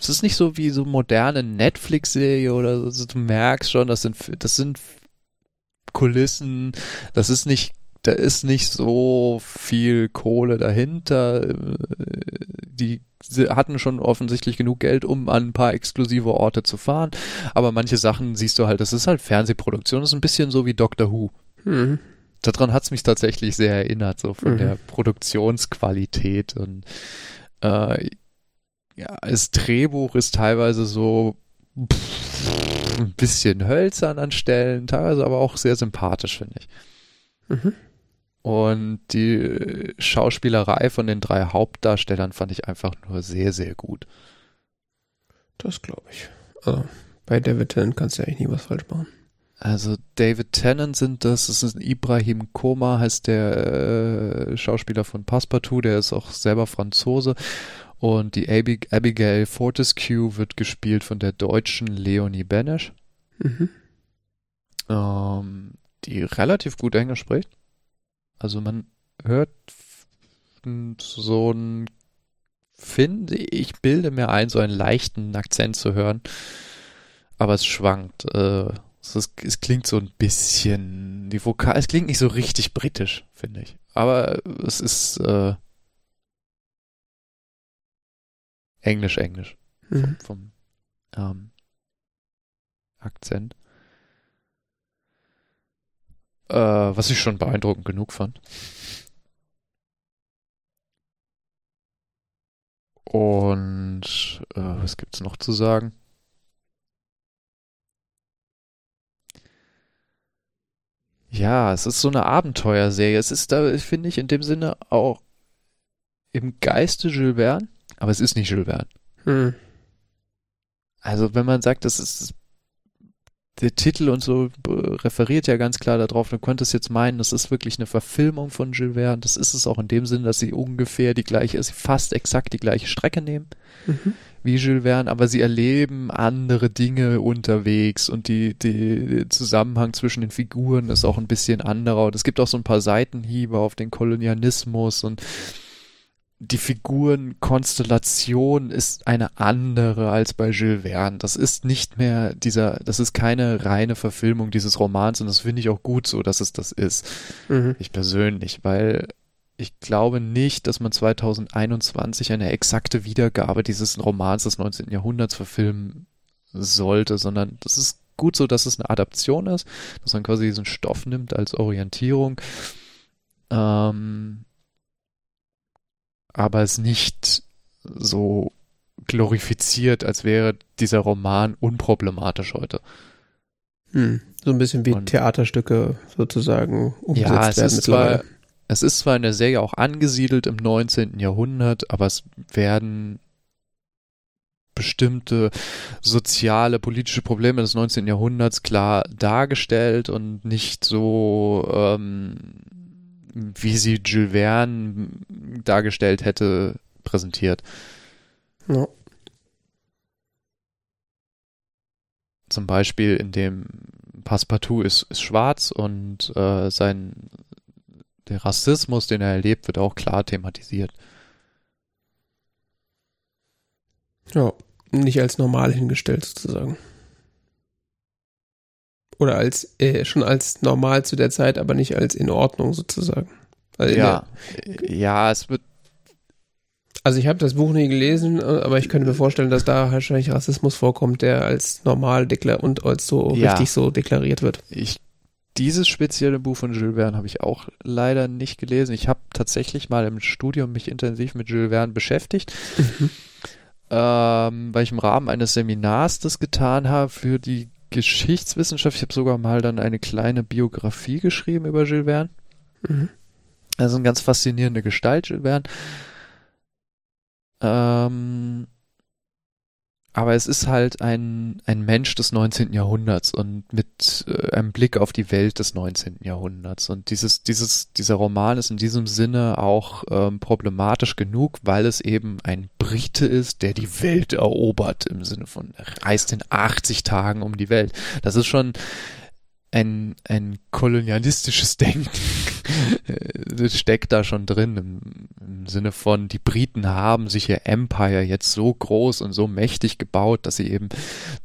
es ist nicht so wie so moderne Netflix-Serie oder so. Du merkst schon, das sind, das sind Kulissen. Das ist nicht, da ist nicht so viel Kohle dahinter. Die hatten schon offensichtlich genug Geld, um an ein paar exklusive Orte zu fahren. Aber manche Sachen siehst du halt, das ist halt Fernsehproduktion. Das ist ein bisschen so wie Doctor Who. Mhm. Daran hat es mich tatsächlich sehr erinnert, so von mhm. der Produktionsqualität und äh, ja, das Drehbuch ist teilweise so pff, ein bisschen hölzern an Stellen, teilweise aber auch sehr sympathisch, finde ich. Mhm. Und die Schauspielerei von den drei Hauptdarstellern fand ich einfach nur sehr, sehr gut. Das glaube ich. Also, bei David Tennant kannst du ja eigentlich nie was falsch machen. Also David Tennant sind das, das ist Ibrahim Koma, heißt der äh, Schauspieler von Passepartout, der ist auch selber Franzose und die Abig Abigail Fortescue wird gespielt von der deutschen Leonie Benesch, mhm. ähm, die relativ gut Englisch spricht. Also man hört so ein, finde ich, bilde mir ein, so einen leichten Akzent zu hören. Aber es schwankt. Äh, es, ist, es, klingt so ein bisschen, die Vokal, es klingt nicht so richtig britisch, finde ich. Aber es ist, äh, Englisch, Englisch. Mhm. Vom, vom ähm, Akzent. Äh, was ich schon beeindruckend genug fand. Und äh, was gibt's noch zu sagen? Ja, es ist so eine Abenteuerserie. Es ist da, finde ich, in dem Sinne auch im Geiste Jules Verne aber es ist nicht Jules Verne. Hm. Also wenn man sagt, das ist der Titel und so referiert ja ganz klar darauf, du könntest jetzt meinen, das ist wirklich eine Verfilmung von Jules Verne. Das ist es auch in dem Sinn, dass sie ungefähr die gleiche, ist fast exakt die gleiche Strecke nehmen mhm. wie Jules Verne, aber sie erleben andere Dinge unterwegs und die, die, der Zusammenhang zwischen den Figuren ist auch ein bisschen anderer. Und es gibt auch so ein paar Seitenhiebe auf den Kolonialismus und die Figurenkonstellation ist eine andere als bei Jules Verne. Das ist nicht mehr dieser, das ist keine reine Verfilmung dieses Romans und das finde ich auch gut so, dass es das ist. Mhm. Ich persönlich, weil ich glaube nicht, dass man 2021 eine exakte Wiedergabe dieses Romans des 19. Jahrhunderts verfilmen sollte, sondern das ist gut so, dass es eine Adaption ist, dass man quasi diesen Stoff nimmt als Orientierung. Ähm, aber es nicht so glorifiziert, als wäre dieser Roman unproblematisch heute. Hm. So ein bisschen wie Und, Theaterstücke sozusagen umgesetzt ja, es werden ist zwar, es ist zwar in der Serie auch angesiedelt im 19. Jahrhundert, aber es werden bestimmte soziale, politische Probleme des 19. Jahrhunderts klar dargestellt und nicht so ähm, wie sie Jules Verne dargestellt hätte, präsentiert. Ja. Zum Beispiel in dem Passepartout ist, ist schwarz und äh, sein der Rassismus, den er erlebt, wird auch klar thematisiert. Ja, nicht als normal hingestellt sozusagen. Oder als äh, schon als normal zu der Zeit, aber nicht als in Ordnung sozusagen. Also ja, ja, es wird. Also ich habe das Buch nie gelesen, aber ich könnte mir vorstellen, dass da wahrscheinlich Rassismus vorkommt, der als normal deklar und als so ja. richtig so deklariert wird. Ich dieses spezielle Buch von Jules Verne habe ich auch leider nicht gelesen. Ich habe tatsächlich mal im Studium mich intensiv mit Jules Verne beschäftigt. Mhm. Ähm, weil ich im Rahmen eines Seminars das getan habe für die Geschichtswissenschaft. Ich habe sogar mal dann eine kleine Biografie geschrieben über Jules Verne. Mhm. Also eine ganz faszinierende Gestalt, Jules Verne. Ähm, aber es ist halt ein, ein Mensch des 19. Jahrhunderts und mit äh, einem Blick auf die Welt des 19. Jahrhunderts. Und dieses, dieses, dieser Roman ist in diesem Sinne auch ähm, problematisch genug, weil es eben ein Brite ist, der die Welt erobert, im Sinne von reist in 80 Tagen um die Welt. Das ist schon ein, ein kolonialistisches Denken das steckt da schon drin im, im, Sinne von, die Briten haben sich ihr Empire jetzt so groß und so mächtig gebaut, dass sie eben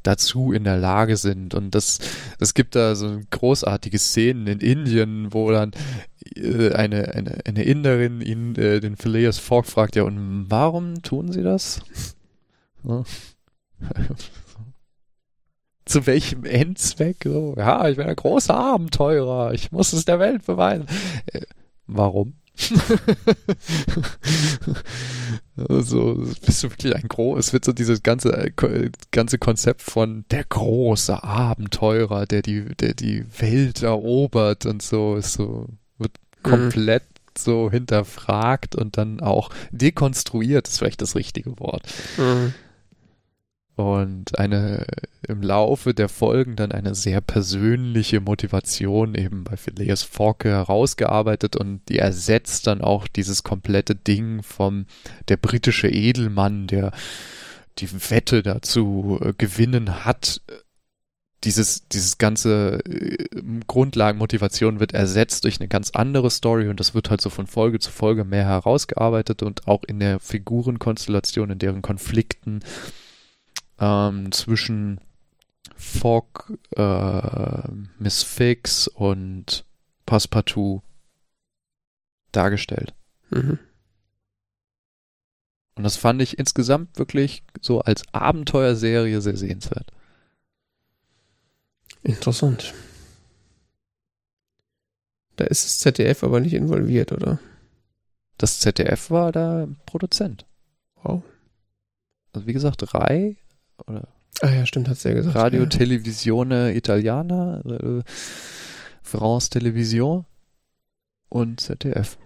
dazu in der Lage sind. Und das, es gibt da so großartige Szenen in Indien, wo dann äh, eine, eine, eine Inderin ihn, äh, den Phileas Fogg fragt, ja, und warum tun sie das? Zu welchem Endzweck? So, ja, ich bin ein großer Abenteurer, ich muss es der Welt beweisen. Äh, warum? also bist du wirklich ein groß, es wird so dieses ganze äh, ganze Konzept von der große Abenteurer, der die der die Welt erobert und so ist so wird mhm. komplett mhm. so hinterfragt und dann auch dekonstruiert ist vielleicht das richtige Wort. Mhm und eine im Laufe der Folgen dann eine sehr persönliche Motivation eben bei Phileas Fogg herausgearbeitet und die ersetzt dann auch dieses komplette Ding vom der britische Edelmann, der die Wette dazu äh, gewinnen hat. Dieses, dieses ganze äh, Grundlagenmotivation wird ersetzt durch eine ganz andere Story und das wird halt so von Folge zu Folge mehr herausgearbeitet und auch in der Figurenkonstellation, in deren Konflikten ähm, zwischen Fogg, äh, Miss Fix und Passepartout dargestellt. Mhm. Und das fand ich insgesamt wirklich so als Abenteuerserie sehr sehenswert. Interessant. Da ist das ZDF aber nicht involviert, oder? Das ZDF war da Produzent. Wow. Also wie gesagt, drei oder Ah ja, stimmt, hat sie ja gesagt. Radio ja. Televisione Italiana, äh, France Television und ZDF.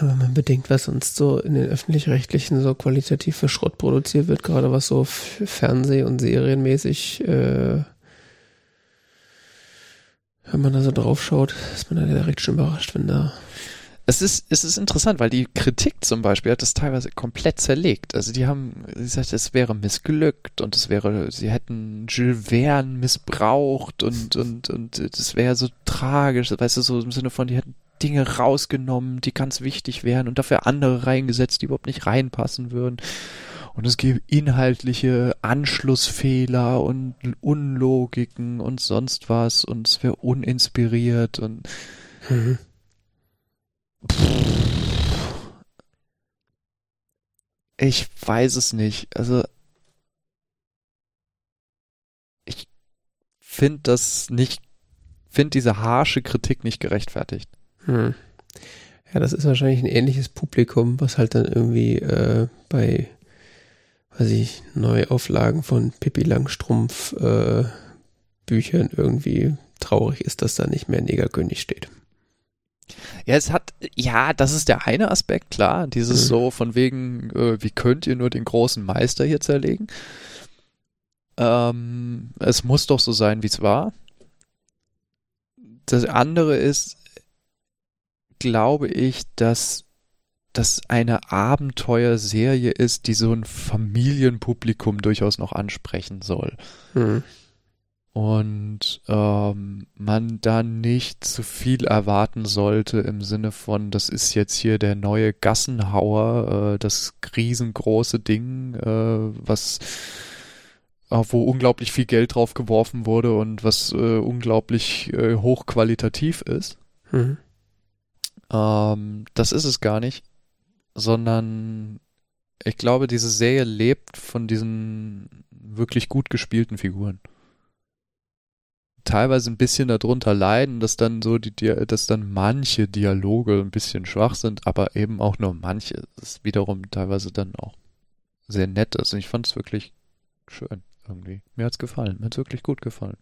wenn man bedenkt, was uns so in den öffentlich-rechtlichen so qualitativ für Schrott produziert wird, gerade was so Fernseh- und Serienmäßig, äh, wenn man da so drauf schaut, ist man da direkt schon überrascht, wenn da es ist, es ist interessant, weil die Kritik zum Beispiel hat das teilweise komplett zerlegt. Also die haben gesagt, es wäre missglückt und es wäre, sie hätten Jules Verne missbraucht und, und, und das wäre so tragisch, weißt du, so im Sinne von, die hätten Dinge rausgenommen, die ganz wichtig wären und dafür andere reingesetzt, die überhaupt nicht reinpassen würden. Und es gäbe inhaltliche Anschlussfehler und Unlogiken und sonst was und es wäre uninspiriert und mhm. Ich weiß es nicht. Also ich finde das nicht, finde diese harsche Kritik nicht gerechtfertigt. Hm. Ja, das ist wahrscheinlich ein ähnliches Publikum, was halt dann irgendwie äh, bei, weiß ich, Neuauflagen von Pippi Langstrumpf äh, Büchern irgendwie traurig ist, dass da nicht mehr Negerkönig steht. Ja, es hat, ja, das ist der eine Aspekt, klar. Dieses mhm. so von wegen, äh, wie könnt ihr nur den großen Meister hier zerlegen? Ähm, es muss doch so sein, wie es war. Das andere ist, glaube ich, dass das eine Abenteuerserie ist, die so ein Familienpublikum durchaus noch ansprechen soll. Mhm und ähm, man da nicht zu viel erwarten sollte im Sinne von, das ist jetzt hier der neue Gassenhauer, äh, das riesengroße Ding, äh, was äh, wo unglaublich viel Geld drauf geworfen wurde und was äh, unglaublich äh, hochqualitativ ist. Mhm. Ähm, das ist es gar nicht, sondern ich glaube, diese Serie lebt von diesen wirklich gut gespielten Figuren teilweise ein bisschen darunter leiden, dass dann so die, dass dann manche Dialoge ein bisschen schwach sind, aber eben auch nur manche. Das ist wiederum teilweise dann auch sehr nett. Also ich fand es wirklich schön irgendwie. Mir hat's gefallen. Mir hat's wirklich gut gefallen.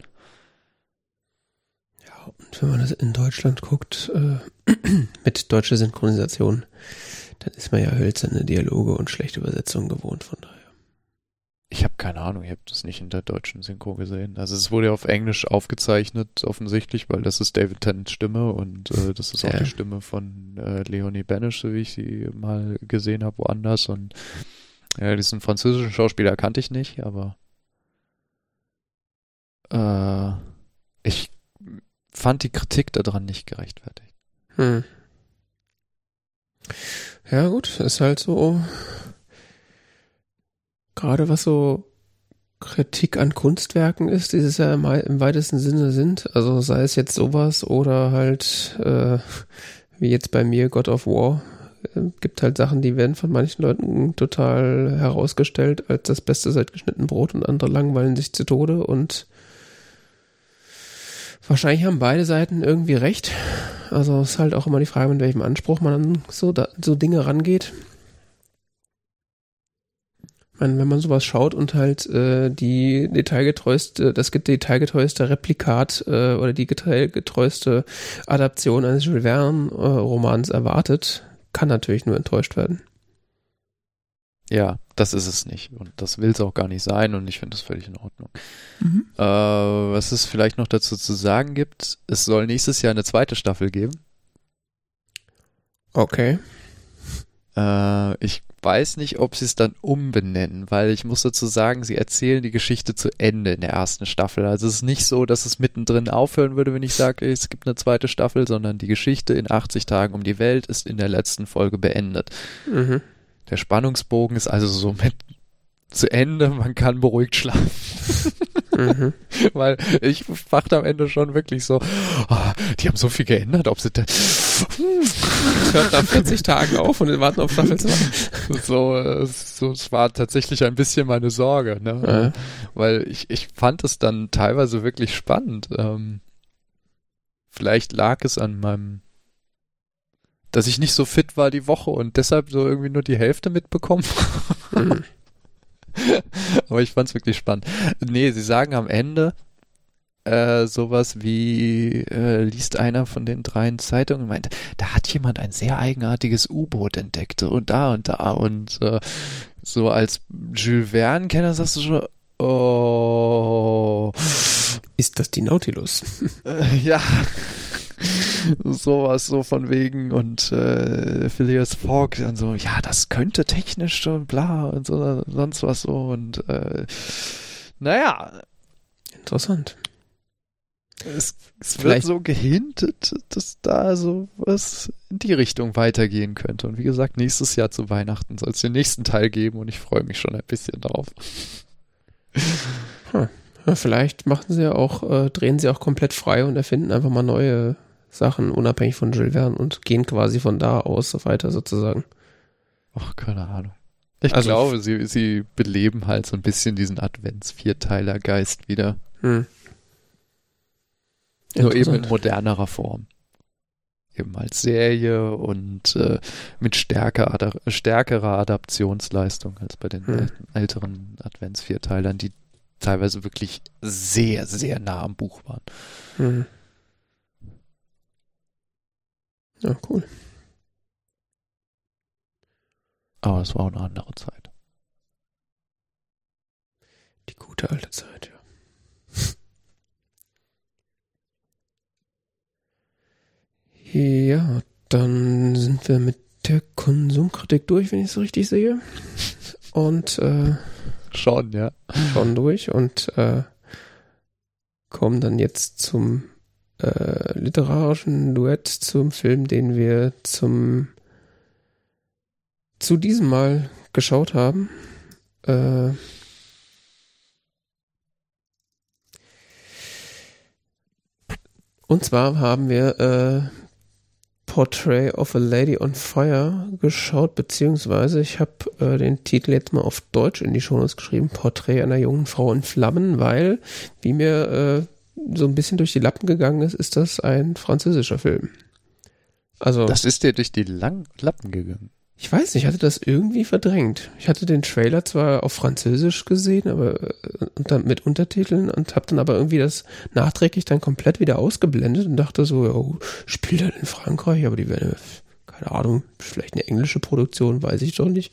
Ja, und wenn man das in Deutschland guckt, äh, mit deutscher Synchronisation, dann ist man ja hölzerne Dialoge und schlechte Übersetzungen gewohnt, von daher. Ich habe keine Ahnung, ich habe das nicht in der deutschen Synchro gesehen. Also es wurde ja auf Englisch aufgezeichnet, offensichtlich, weil das ist David Tennants Stimme und äh, das ist auch Ja. die Stimme von äh, Leonie Banish, so wie ich sie mal gesehen habe, woanders. Und ja, diesen französischen Schauspieler kannte ich nicht, aber äh, ich fand die Kritik daran nicht gerechtfertigt. Hm. Ja, gut, ist halt so. Gerade was so Kritik an Kunstwerken ist, die es ja im, weitesten Sinne sind. Also sei es jetzt sowas oder halt, äh, wie jetzt bei mir God of War. Äh, gibt halt Sachen, die werden von manchen Leuten total herausgestellt als das Beste seit geschnitten Brot und andere langweilen sich zu Tode und wahrscheinlich haben beide Seiten irgendwie recht. Also ist halt auch immer die Frage, mit welchem Anspruch man an so, da, so Dinge rangeht. Meine, wenn man sowas schaut und halt äh, die detailgetreueste, das detailgetreueste Replikat äh, oder die detailgetreueste Adaption eines Jules Verne-Romans erwartet, kann natürlich nur enttäuscht werden. Ja, das ist es nicht. Und das will es auch gar nicht sein und ich finde das völlig in Ordnung. Mhm. Äh, was es vielleicht noch dazu zu sagen gibt, es soll nächstes Jahr eine zweite Staffel geben. Okay. Äh, ich weiß nicht, ob sie es dann umbenennen, weil ich muss dazu sagen, sie erzählen die Geschichte zu Ende in der ersten Staffel. Also es ist nicht so, dass es mittendrin aufhören würde, wenn ich sage, es gibt eine zweite Staffel, sondern die Geschichte in 80 Tagen um die Welt ist in der letzten Folge beendet. Mhm. Der Spannungsbogen ist also somit zu Ende, man kann beruhigt schlafen. Mhm. Weil ich wachte am Ende schon wirklich so, ah, die haben so viel geändert, ob sie da, Hört nach 40 Tagen auf und warten auf Staffel 2. so, äh, so, es war tatsächlich ein bisschen meine Sorge, ne? Ja. Weil ich, ich fand es dann teilweise wirklich spannend. Ähm, vielleicht lag es an meinem, dass ich nicht so fit war die Woche und deshalb so irgendwie nur die Hälfte mitbekommen. Aber ich fand's wirklich spannend. Nee, sie sagen am Ende äh, sowas wie, äh, liest einer von den dreien Zeitungen und meint, da hat jemand ein sehr eigenartiges U-Boot entdeckt und da und da und äh, so als Jules Verne-Kenner sagst du schon, oh, Ist das die Nautilus? ja, sowas so von wegen und äh, Phileas Fogg dann so, ja, das könnte technisch schon bla und so, sonst was so und äh, naja, Interessant. es, es wird Vielleicht- so gehintet, dass da so was in die Richtung weitergehen könnte. Und wie gesagt, nächstes Jahr zu Weihnachten soll es den nächsten Teil geben und ich freue mich schon ein bisschen drauf. Ja, vielleicht machen sie ja auch, äh, drehen sie auch komplett frei und erfinden einfach mal neue Sachen, unabhängig von Jules Verne und gehen quasi von da aus weiter sozusagen. Ach, keine Ahnung. Ich Also- glaube, sie, sie beleben halt so ein bisschen diesen Advents-Vierteiler-Geist wieder. Hm. Nur eben in modernerer Form. Eben als Serie und äh, mit stärker, ada stärkerer Adaptionsleistung als bei den Hm. äl- älteren Advents-Vierteilern, die teilweise wirklich sehr, sehr nah am Buch waren. Hm. Ja, cool. Aber es war auch eine andere Zeit. Die gute alte Zeit, ja. Ja, dann sind wir mit der Konsumkritik durch, wenn ich es richtig sehe. Und äh, Schon, ja. schon durch und äh, kommen dann jetzt zum äh, literarischen Duett zum Film, den wir zum zu diesem Mal geschaut haben. Äh, und zwar haben wir äh, Portrait of a Lady on Fire geschaut, beziehungsweise ich habe äh, den Titel jetzt mal auf Deutsch in die Shownotes geschrieben, Porträt einer jungen Frau in Flammen, weil, wie mir äh, so ein bisschen durch die Lappen gegangen ist, ist das ein französischer Film. Also, Das ist dir durch die Lang Lappen gegangen. Ich weiß nicht, ich hatte das irgendwie verdrängt. Ich hatte den Trailer zwar auf Französisch gesehen, aber äh, und dann mit Untertiteln und habe dann aber irgendwie das nachträglich dann komplett wieder ausgeblendet und dachte so, oh, spielt er in Frankreich, aber die werden, keine Ahnung, vielleicht eine englische Produktion, weiß ich doch nicht.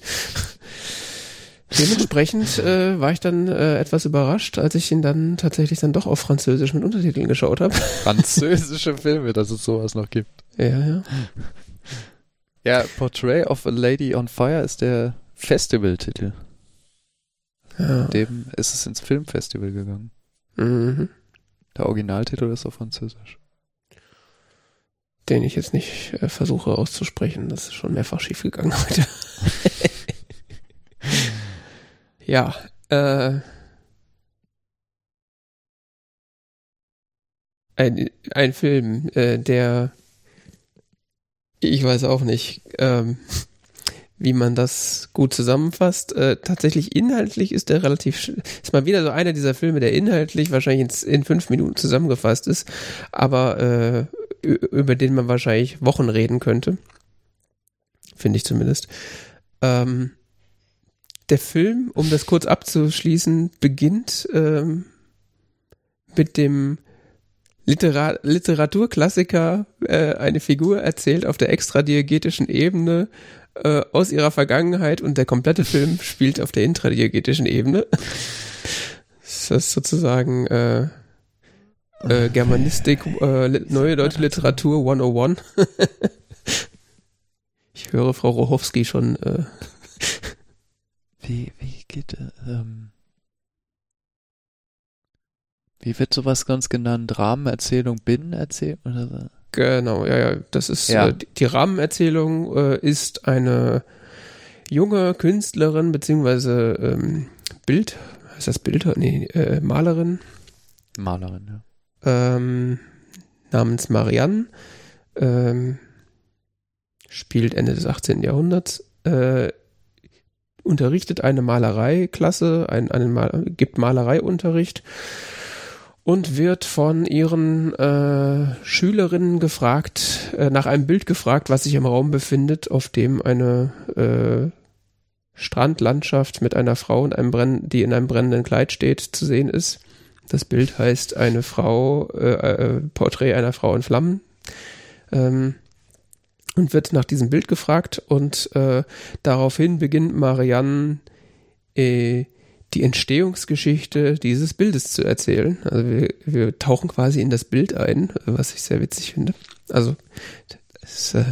Dementsprechend äh, war ich dann äh, etwas überrascht, als ich ihn dann tatsächlich dann doch auf Französisch mit Untertiteln geschaut habe. Französische Filme, dass es sowas noch gibt. Ja, ja. Ja, Portrait of a Lady on Fire ist der Festivaltitel. ja. Dem ist es ins Filmfestival gegangen. Mhm. Der Originaltitel ist auf Französisch. Den ich jetzt nicht äh, versuche auszusprechen. Das ist schon mehrfach schiefgegangen heute. ja, äh. Ein, ein Film, äh, der ich weiß auch nicht, ähm, wie man das gut zusammenfasst. Äh, tatsächlich inhaltlich ist der relativ, ist mal wieder so einer dieser Filme, der inhaltlich wahrscheinlich in, in fünf Minuten zusammengefasst ist, aber äh, über den man wahrscheinlich Wochen reden könnte. Finde ich zumindest. Ähm, der Film, um das kurz abzuschließen, beginnt ähm, mit dem Litera Literaturklassiker äh, eine Figur erzählt auf der extradiegetischen Ebene äh, aus ihrer Vergangenheit und der komplette Film spielt auf der intradiegetischen Ebene. Das ist sozusagen äh, äh, Germanistik, äh, neue deutsche Literatur 101. ich höre Frau Rochowski schon. Äh, Wie, wie geht, äh, ähm, wie wird sowas ganz genannt? Rahmenerzählung, Binnenerzählung oder so? Genau, ja, ja. Das ist Ja. Äh, die- Rahmenerzählung äh, ist eine junge Künstlerin beziehungsweise ähm, Bild, heißt das Bilder? Nee, äh, Malerin Malerin, ja. ähm, namens Marianne, ähm, spielt Ende des 18. Jahrhunderts, äh, unterrichtet eine Malereiklasse, ein, einen Mal, gibt Malereiunterricht und wird von ihren äh, Schülerinnen gefragt, äh, nach einem Bild gefragt, was sich im Raum befindet, auf dem eine äh, Strandlandschaft mit einer Frau, in einem Brenn die in einem brennenden Kleid steht, zu sehen ist. Das Bild heißt eine Frau, äh, äh, Porträt einer Frau in Flammen. Ähm, und wird nach diesem Bild gefragt und äh, daraufhin beginnt Marianne äh, die Entstehungsgeschichte dieses Bildes zu erzählen. Also wir, wir tauchen quasi in das Bild ein, was ich sehr witzig finde. Also das, äh,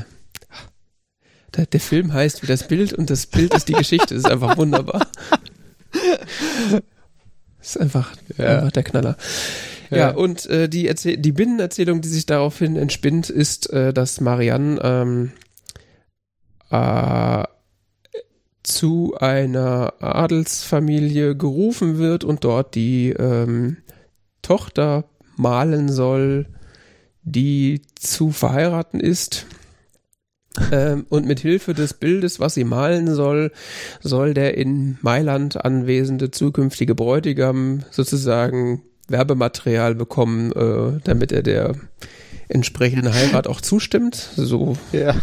der, der Film heißt wie das Bild und das Bild ist die Geschichte. Das ist einfach wunderbar. Das ist einfach, Ja. einfach der Knaller. Ja, Ja. und äh, die, Erzähl die Binnenerzählung, die sich daraufhin entspinnt, ist, äh, dass Marianne ähm, äh, zu einer Adelsfamilie gerufen wird und dort die ähm, Tochter malen soll, die zu verheiraten ist. Ähm, und mit Hilfe des Bildes, was sie malen soll, soll der in Mailand anwesende zukünftige Bräutigam sozusagen Werbematerial bekommen, äh, damit er der entsprechenden Heirat auch zustimmt. So Ja.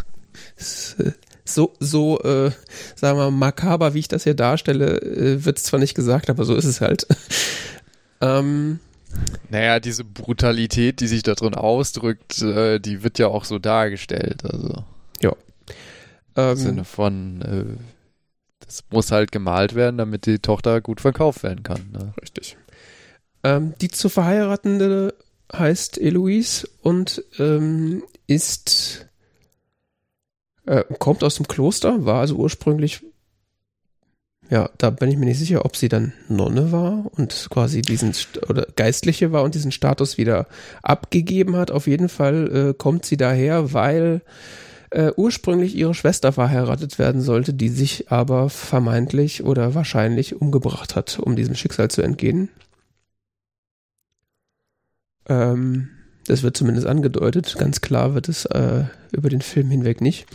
so, so äh, sagen wir mal, makaber, wie ich das hier darstelle, äh, wird es zwar nicht gesagt, aber so ist es halt. ähm, Naja, diese Brutalität, die sich da drin ausdrückt, äh, die wird ja auch so dargestellt. Also im ähm, Sinne von, äh, das muss halt gemalt werden, damit die Tochter gut verkauft werden kann. Ne? Richtig. Ähm, die zu verheiratende heißt Eloise und ähm, ist äh, kommt aus dem Kloster, war also ursprünglich ja, da bin ich mir nicht sicher, ob sie dann Nonne war und quasi diesen oder Geistliche war und diesen Status wieder abgegeben hat. Auf jeden Fall äh, kommt sie daher, weil äh, ursprünglich ihre Schwester verheiratet werden sollte, die sich aber vermeintlich oder wahrscheinlich umgebracht hat, um diesem Schicksal zu entgehen. Ähm, das wird zumindest angedeutet. Ganz klar wird es äh, über den Film hinweg nicht.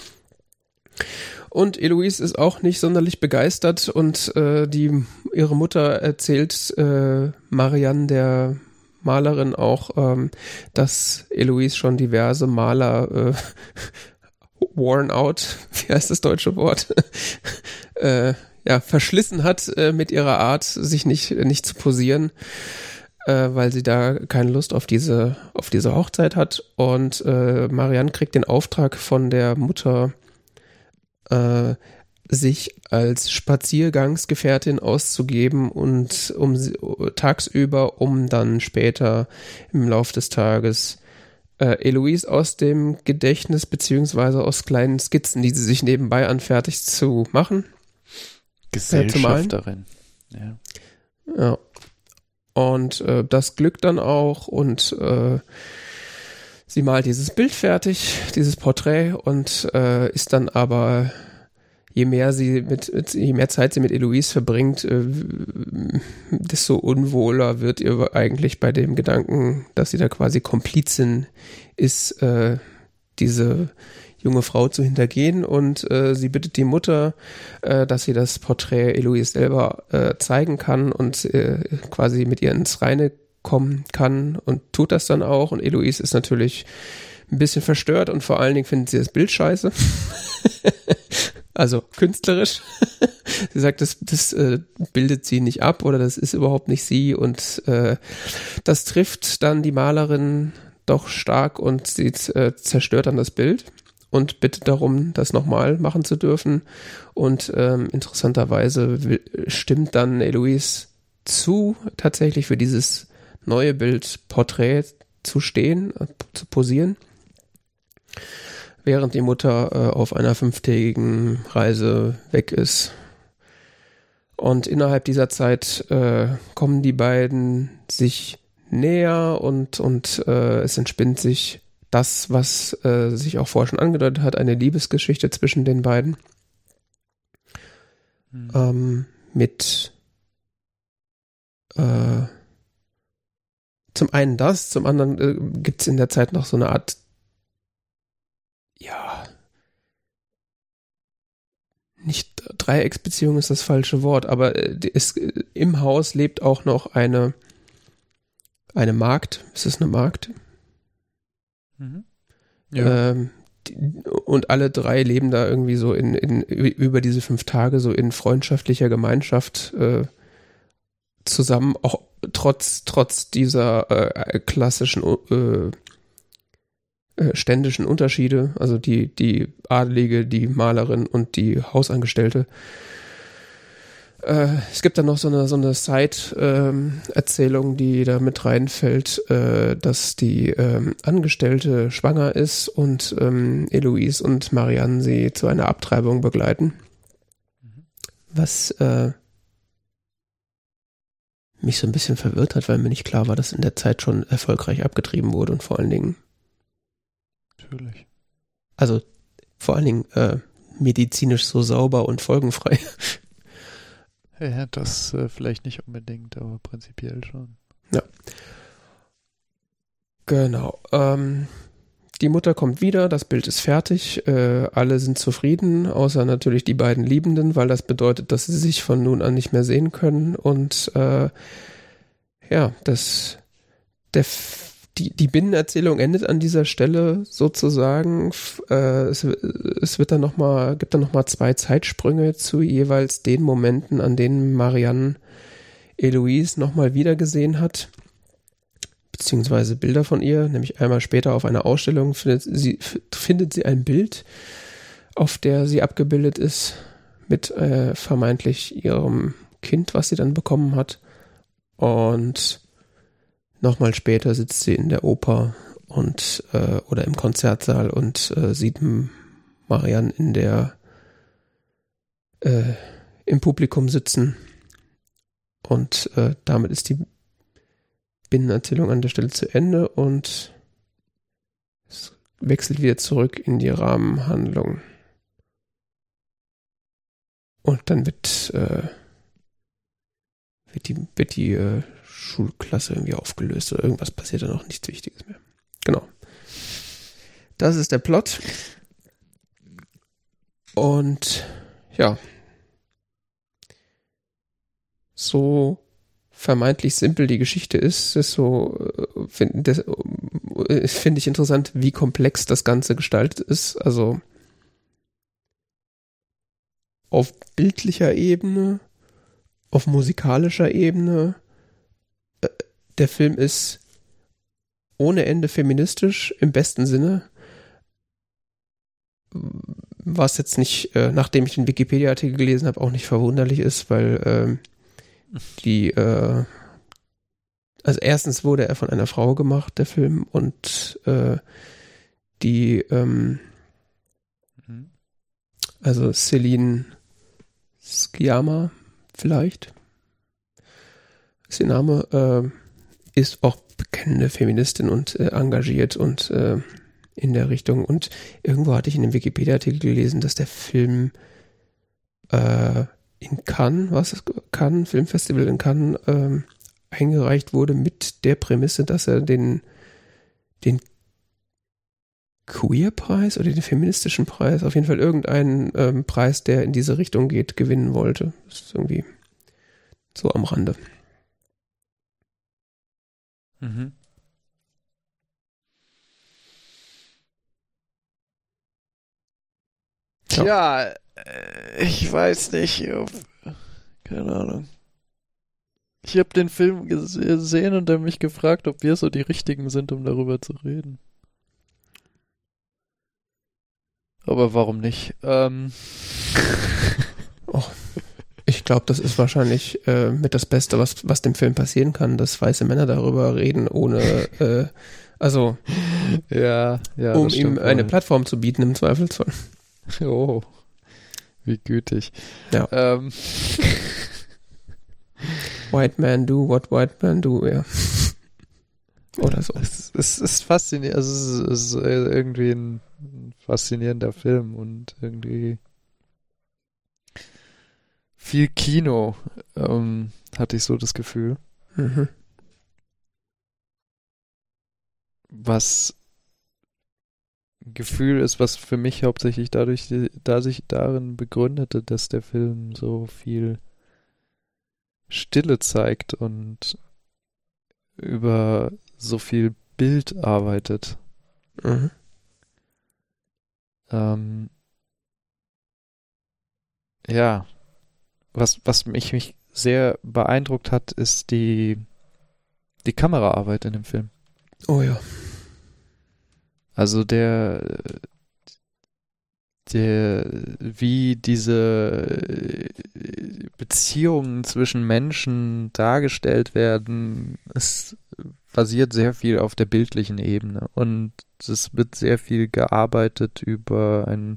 Und Eloise ist auch nicht sonderlich begeistert und äh, die ihre Mutter erzählt äh, Marianne der Malerin auch, ähm, dass Eloise schon diverse Maler äh, worn out, wie heißt das deutsche Wort, äh, ja, verschlissen hat äh, mit ihrer Art, sich nicht, nicht zu posieren, äh, weil sie da keine Lust auf diese, auf diese Hochzeit hat. Und äh, Marianne kriegt den Auftrag von der Mutter, äh, sich als Spaziergangsgefährtin auszugeben und um tagsüber, um dann später im Lauf des Tages äh, Eloise aus dem Gedächtnis beziehungsweise aus kleinen Skizzen, die sie sich nebenbei anfertigt, zu machen. Gesellschafterin. Ja. ja. Und äh, das glückt dann auch. Und äh, sie malt dieses Bild fertig, dieses Porträt. Und äh, ist dann aber je mehr sie mit, mit, je mehr Zeit sie mit Eloise verbringt, äh, desto unwohler wird ihr eigentlich bei dem Gedanken, dass sie da quasi Komplizin ist, äh, diese junge Frau zu hintergehen und äh, sie bittet die Mutter, äh, dass sie das Porträt Eloise selber äh, zeigen kann und äh, quasi mit ihr ins Reine kommen kann und tut das dann auch und Eloise ist natürlich ein bisschen verstört und vor allen Dingen findet sie das Bild scheiße. also künstlerisch. sie sagt, das, das äh, bildet sie nicht ab oder das ist überhaupt nicht sie und äh, das trifft dann die Malerin doch stark und sie äh, zerstört dann das Bild und bittet darum, das nochmal machen zu dürfen. Und ähm, interessanterweise will, stimmt dann Eloise zu, tatsächlich für dieses neue Bild Porträt zu stehen, äh, zu posieren während die Mutter äh, auf einer fünftägigen Reise weg ist. Und innerhalb dieser Zeit äh, kommen die beiden sich näher und, und äh, es entspinnt sich das, was äh, sich auch vorher schon angedeutet hat, eine Liebesgeschichte zwischen den beiden. Mhm. Ähm, mit äh, zum einen das, zum anderen äh, gibt es in der Zeit noch so eine Art ja, nicht Dreiecksbeziehung ist das falsche Wort, aber es, äh, im Haus lebt auch noch eine, eine Magd. Ist es eine Magd? Mhm. Ja. Ähm, die, und alle drei leben da irgendwie so in, in, über diese fünf Tage so in freundschaftlicher Gemeinschaft äh, zusammen, auch trotz, trotz dieser äh, klassischen äh, äh, ständischen Unterschiede, also die, die Adelige, die Malerin und die Hausangestellte. Äh, es gibt dann noch so eine, so eine Side-Erzählung, ähm, die da mit reinfällt, äh, dass die ähm, Angestellte schwanger ist und ähm, Eloise und Marianne sie zu einer Abtreibung begleiten. Mhm. Was äh, mich so ein bisschen verwirrt hat, weil mir nicht klar war, dass in der Zeit schon erfolgreich abgetrieben wurde und vor allen Dingen Natürlich. Also vor allen Dingen äh, medizinisch so sauber und folgenfrei. Ja, das äh, vielleicht nicht unbedingt, aber prinzipiell schon. Ja. Genau. Ähm, die Mutter kommt wieder, das Bild ist fertig, äh, alle sind zufrieden, außer natürlich die beiden Liebenden, weil das bedeutet, dass sie sich von nun an nicht mehr sehen können. Und äh, ja, das der die, die Binnenerzählung endet an dieser Stelle sozusagen. Äh, es, es wird dann noch mal, gibt dann nochmal zwei Zeitsprünge zu jeweils den Momenten, an denen Marianne Eloise nochmal wiedergesehen hat. Beziehungsweise Bilder von ihr, nämlich einmal später auf einer Ausstellung findet sie, findet sie ein Bild, auf der sie abgebildet ist mit äh, vermeintlich ihrem Kind, was sie dann bekommen hat. Und Nochmal später sitzt sie in der Oper und äh, oder im Konzertsaal und äh, sieht Marianne in der äh, im Publikum sitzen und äh, damit ist die Binnenerzählung an der Stelle zu Ende und es wechselt wieder zurück in die Rahmenhandlung. Und dann wird, äh, wird die, wird die äh, Schulklasse irgendwie aufgelöst oder irgendwas passiert da noch nichts Wichtiges mehr. Genau. Das ist der Plot. Und ja. So vermeintlich simpel die Geschichte ist, ist so, äh, finde äh, find ich interessant, wie komplex das Ganze gestaltet ist. Also, auf bildlicher Ebene, auf musikalischer Ebene. Der Film ist ohne Ende feministisch im besten Sinne. Was jetzt nicht, äh, nachdem ich den Wikipedia-Artikel gelesen habe, auch nicht verwunderlich ist, weil ähm, die, äh, also erstens wurde er von einer Frau gemacht, der Film, und äh, die, ähm, mhm. also Celine Sciamma vielleicht, ist ihr Name, äh, ist auch bekennende Feministin und äh, engagiert und äh, in der Richtung. Und irgendwo hatte ich in dem Wikipedia-Artikel gelesen, dass der Film äh, in Cannes, was ist Cannes, Filmfestival in Cannes, ähm, eingereicht wurde mit der Prämisse, dass er den, den Queer-Preis oder den feministischen Preis, auf jeden Fall irgendeinen ähm, Preis, der in diese Richtung geht, gewinnen wollte. Das ist irgendwie so am Rande. Mhm. Tja, äh, ich weiß nicht. Keine Ahnung. Ich habe den Film gesehen und dann mich gefragt, ob wir so die Richtigen sind, um darüber zu reden. Aber warum nicht? Ähm. ich glaube, das ist wahrscheinlich äh, mit das Beste, was, was dem Film passieren kann, dass weiße Männer darüber reden, ohne, äh, also, ja, ja, um ihm eine Plattform zu bieten im Zweifelsfall. Oh, wie gütig. Ja. Ähm. White man do what white man do, ja. Oder so. Es, es ist faszinierend, also es ist, es ist irgendwie ein faszinierender Film und irgendwie viel Kino, ähm, hatte ich so das Gefühl. Mhm. Was Gefühl ist, was für mich hauptsächlich dadurch, da sich darin begründete, dass der Film so viel Stille zeigt und über so viel Bild arbeitet. Mhm. Ähm, ja, was, was mich, mich sehr beeindruckt hat, ist die, die Kameraarbeit in dem Film. Oh ja. Also der, der, wie diese Beziehungen zwischen Menschen dargestellt werden, es basiert sehr viel auf der bildlichen Ebene und es wird sehr viel gearbeitet über eine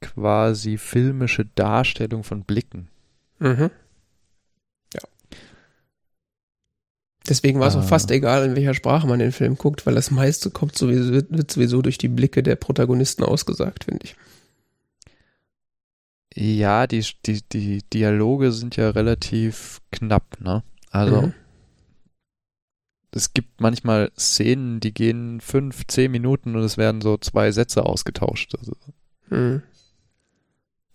quasi filmische Darstellung von Blicken. Mhm. Deswegen war es ah. auch fast egal, in welcher Sprache man den Film guckt, weil das meiste kommt sowieso, wird sowieso durch die Blicke der Protagonisten ausgesagt, finde ich. Ja, die, die, die Dialoge sind ja relativ knapp, ne? Also, mhm. es gibt manchmal Szenen, die gehen fünf, zehn Minuten und es werden so zwei Sätze ausgetauscht. Also, mhm.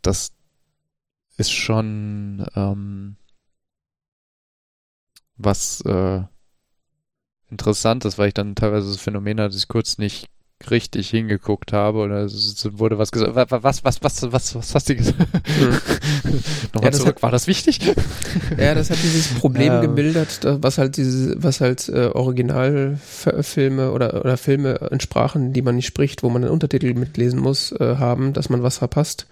Das ist schon, ähm, was äh, interessant ist, weil ich dann teilweise das Phänomen hatte, dass ich kurz nicht richtig hingeguckt habe oder es wurde was gesagt. Was, was, was, was, was, was hast du gesagt? Hm. Nochmal ja, zurück, hat, war das wichtig? ja, das hat dieses Problem ja. gemildert, was halt diese, was halt äh, Originalfilme oder, oder Filme in Sprachen, die man nicht spricht, wo man einen Untertitel mitlesen muss, äh, haben, dass man was verpasst.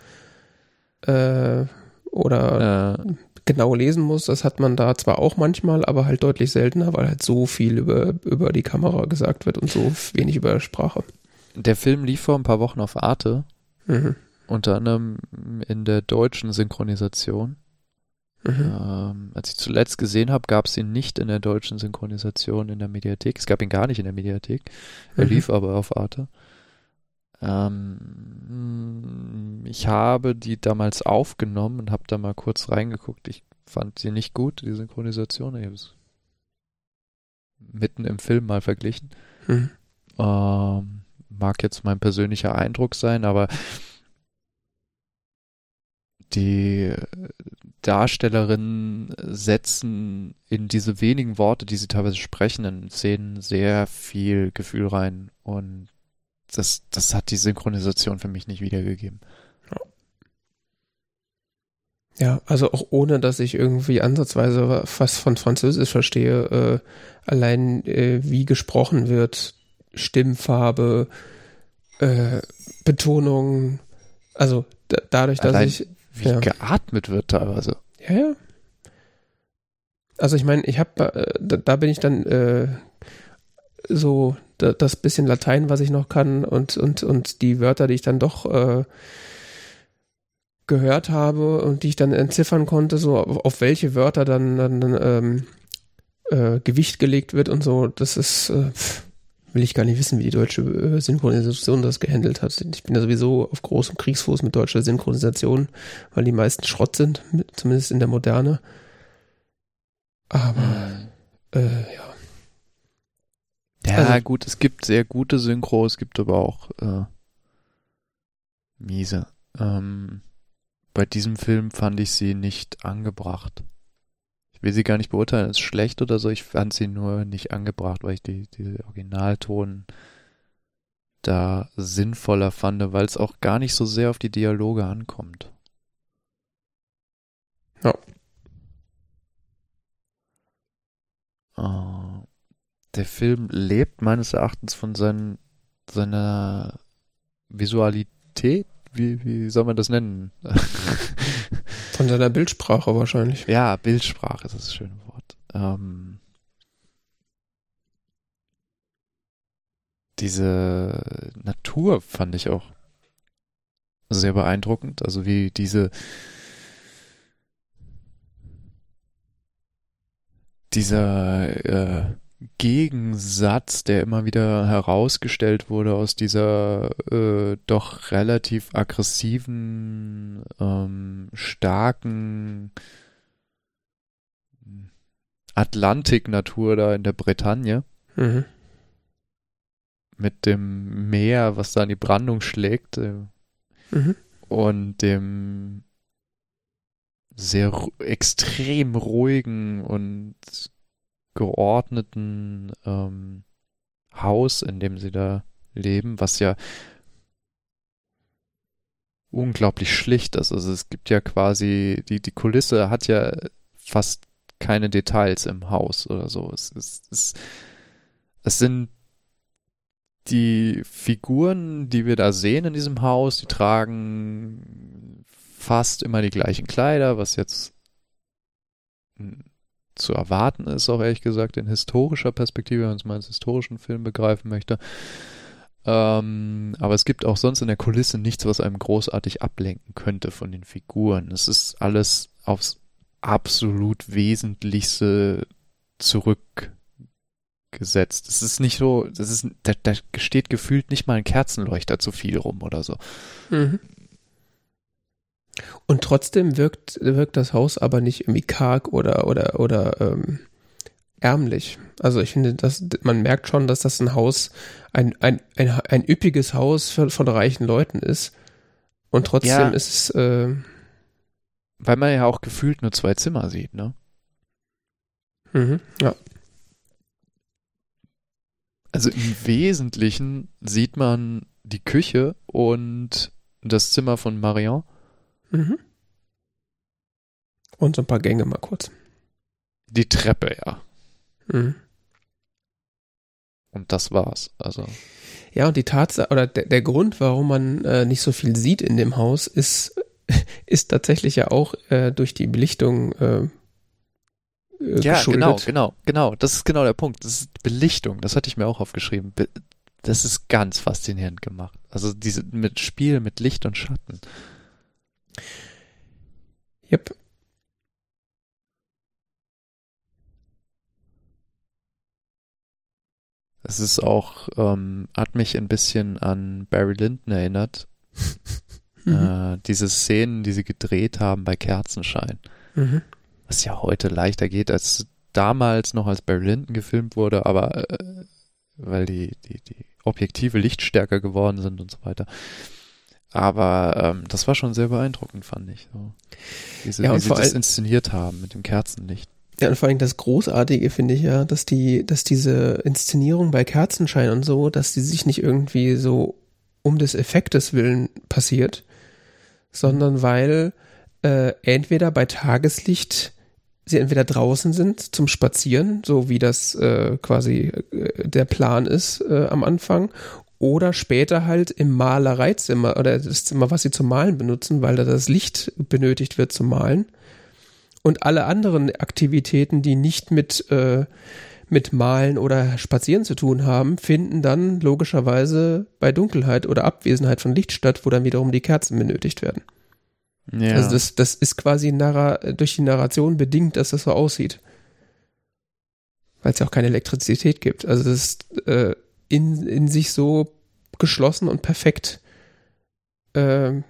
Äh, oder ja genau lesen muss. Das hat man da zwar auch manchmal, aber halt deutlich seltener, weil halt so viel über, über die Kamera gesagt wird und so wenig über Sprache. Der Film lief vor ein paar Wochen auf Arte. Mhm. Unter anderem in der deutschen Synchronisation. Mhm. Ähm, als ich zuletzt gesehen habe, gab es ihn nicht in der deutschen Synchronisation in der Mediathek. Es gab ihn gar nicht in der Mediathek. Er mhm. lief aber auf Arte. Ähm, ich habe die damals aufgenommen und habe da mal kurz reingeguckt. Ich fand sie nicht gut, die Synchronisation. Ich habe es mitten im Film mal verglichen. Mhm. Ähm, mag jetzt mein persönlicher Eindruck sein, aber die Darstellerinnen setzen in diese wenigen Worte, die sie teilweise sprechen, in Szenen sehr viel Gefühl rein und das, das hat die Synchronisation für mich nicht wiedergegeben. Ja, also auch ohne, dass ich irgendwie ansatzweise was von Französisch verstehe, äh, allein äh, wie gesprochen wird, Stimmfarbe, äh, Betonung, also dadurch, dass allein ich wie ja. geatmet wird teilweise. Ja, ja. Also ich meine, ich habe, äh, da, bin ich dann äh, so das bisschen Latein, was ich noch kann und und und die Wörter, die ich dann doch äh, gehört habe und die ich dann entziffern konnte, so auf, welche Wörter dann, dann ähm, äh, Gewicht gelegt wird und so. Das ist äh, will ich gar nicht wissen, wie die deutsche äh, Synchronisation das gehandelt hat. Ich bin ja sowieso auf großem Kriegsfuß mit deutscher Synchronisation, weil die meisten Schrott sind, zumindest in der Moderne. Aber hm. äh, ja. Ja, also, gut, es gibt sehr gute Synchro, es gibt aber auch äh, miese. Ähm, bei diesem Film fand ich sie nicht angebracht. Ich will sie gar nicht beurteilen, ist schlecht oder so. Ich fand sie nur nicht angebracht, weil ich die, die Originalton da sinnvoller fand, weil es auch gar nicht so sehr auf die Dialoge ankommt. Ja. Uh, der Film lebt meines Erachtens von seinen, seiner Visualität. Wie, wie soll man das nennen? Von seiner Bildsprache wahrscheinlich. Ja, Bildsprache ist das schöne Wort. Ähm, diese Natur fand ich auch sehr beeindruckend. Also wie diese dieser äh, Gegensatz, der immer wieder herausgestellt wurde aus dieser äh, doch relativ aggressiven, ähm, starken Atlantik-Natur da in der Bretagne. Mhm. Mit dem Meer, was da in die Brandung schlägt. Äh, mhm. Und dem sehr extrem ruhigen und geordneten ähm, Haus, in dem sie da leben, was ja unglaublich schlicht ist. Also es gibt ja quasi, die, die Kulisse hat ja fast keine Details im Haus oder so. Es, es, es, es sind die Figuren, die wir da sehen in diesem Haus, die tragen fast immer die gleichen Kleider, was jetzt zu erwarten ist, auch ehrlich gesagt, in historischer Perspektive, wenn man es mal als historischen Film begreifen möchte. Ähm, aber es gibt auch sonst in der Kulisse nichts, was einem großartig ablenken könnte von den Figuren. Es ist alles aufs absolut Wesentlichste zurückgesetzt. Es ist nicht so, das ist, da, da steht gefühlt nicht mal ein Kerzenleuchter zu viel rum oder so. Mhm. Und trotzdem wirkt, wirkt das Haus aber nicht irgendwie karg oder, oder, oder ähm, ärmlich. Also ich finde, dass man merkt schon, dass das ein Haus, ein, ein, ein, ein üppiges Haus für, von reichen Leuten ist. Und trotzdem ja, ist es. Äh, weil man ja auch gefühlt nur zwei Zimmer sieht, ne? Mhm, ja. Also im Wesentlichen sieht man die Küche und das Zimmer von Marion Mhm. Und so ein paar Gänge mal kurz. Die Treppe, ja. Mhm. Und das war's. Also. Ja, und die Tatsache, oder der, der Grund, warum man äh, nicht so viel sieht in dem Haus, ist, ist tatsächlich ja auch äh, durch die Belichtung äh, äh ja, geschuldet. genau, genau, genau. Das ist genau der Punkt. Das ist Belichtung. Das hatte ich mir auch aufgeschrieben. Be das ist ganz faszinierend gemacht. Also diese mit Spiel mit Licht und Schatten. Yep. Es ist auch, ähm, hat mich ein bisschen an Barry Lyndon erinnert. mhm. äh, diese Szenen, die sie gedreht haben bei Kerzenschein. Mhm. Was ja heute leichter geht, als damals noch als Barry Lyndon gefilmt wurde, aber äh, weil die, die, die Objektive lichtstärker geworden sind und so weiter. Aber ähm, das war schon sehr beeindruckend, fand ich. So. Diese, ja, wie sie das inszeniert haben mit dem Kerzenlicht. Ja, und vor allem das Großartige finde ich ja, dass die, dass diese Inszenierung bei Kerzenschein und so, dass die sich nicht irgendwie so um des Effektes willen passiert, sondern weil äh, entweder bei Tageslicht sie entweder draußen sind zum Spazieren, so wie das äh, quasi äh, der Plan ist äh, am Anfang, oder später halt im Malereizimmer oder das Zimmer, was sie zum Malen benutzen, weil da das Licht benötigt wird zum Malen. Und alle anderen Aktivitäten, die nicht mit, äh, mit Malen oder Spazieren zu tun haben, finden dann logischerweise bei Dunkelheit oder Abwesenheit von Licht statt, wo dann wiederum die Kerzen benötigt werden. Ja. Also das, das ist quasi durch die Narration bedingt, dass das so aussieht. Weil es ja auch keine Elektrizität gibt. Also das ist äh, in, in sich so geschlossen und perfekt. Äh,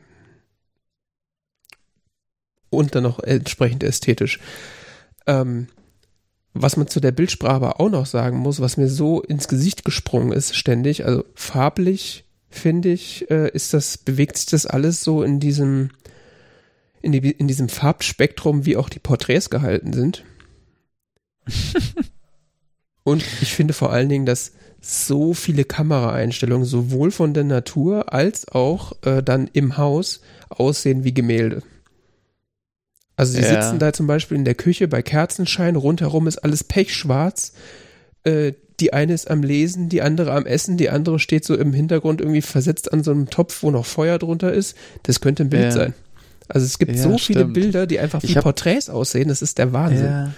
und dann noch entsprechend ästhetisch. Ähm, was man zu der Bildsprache aber auch noch sagen muss, was mir so ins Gesicht gesprungen ist, ständig, also farblich, finde ich, äh, ist das, bewegt sich das alles so in diesem, in, die, in diesem Farbspektrum, wie auch die Porträts gehalten sind. Und ich finde vor allen Dingen, dass so viele Kameraeinstellungen sowohl von der Natur als auch äh, dann im Haus aussehen wie Gemälde. Also sie ja. sitzen da zum Beispiel in der Küche bei Kerzenschein, rundherum ist alles pechschwarz. Äh, die eine ist am Lesen, die andere am Essen, die andere steht so im Hintergrund irgendwie versetzt an so einem Topf, wo noch Feuer drunter ist. Das könnte ein Bild ja. sein. Also es gibt ja, so viele stimmt. Bilder, die einfach wie hab, Porträts aussehen, das ist der Wahnsinn.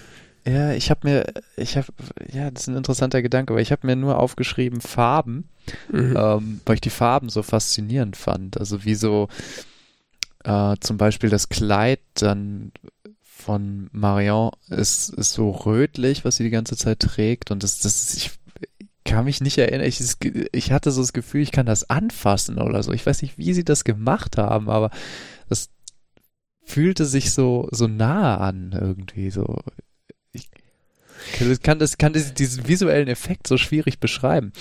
Ja. Ich habe mir, ich habe, ja, das ist ein interessanter Gedanke, aber ich habe mir nur aufgeschrieben Farben, mhm. ähm, weil ich die Farben so faszinierend fand. Also wie so äh, zum Beispiel das Kleid dann von Marion ist, ist so rötlich, was sie die ganze Zeit trägt und das, das ich kann mich nicht erinnern. Ich, ich hatte so das Gefühl, ich kann das anfassen oder so. Ich weiß nicht, wie sie das gemacht haben, aber das fühlte sich so, so nahe an irgendwie so. Ich kann das, kann das, diesen visuellen Effekt so schwierig beschreiben.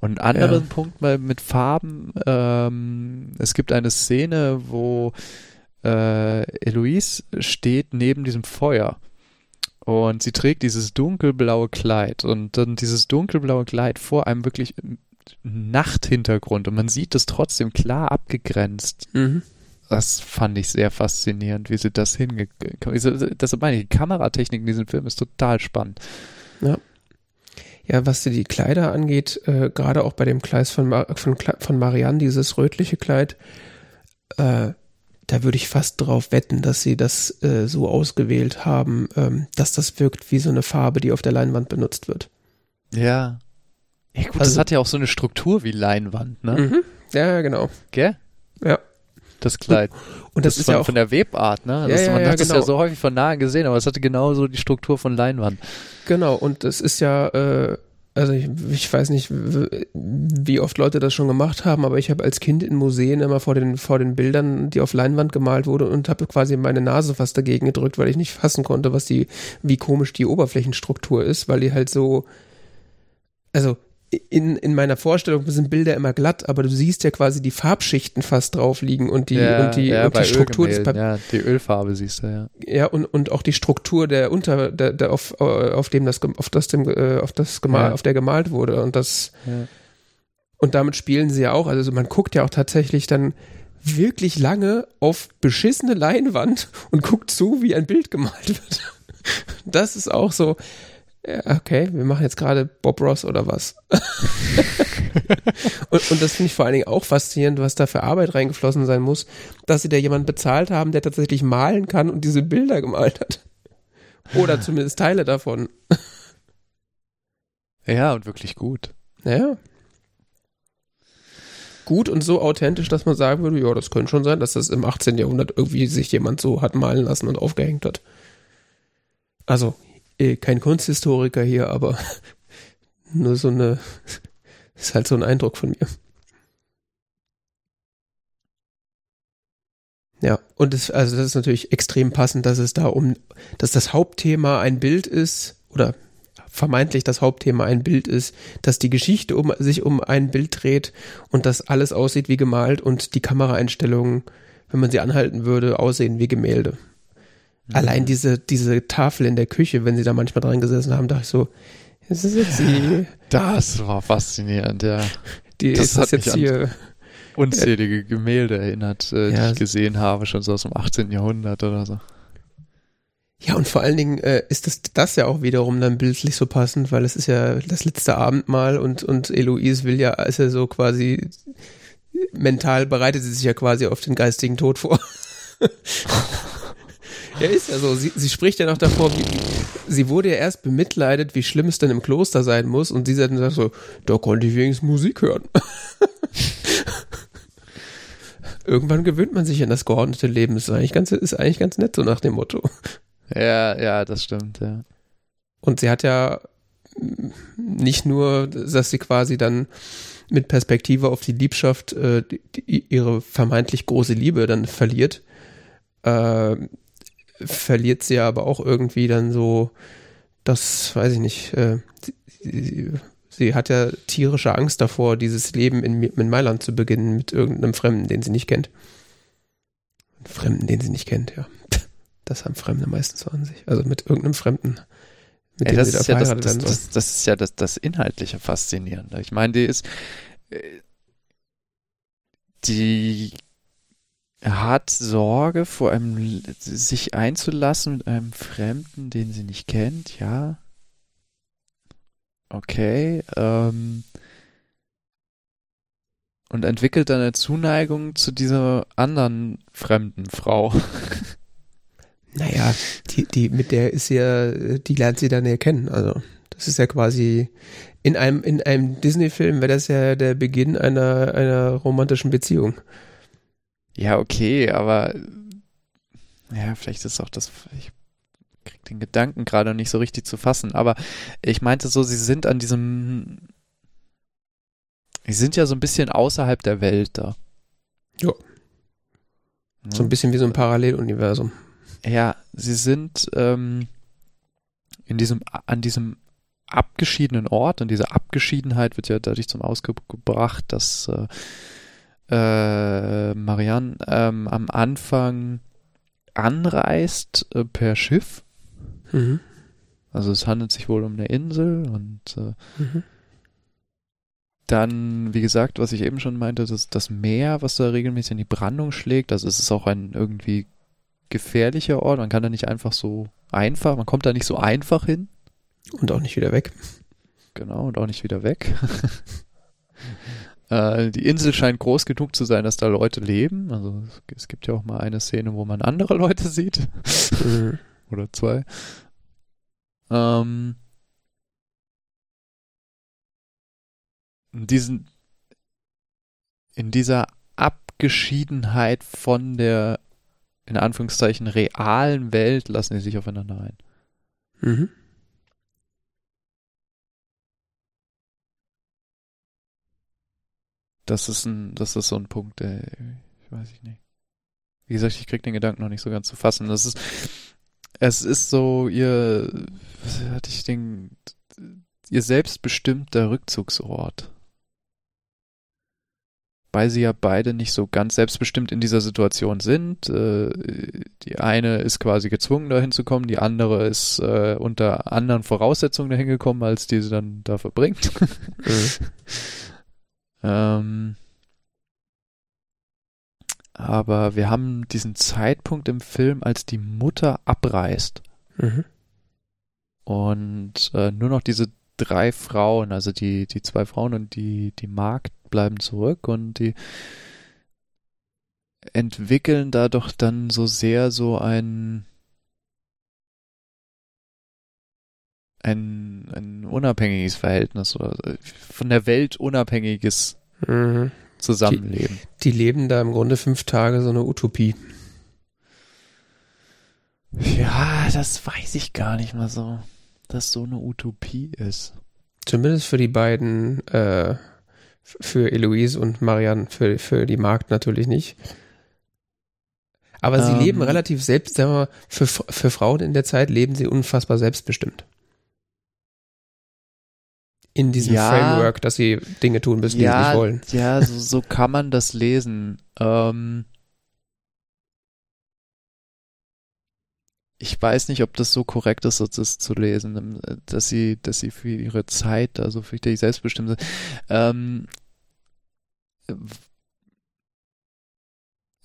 Und einen anderen ja. Punkt mal mit Farben, ähm, es gibt eine Szene, wo äh, Eloise steht neben diesem Feuer und sie trägt dieses dunkelblaue Kleid und dann dieses dunkelblaue Kleid vor einem wirklich Nachthintergrund und man sieht es trotzdem klar abgegrenzt. Mhm das fand ich sehr faszinierend, wie sie das hingekommen Das meine ich, die Kameratechnik in diesem Film ist total spannend. Ja. Ja, was die Kleider angeht, äh, gerade auch bei dem Kleid von, Mar von, von Marianne, dieses rötliche Kleid, äh, da würde ich fast drauf wetten, dass sie das äh, so ausgewählt haben, ähm, dass das wirkt wie so eine Farbe, die auf der Leinwand benutzt wird. Ja. Ja gut, also, das hat ja auch so eine Struktur wie Leinwand, ne? Mhm. Ja, genau. Gell? Ja das Kleid. Und das, das ist von, ja auch von der Webart, ne? Das, ja, ja, man ja, hat genau. ja so häufig von nahe gesehen, aber es hatte genauso die Struktur von Leinwand. Genau, und es ist ja, äh, also ich, ich, weiß nicht, wie oft Leute das schon gemacht haben, aber ich habe als Kind in Museen immer vor den, vor den Bildern, die auf Leinwand gemalt wurde, und habe quasi meine Nase fast dagegen gedrückt, weil ich nicht fassen konnte, was die, wie komisch die Oberflächenstruktur ist, weil die halt so, also in, in meiner Vorstellung sind Bilder immer glatt, aber du siehst ja quasi die Farbschichten fast drauf liegen und die, ja, und die, ja, und die Struktur des Papiers. Ja, die Ölfarbe siehst du, ja. Ja, und, und auch die Struktur der Unter, der, der auf, auf dem das, auf das, dem, äh, auf das gemal, ja. auf der gemalt wurde und das, und damit spielen sie ja auch, also man guckt ja auch tatsächlich dann wirklich lange auf beschissene Leinwand und guckt zu, wie ein Bild gemalt wird. Das ist auch so, okay, wir machen jetzt gerade Bob Ross oder was. und, und, das finde ich vor allen Dingen auch faszinierend, was da für Arbeit reingeflossen sein muss, dass sie da jemanden bezahlt haben, der tatsächlich malen kann und diese Bilder gemalt hat. Oder zumindest Teile davon. Ja, und wirklich gut. Ja. Gut und so authentisch, dass man sagen würde, ja, das könnte schon sein, dass das im 18. Jahrhundert irgendwie sich jemand so hat malen lassen und aufgehängt hat. Also eh kein Kunsthistoriker hier, aber nur so eine, ist halt so ein Eindruck von mir. Ja, und das, also das ist natürlich extrem passend, dass es da um, dass das Hauptthema ein Bild ist, oder vermeintlich das Hauptthema ein Bild ist, dass die Geschichte um, sich um ein Bild dreht und dass alles aussieht wie gemalt und die Kameraeinstellungen, wenn man sie anhalten würde, aussehen wie Gemälde. Mhm. Allein diese, diese Tafel in der Küche, wenn sie da manchmal dran gesessen haben, dachte ich so, ist das jetzt die. Das war faszinierend, ja. Die, das ist das jetzt hier unzählige Gemälde erinnert, äh, Ja, die ich gesehen habe, schon so aus dem 18. Jahrhundert oder so. Ja, und vor allen Dingen äh, ist das, das ja auch wiederum dann bildlich so passend, weil es ist ja das letzte Abendmahl und, und Eloise will ja, ist ja so quasi mental bereitet sie sich ja quasi auf den geistigen Tod vor. ja, ist ja so. Sie, sie spricht ja noch davor, wie, sie wurde ja erst bemitleidet, wie schlimm es denn im Kloster sein muss und sie dann sagt so, da konnte ich wenigstens Musik hören. Irgendwann gewöhnt man sich an das geordnete Leben. Ist eigentlich ganz, ist eigentlich ganz nett, so nach dem Motto. Ja, ja, das stimmt, ja. Und sie hat ja nicht nur, dass sie quasi dann mit Perspektive auf die Liebschaft äh, die, ihre vermeintlich große Liebe dann verliert, äh, verliert sie aber auch irgendwie dann so, das weiß ich nicht, äh, sie, sie, hat ja tierische Angst davor, dieses Leben in, in Mailand zu beginnen mit irgendeinem Fremden, den sie nicht kennt. Fremden, den sie nicht kennt, ja. Das haben Fremde meistens so an sich. Also mit irgendeinem Fremden. Mit Ey, das, ist ja das, das, das, das, ist ja das, das inhaltliche Faszinierende. Ich meine, die ist, die hat Sorge vor einem, sich einzulassen mit einem Fremden, den sie nicht kennt, ja. Okay, ähm, und entwickelt dann eine Zuneigung zu dieser anderen fremden Frau. Naja, die, die, mit der ist ja, die lernt sie dann ja kennen. Also, das ist ja quasi in einem, in einem Disney-Film wäre das ja der Beginn einer, einer romantischen Beziehung. Ja, okay, aber ja, vielleicht ist auch das, ich krieg den Gedanken gerade nicht so richtig zu fassen, aber ich meinte so, sie sind an diesem, sie sind ja so ein bisschen außerhalb der Welt da. Ja. So ein bisschen wie so ein Paralleluniversum. Ja, sie sind ähm, in diesem, an diesem abgeschiedenen Ort und diese Abgeschiedenheit wird ja dadurch zum Ausdruck gebracht, dass äh, äh, Marianne ähm, am Anfang anreist äh, per Schiff. Mhm. Also es handelt sich wohl um eine Insel und äh, mhm. dann, wie gesagt, was ich eben schon meinte, das, das Meer, was da regelmäßig in die Brandung schlägt, also es ist auch ein irgendwie gefährlicher Ort. Man kann da nicht einfach so einfach, man kommt da nicht so einfach hin. Und auch nicht wieder weg. Genau, und auch nicht wieder weg. äh, die Insel scheint groß genug zu sein, dass da Leute leben. Also es gibt ja auch mal eine Szene, wo man andere Leute sieht. Oder zwei. Ähm, diesen, in dieser Abgeschiedenheit von der in Anführungszeichen realen Welt lassen die sich aufeinander ein. Mhm. Das ist ein, das ist so ein Punkt, der, ich weiß ich nicht. Wie gesagt, ich krieg den Gedanken noch nicht so ganz zu fassen. Das ist, es ist so ihr, was hatte ich den, ihr selbstbestimmter Rückzugsort weil sie ja beide nicht so ganz selbstbestimmt in dieser Situation sind. Äh, die eine ist quasi gezwungen, dahin zu kommen, die andere ist äh, unter anderen Voraussetzungen dahin gekommen, als die sie dann da verbringt. Mhm. ähm, aber wir haben diesen Zeitpunkt im Film, als die Mutter abreist. Mhm. Und äh, nur noch diese drei Frauen, also die, die zwei Frauen und die, die Magd bleiben zurück und die entwickeln da doch dann so sehr so ein ein, ein unabhängiges Verhältnis oder von der Welt unabhängiges mhm. Zusammenleben. Die, die leben da im Grunde fünf Tage so eine Utopie. Ja, das weiß ich gar nicht mal so, dass so eine Utopie ist. Zumindest für die beiden äh, für Eloise und Marianne, für, für die Magd natürlich nicht. Aber sie ähm, leben relativ selbst, sagen wir mal, für, für Frauen in der Zeit leben sie unfassbar selbstbestimmt. In diesem ja, Framework, dass sie Dinge tun müssen, ja, die sie nicht wollen. Ja, so, so kann man das lesen. Ähm, ich weiß nicht, ob das so korrekt ist, das zu lesen, dass sie, dass sie für ihre Zeit, also für die selbstbestimmt sind. Ähm,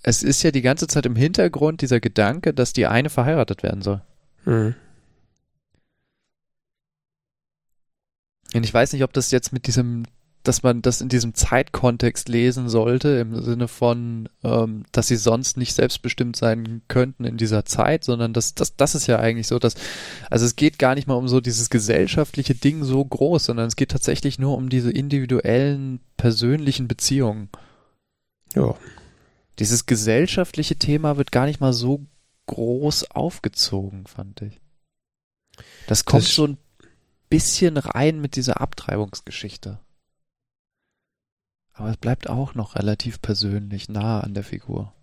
es ist ja die ganze Zeit im Hintergrund dieser Gedanke, dass die eine verheiratet werden soll. Hm. Und ich weiß nicht, ob das jetzt mit diesem, dass man das in diesem Zeitkontext lesen sollte, im Sinne von, ähm, dass sie sonst nicht selbstbestimmt sein könnten in dieser Zeit, sondern das, das, das ist ja eigentlich so, dass, also es geht gar nicht mal um so dieses gesellschaftliche Ding so groß, sondern es geht tatsächlich nur um diese individuellen, persönlichen Beziehungen. Ja. Dieses gesellschaftliche Thema wird gar nicht mal so groß aufgezogen, fand ich. Das kommt Das- so ein bisschen rein mit dieser Abtreibungsgeschichte. Aber es bleibt auch noch relativ persönlich nah an der Figur.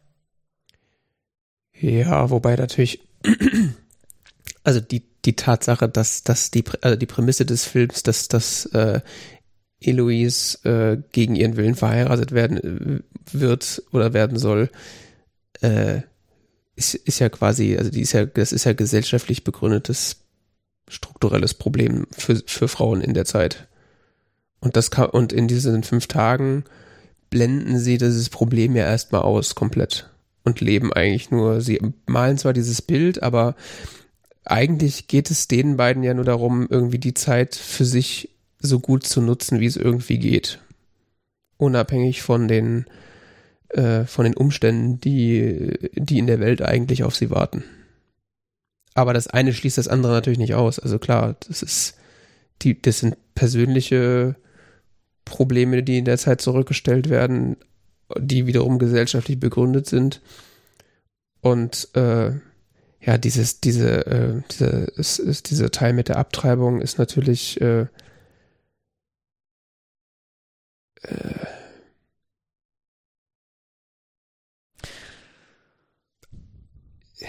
Ja, wobei natürlich, also die, die Tatsache, dass, dass die, also die Prämisse des Films, dass, dass äh, Eloise äh, gegen ihren Willen verheiratet werden äh, wird oder werden soll, äh, ist, ist ja quasi, also die ist ja, das ist ja gesellschaftlich begründetes strukturelles Problem für, für Frauen in der Zeit. Und das kann, und in diesen fünf Tagen blenden sie dieses Problem ja erstmal aus, komplett. Und leben eigentlich nur, sie malen zwar dieses Bild, aber eigentlich geht es den beiden ja nur darum, irgendwie die Zeit für sich so gut zu nutzen, wie es irgendwie geht. Unabhängig von den, äh, von den Umständen, die, die in der Welt eigentlich auf sie warten. Aber das eine schließt das andere natürlich nicht aus. Also klar, das ist, die, das sind persönliche Probleme, die in der Zeit zurückgestellt werden, die wiederum gesellschaftlich begründet sind. Und äh, ja, dieses, diese, äh, diese, ist, ist, dieser Teil mit der Abtreibung ist natürlich äh,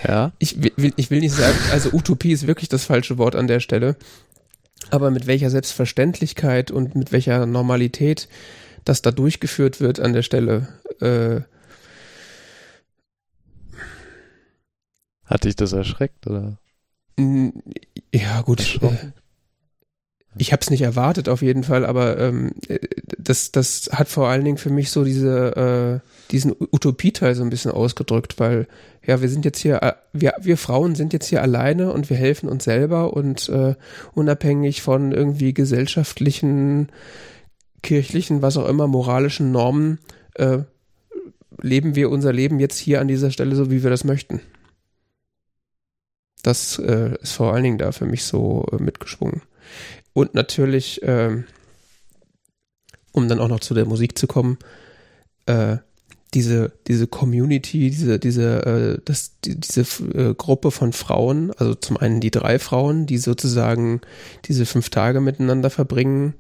Ja. ich will, ich will nicht sagen, also Utopie ist wirklich das falsche Wort an der Stelle. Aber mit welcher Selbstverständlichkeit und mit welcher Normalität das da durchgeführt wird an der Stelle, äh, Hat dich das erschreckt, oder? Ja, gut. Ich habe es nicht erwartet auf jeden Fall, aber ähm, äh, das, das hat vor allen Dingen für mich so diese, äh, diesen Utopieteil so ein bisschen ausgedrückt, weil ja, wir sind jetzt hier, äh, wir, wir Frauen sind jetzt hier alleine und wir helfen uns selber und äh, unabhängig von irgendwie gesellschaftlichen, kirchlichen, was auch immer, moralischen Normen, äh, leben wir unser Leben jetzt hier an dieser Stelle so, wie wir das möchten. Das äh, ist vor allen Dingen da für mich so äh, mitgeschwungen. Und natürlich, ähm, um dann auch noch zu der Musik zu kommen, äh, diese, diese Community, diese, diese, äh, das, die, diese äh, Gruppe von Frauen, also zum einen die drei Frauen, die sozusagen diese fünf Tage miteinander verbringen,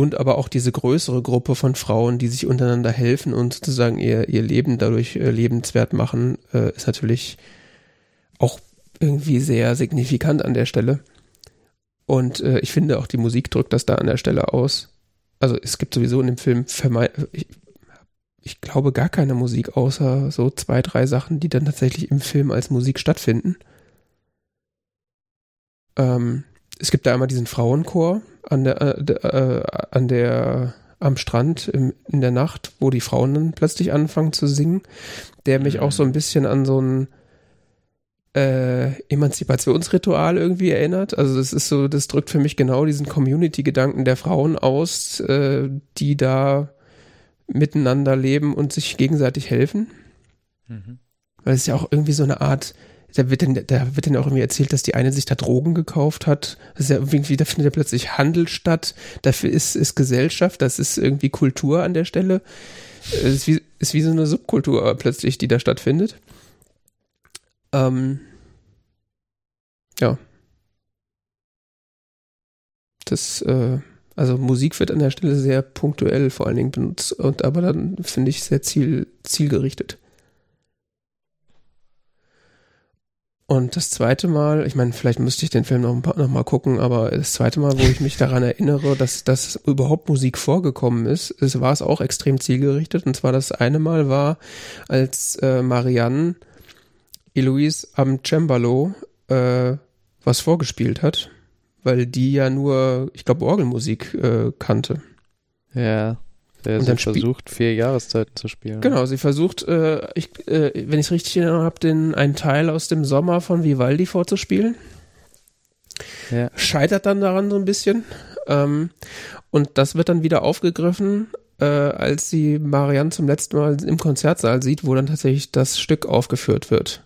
und aber auch diese größere Gruppe von Frauen, die sich untereinander helfen und sozusagen ihr, ihr Leben dadurch äh, lebenswert machen, äh, ist natürlich auch irgendwie sehr signifikant an der Stelle. Und äh, ich finde auch die Musik drückt das da an der Stelle aus. Also es gibt sowieso in dem Film ich, ich glaube gar keine Musik, außer so zwei, drei Sachen, die dann tatsächlich im Film als Musik stattfinden. Ähm, es gibt da einmal diesen Frauenchor an der, äh, äh, an der am Strand im, in der Nacht, wo die Frauen dann plötzlich anfangen zu singen, der mich auch so ein bisschen an so ein äh, Emanzipationsritual irgendwie erinnert. Also das ist so, das drückt für mich genau diesen Community-Gedanken der Frauen aus, äh, die da miteinander leben und sich gegenseitig helfen. Mhm. Weil es ist ja auch irgendwie so eine Art, da wird dann, da wird dann auch irgendwie erzählt, dass die eine sich da Drogen gekauft hat. Das ist ja irgendwie, da findet ja plötzlich Handel statt. Dafür ist, ist Gesellschaft, das ist irgendwie Kultur an der Stelle. Es ist wie, ist wie so eine Subkultur plötzlich, die da stattfindet. Ähm, ja. Das, äh, also Musik wird an der Stelle sehr punktuell vor allen Dingen benutzt und aber dann finde ich sehr ziel, zielgerichtet. Und das zweite Mal, ich meine, vielleicht müsste ich den Film noch, paar, noch mal gucken, aber das zweite Mal, wo ich mich daran erinnere, dass, dass überhaupt Musik vorgekommen ist, es war es auch extrem zielgerichtet. Und zwar das eine Mal war, als äh, Marianne Eloise am Cembalo äh, was vorgespielt hat, weil die ja nur, ich glaube, Orgelmusik äh, kannte. Ja. Der Und sie dann versucht, vier Jahreszeiten zu spielen. Genau, sie versucht, äh, ich, äh, wenn ich es richtig in Erinnerung habe, den einen Teil aus dem Sommer von Vivaldi vorzuspielen. Ja. Scheitert dann daran so ein bisschen. Ähm, und das wird dann wieder aufgegriffen, äh, als sie Marianne zum letzten Mal im Konzertsaal sieht, wo dann tatsächlich das Stück aufgeführt wird.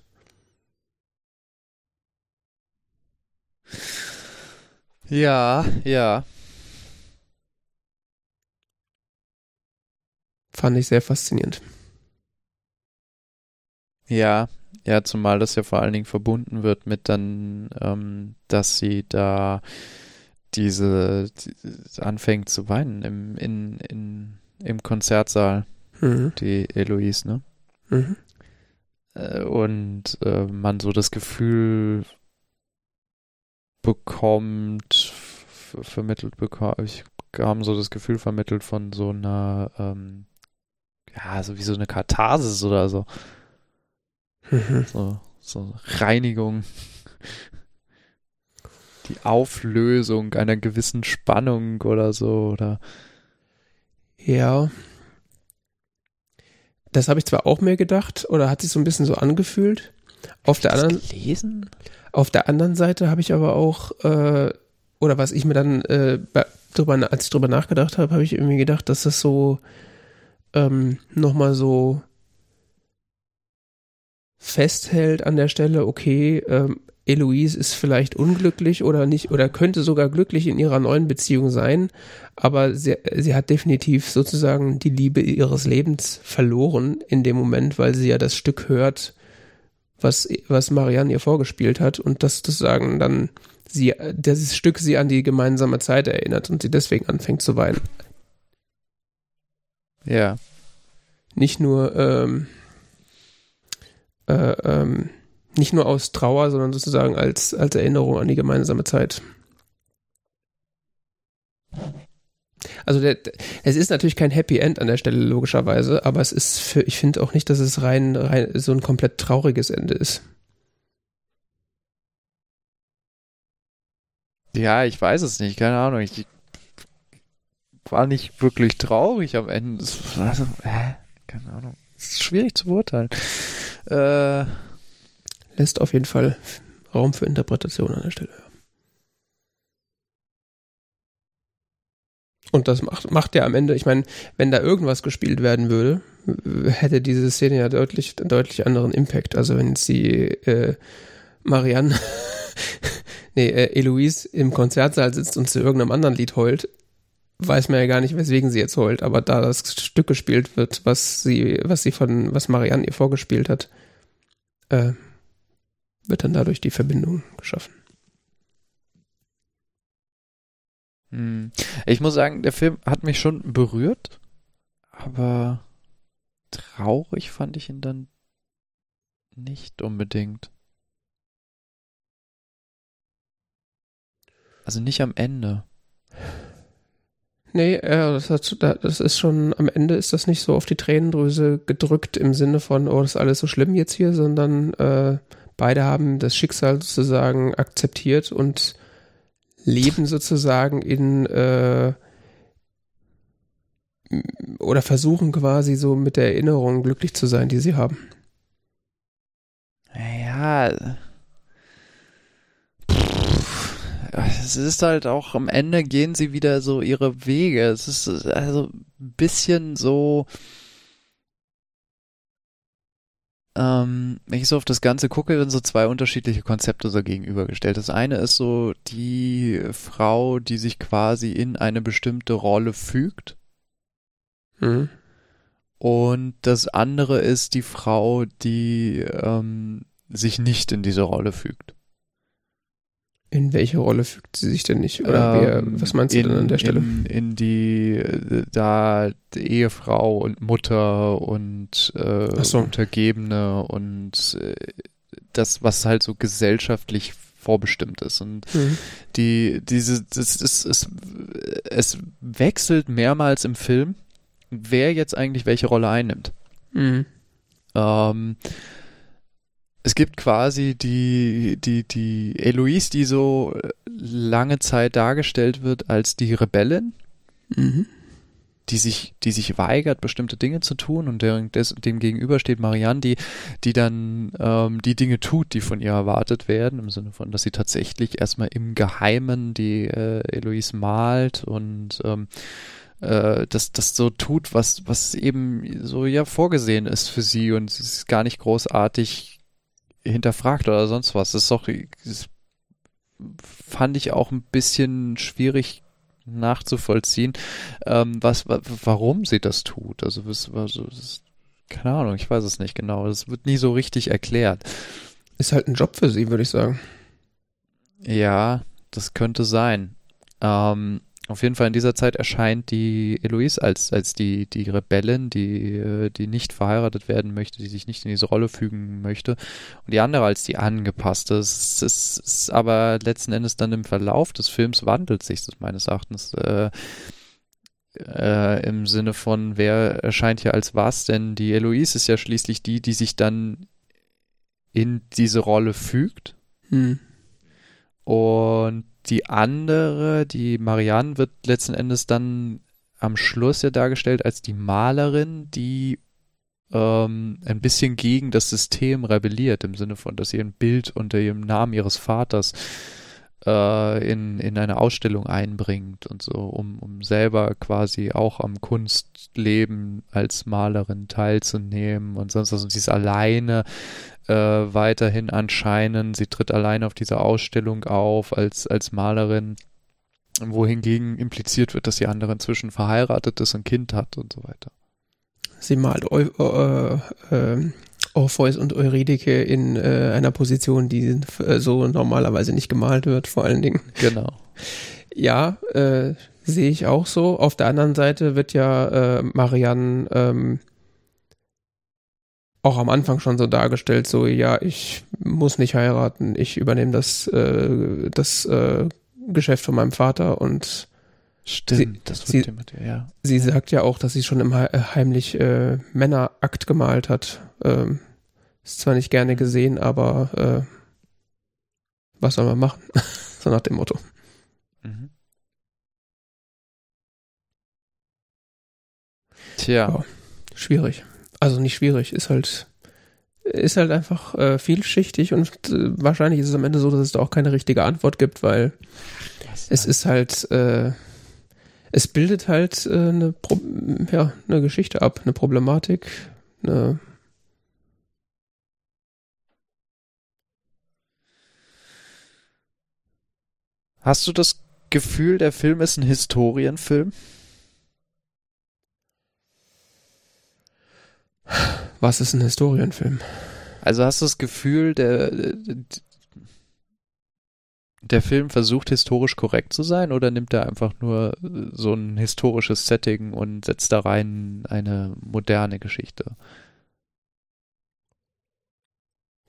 Ja, ja. Fand ich sehr faszinierend. Ja, ja, zumal das ja vor allen Dingen verbunden wird mit dann, ähm, dass sie da diese, die, anfängt zu weinen im, in, in, im Konzertsaal, Mhm. die Eloise, ne? Mhm. Äh, und äh, man so das Gefühl bekommt, vermittelt bekommt, ich kam so das Gefühl vermittelt von so einer, ähm, ja, so wie so eine Katharsis oder so. Mhm. So, so Reinigung. Die Auflösung einer gewissen Spannung oder so. Oder Ja. Das habe ich zwar auch mir gedacht, oder hat sich so ein bisschen so angefühlt. Auf der anderen, gelesen? Auf der anderen Seite habe ich aber auch, äh, oder was ich mir dann, äh, drüber, als ich drüber nachgedacht habe, habe ich irgendwie gedacht, dass das so ähm, nochmal so festhält an der Stelle, okay, ähm, Eloise ist vielleicht unglücklich oder nicht, oder könnte sogar glücklich in ihrer neuen Beziehung sein, aber sie, sie hat definitiv sozusagen die Liebe ihres Lebens verloren in dem Moment, weil sie ja das Stück hört, was, was Marianne ihr vorgespielt hat und das sozusagen dann sie, dieses Stück sie an die gemeinsame Zeit erinnert und sie deswegen anfängt zu weinen. Ja. Nicht nur, ähm, äh, ähm, nicht nur aus Trauer, sondern sozusagen als, als Erinnerung an die gemeinsame Zeit. Also der- es ist natürlich kein Happy End an der Stelle logischerweise, aber es ist für, ich finde auch nicht, dass es rein, rein so ein komplett trauriges Ende ist. Ja, ich weiß es nicht, keine Ahnung. Ich war nicht wirklich traurig am Ende. Es war so, hä? Keine Ahnung. Es ist schwierig zu beurteilen. Äh, Lässt auf jeden Fall Raum für Interpretation an der Stelle. Und das macht, macht ja am Ende, ich meine, wenn da irgendwas gespielt werden würde, hätte diese Szene ja deutlich, deutlich anderen Impact. Also wenn jetzt die äh, Marianne, nee, äh, Eloise im Konzertsaal sitzt und zu irgendeinem anderen Lied heult, weiß man ja gar nicht, weswegen sie jetzt heult. Aber da das Stück gespielt wird, was sie, was sie von, was Marianne ihr vorgespielt hat, äh, wird dann dadurch die Verbindung geschaffen. hm. ich muss sagen, der Film hat mich schon berührt, aber traurig fand ich ihn dann nicht unbedingt. Also nicht am Ende. Nee, äh, das, hat, das ist schon, am Ende ist das nicht so auf die Tränendrüse gedrückt im Sinne von, oh, das ist alles so schlimm jetzt hier, sondern äh, beide haben das Schicksal sozusagen akzeptiert und leben sozusagen in äh, oder versuchen quasi so mit der Erinnerung glücklich zu sein, die sie haben. Ja. Es ist halt auch am Ende gehen sie wieder so ihre Wege. Es ist also ein bisschen so. Ähm, wenn ich so auf das Ganze gucke, werden so zwei unterschiedliche Konzepte so gegenübergestellt. Das eine ist so die Frau, die sich quasi in eine bestimmte Rolle fügt. Mhm. Und das andere ist die Frau, die ähm, sich nicht in diese Rolle fügt. In welche Rolle fügt sie sich denn nicht? Oder wer, Ähm, was meinst du in, denn an der Stelle? In, in die, äh, da die Ehefrau und Mutter und äh, so. Untergebene und äh, das, was halt so gesellschaftlich vorbestimmt ist. Und Mhm. die, diese, das ist, es, es wechselt mehrmals im Film, wer jetzt eigentlich welche Rolle einnimmt. Mhm. Ähm, es gibt quasi die, die, die Eloise, die so lange Zeit dargestellt wird als die Rebellin. Mhm. die sich, die sich weigert, bestimmte Dinge zu tun und des, dem gegenüber steht Marianne, die, die dann ähm, die Dinge tut, die von ihr erwartet werden, im Sinne von, dass sie tatsächlich erstmal im Geheimen die äh, Eloise malt und ähm, äh, das, das so tut, was, was eben so ja vorgesehen ist für sie und sie ist gar nicht großartig hinterfragt oder sonst was. Das ist doch, das fand ich auch ein bisschen schwierig nachzuvollziehen, ähm, was, warum sie das tut. Also, was, also das, keine Ahnung, ich weiß es nicht genau. Das wird nie so richtig erklärt. Ist halt ein Job für sie, würde ich sagen. Ja, das könnte sein. Ähm, auf jeden Fall in dieser Zeit erscheint die Eloise als, als die, die Rebellin, die, äh, die nicht verheiratet werden möchte, die sich nicht in diese Rolle fügen möchte. Und die andere als die angepasste. Es ist, ist aber letzten Endes dann im Verlauf des Films wandelt sich das meines Erachtens. Äh, äh, im Sinne von, wer erscheint hier als was, denn die Eloise ist ja schließlich die, die sich dann in diese Rolle fügt. Hm. Und die andere, die Marianne, wird letzten Endes dann am Schluss ja dargestellt als die Malerin, die ähm, ein bisschen gegen das System rebelliert, im Sinne von, dass sie ein Bild unter ihrem Namen ihres Vaters äh, in, in eine Ausstellung einbringt und so, um, um selber quasi auch am Kunstleben als Malerin teilzunehmen und sonst was. Und sie ist alleine äh, weiterhin anscheinend. Sie tritt allein auf dieser Ausstellung auf als, als Malerin, wohingegen impliziert wird, dass die andere inzwischen verheiratet ist, ein Kind hat und so weiter. Sie malt äh, äh, Orpheus und Eurydike in äh, einer Position, die äh, so normalerweise nicht gemalt wird, vor allen Dingen. Genau. Ja, äh, sehe ich auch so. Auf der anderen Seite wird ja äh, Marianne ähm, auch am Anfang schon so dargestellt, so ja, ich muss nicht heiraten, ich übernehme das, äh, das äh, Geschäft von meinem Vater und Stimmt, sie, das wird sie, ja. Sie sagt ja auch, dass sie schon im He äh, heimlich äh, Männerakt gemalt hat. Ähm, ist zwar nicht gerne gesehen, aber äh, was soll man machen? so nach dem Motto. Mhm. Tja. Ja, schwierig also nicht schwierig, ist halt, ist halt einfach äh, vielschichtig und äh, wahrscheinlich ist es am Ende so, dass es da auch keine richtige Antwort gibt, weil Was es ist halt, äh, es bildet halt äh, eine, Pro ja, eine Geschichte ab, eine Problematik, eine Hast du das Gefühl, der Film ist ein Historienfilm? Was ist ein Historienfilm? Also hast du das Gefühl, der, der Film versucht historisch korrekt zu sein oder nimmt er einfach nur so ein historisches Setting und setzt da rein eine moderne Geschichte?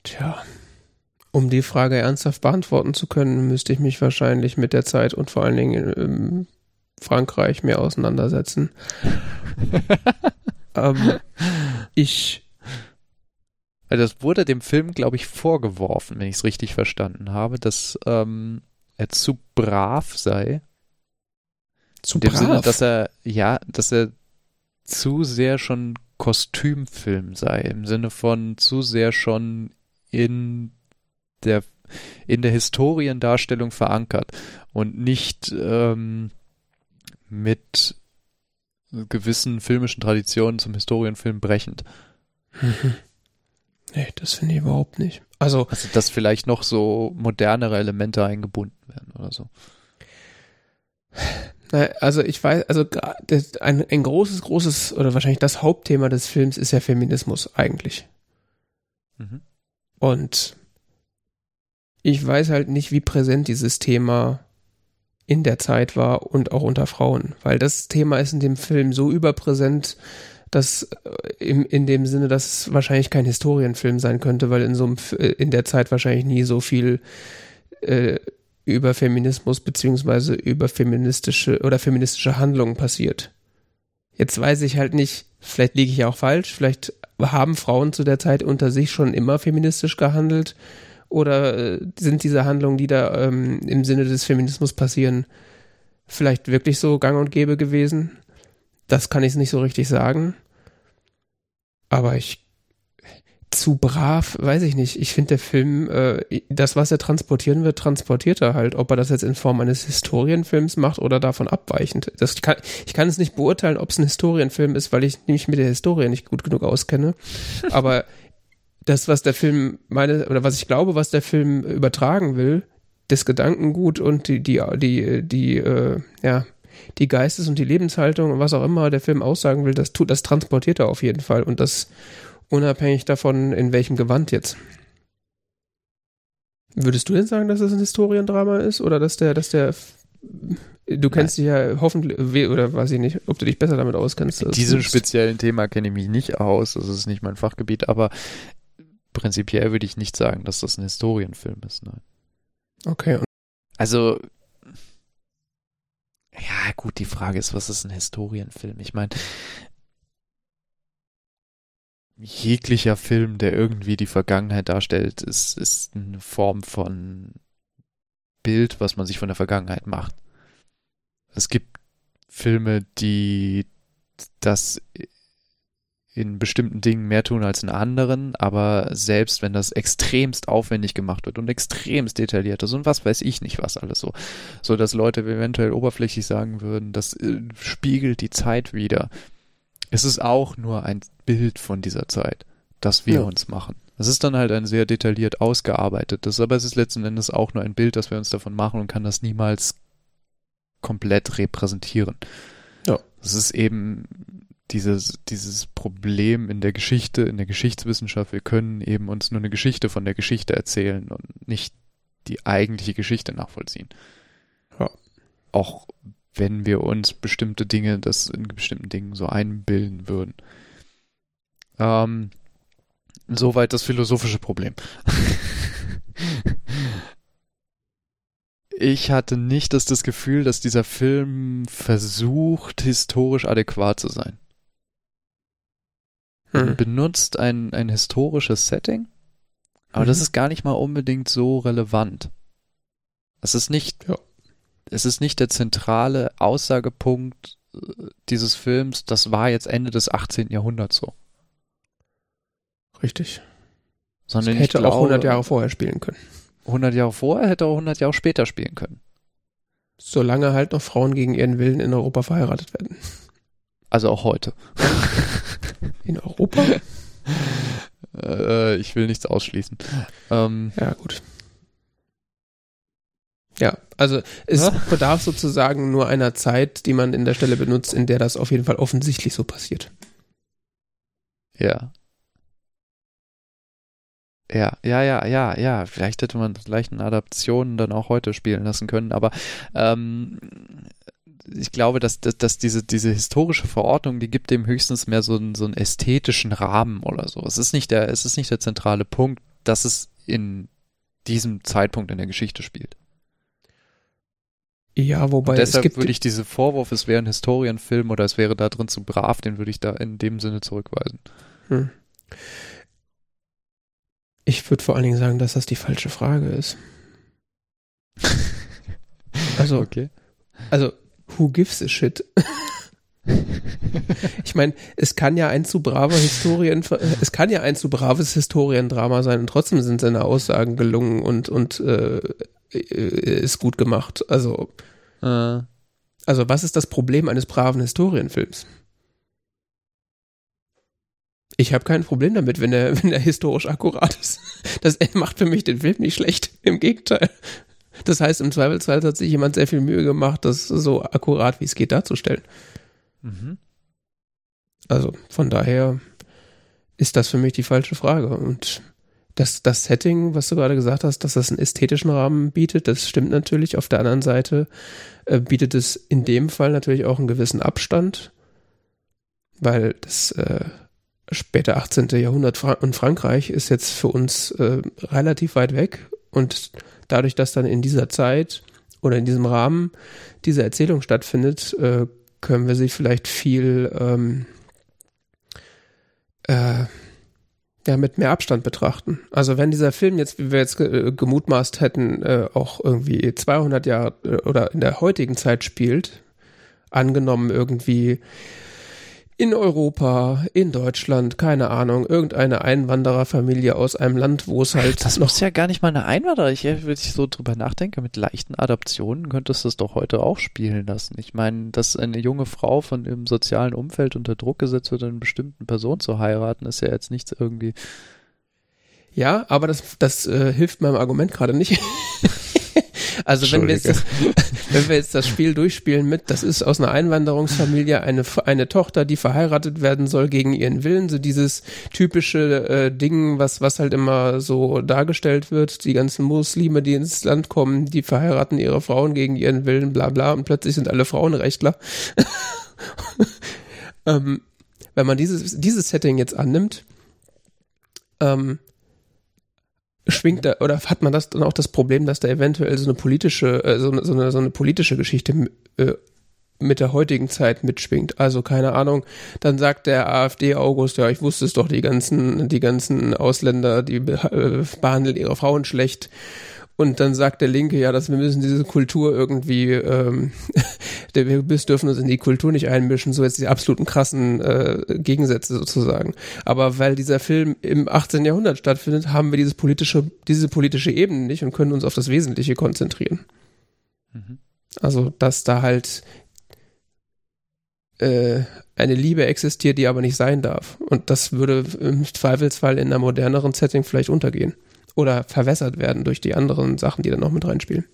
Tja, um die Frage ernsthaft beantworten zu können, müsste ich mich wahrscheinlich mit der Zeit und vor allen Dingen in Frankreich mehr auseinandersetzen. ähm, ich. Also das wurde dem Film, glaube ich, vorgeworfen, wenn ich es richtig verstanden habe, dass ähm, er zu brav sei. Zu In dem brav? Sinne, dass er, ja, dass er zu sehr schon Kostümfilm sei, im Sinne von zu sehr schon in der in der Historiendarstellung verankert und nicht ähm, mit gewissen filmischen Traditionen zum Historienfilm brechend. Nee, das finde ich überhaupt nicht. Also, also, dass vielleicht noch so modernere Elemente eingebunden werden oder so. Also ich weiß, also ein, ein großes, großes oder wahrscheinlich das Hauptthema des Films ist ja Feminismus eigentlich. Mhm. Und ich weiß halt nicht, wie präsent dieses Thema in der Zeit war und auch unter Frauen, weil das Thema ist in dem Film so überpräsent, dass äh, im, in dem Sinne, dass es wahrscheinlich kein Historienfilm sein könnte, weil in so einem, äh, in der Zeit wahrscheinlich nie so viel äh, über Feminismus beziehungsweise über feministische oder feministische Handlungen passiert. Jetzt weiß ich halt nicht, vielleicht liege ich auch falsch, vielleicht haben Frauen zu der Zeit unter sich schon immer feministisch gehandelt oder äh, sind diese Handlungen, die da ähm, im Sinne des Feminismus passieren, vielleicht wirklich so gang und gäbe gewesen? das kann ich nicht so richtig sagen. Aber ich zu brav, weiß ich nicht. Ich finde, der Film, äh, das, was er transportieren wird, transportiert er halt. Ob er das jetzt in Form eines Historienfilms macht oder davon abweichend. Das kann, ich kann es nicht beurteilen, ob es ein Historienfilm ist, weil ich mich mit der Historie nicht gut genug auskenne. Aber das, was der Film meine, oder was ich glaube, was der Film übertragen will, das Gedankengut und die, die, die, die, äh, ja, die Geistes- und die Lebenshaltung und was auch immer der Film aussagen will, das tut, das transportiert er auf jeden Fall. Und das unabhängig davon, in welchem Gewand jetzt. Würdest du denn sagen, dass es ein Historiendrama ist oder dass der, dass der Du kennst dich ja hoffentlich, oder weiß ich nicht, ob du dich besser damit auskennst. In diesem speziellen Thema kenne ich mich nicht aus, das ist nicht mein Fachgebiet, aber prinzipiell würde ich nicht sagen, dass das ein Historienfilm ist, nein. Okay. Also, ja, gut, die Frage ist, was ist ein Historienfilm? Ich meine, jeglicher Film, der irgendwie die Vergangenheit darstellt, ist, ist eine Form von Bild, was man sich von der Vergangenheit macht. Es gibt Filme, die das in bestimmten Dingen mehr tun als in anderen, aber selbst wenn das extremst aufwendig gemacht wird und extremst detailliert ist und was weiß ich nicht was alles so, so dass Leute eventuell oberflächlich sagen würden, das äh, spiegelt die Zeit wieder. Es ist auch nur ein Bild von dieser Zeit, das wir ja. uns machen. Es ist dann halt ein sehr detailliert ausgearbeitetes, aber es ist letzten Endes auch nur ein Bild, das wir uns davon machen und kann das niemals komplett repräsentieren. Ja. Es ist eben dieses, dieses Problem in der Geschichte, in der Geschichtswissenschaft, wir können eben uns nur eine Geschichte von der Geschichte erzählen und nicht die eigentliche Geschichte nachvollziehen. Ja. Auch wenn wir uns bestimmte Dinge, das in bestimmten Dingen so einbilden würden. Ähm, soweit das philosophische Problem. ich hatte nicht das, das Gefühl, dass dieser Film versucht, historisch adäquat zu sein. Hm. benutzt ein, ein historisches Setting, aber mhm. das ist gar nicht mal unbedingt so relevant. Es ist nicht, ja. es ist nicht der zentrale Aussagepunkt äh, dieses Films, das war jetzt Ende des 18. Jahrhunderts so. Richtig. Sondern das hätte glaube, auch 100 Jahre vorher spielen können. 100 Jahre vorher hätte auch 100 Jahre später spielen können. Solange halt noch Frauen gegen ihren Willen in Europa verheiratet werden. Also auch heute. In Europa? äh, ich will nichts ausschließen. Ähm, ja, gut. Ja, also es ja? bedarf sozusagen nur einer Zeit, die man in der Stelle benutzt, in der das auf jeden Fall offensichtlich so passiert. Ja. Ja, ja, ja, ja, ja. Vielleicht hätte man vielleicht eine Adaption dann auch heute spielen lassen können, aber ähm, ich glaube, dass, dass, dass diese, diese historische Verordnung, die gibt dem höchstens mehr so einen, so einen ästhetischen Rahmen oder so. Es ist nicht der, es ist nicht der zentrale Punkt, dass es in diesem Zeitpunkt in der Geschichte spielt. Ja, wobei Und deshalb es gibt würde ich diese Vorwurf, es wäre ein Historienfilm oder es wäre da drin zu brav, den würde ich da in dem Sinne zurückweisen. Hm. Ich würde vor allen Dingen sagen, dass das die falsche Frage ist. also, okay. also who gives a shit? ich meine, es kann ja ein zu braver Historien, es kann ja ein zu braves Historiendrama sein und trotzdem sind seine Aussagen gelungen und und äh, ist gut gemacht. Also, äh. also was ist das Problem eines braven Historienfilms? Ich habe kein Problem damit, wenn er wenn er historisch akkurat ist. Das macht für mich den Film nicht schlecht. Im Gegenteil. Das heißt, im Zweifelsfall hat sich jemand sehr viel Mühe gemacht, das so akkurat wie es geht darzustellen. Mhm. Also von daher ist das für mich die falsche Frage. Und das, das Setting, was du gerade gesagt hast, dass das einen ästhetischen Rahmen bietet, das stimmt natürlich. Auf der anderen Seite äh, bietet es in dem Fall natürlich auch einen gewissen Abstand, weil das äh, späte 18. Jahrhundert Fra und Frankreich ist jetzt für uns äh, relativ weit weg und dadurch, dass dann in dieser Zeit oder in diesem Rahmen diese Erzählung stattfindet, äh, können wir sie vielleicht viel ähm, äh, ja, mit mehr Abstand betrachten. Also wenn dieser Film jetzt, wie wir jetzt äh, gemutmaßt hätten, äh, auch irgendwie 200 Jahre äh, oder in der heutigen Zeit spielt, angenommen irgendwie in Europa, in Deutschland, keine Ahnung, irgendeine Einwandererfamilie aus einem Land, wo es halt. Das muss ja gar nicht mal eine Einwanderer. Ich, wenn ich so drüber nachdenke, mit leichten Adaptionen könntest du es doch heute auch spielen lassen. Ich meine, dass eine junge Frau von ihrem sozialen Umfeld unter Druck gesetzt wird, eine bestimmte Person zu heiraten, ist ja jetzt nichts irgendwie. Ja, aber das, das äh, hilft meinem Argument gerade nicht. Also wenn wir, jetzt das, wenn wir jetzt das Spiel durchspielen mit, das ist aus einer Einwanderungsfamilie eine, eine Tochter, die verheiratet werden soll gegen ihren Willen, so dieses typische äh, Ding, was, was halt immer so dargestellt wird, die ganzen Muslime, die ins Land kommen, die verheiraten ihre Frauen gegen ihren Willen, bla bla, und plötzlich sind alle Frauenrechtler. ähm, wenn man dieses, dieses Setting jetzt annimmt, ähm, schwingt da oder hat man das dann auch das Problem, dass da eventuell so eine politische, äh, so, so, eine, so eine politische Geschichte äh, mit der heutigen Zeit mitschwingt. Also keine Ahnung, dann sagt der AfD August, ja, ich wusste es doch, die ganzen, die ganzen Ausländer, die äh, behandeln ihre Frauen schlecht. Und dann sagt der Linke, ja, dass wir müssen diese Kultur irgendwie, ähm, wir dürfen uns in die Kultur nicht einmischen, so jetzt die absoluten krassen äh, Gegensätze sozusagen. Aber weil dieser Film im 18. Jahrhundert stattfindet, haben wir dieses politische, diese politische Ebene nicht und können uns auf das Wesentliche konzentrieren. Mhm. Also, dass da halt äh, eine Liebe existiert, die aber nicht sein darf. Und das würde im Zweifelsfall in einer moderneren Setting vielleicht untergehen oder verwässert werden durch die anderen Sachen, die dann noch mit reinspielen.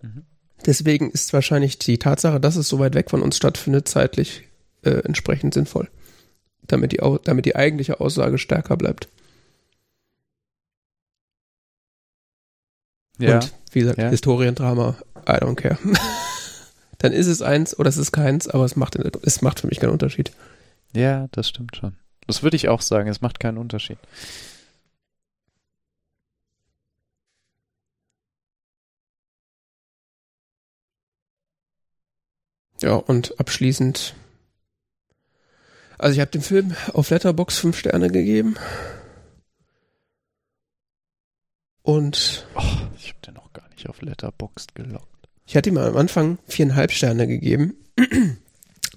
Mhm. Deswegen ist wahrscheinlich die Tatsache, dass es so weit weg von uns stattfindet, zeitlich äh, entsprechend sinnvoll, damit die, damit die eigentliche Aussage stärker bleibt. Ja. Und wie gesagt, ja. Historiendrama, I don't care. dann ist es eins oder es ist keins, aber es macht, es macht für mich keinen Unterschied. Ja, das stimmt schon. Das würde ich auch sagen, es macht keinen Unterschied. Ja, und abschließend. Also ich habe dem Film auf Letterbox fünf Sterne gegeben. Und. Oh, ich habe den noch gar nicht auf Letterbox gelockt. Ich hatte ihm am Anfang viereinhalb Sterne gegeben.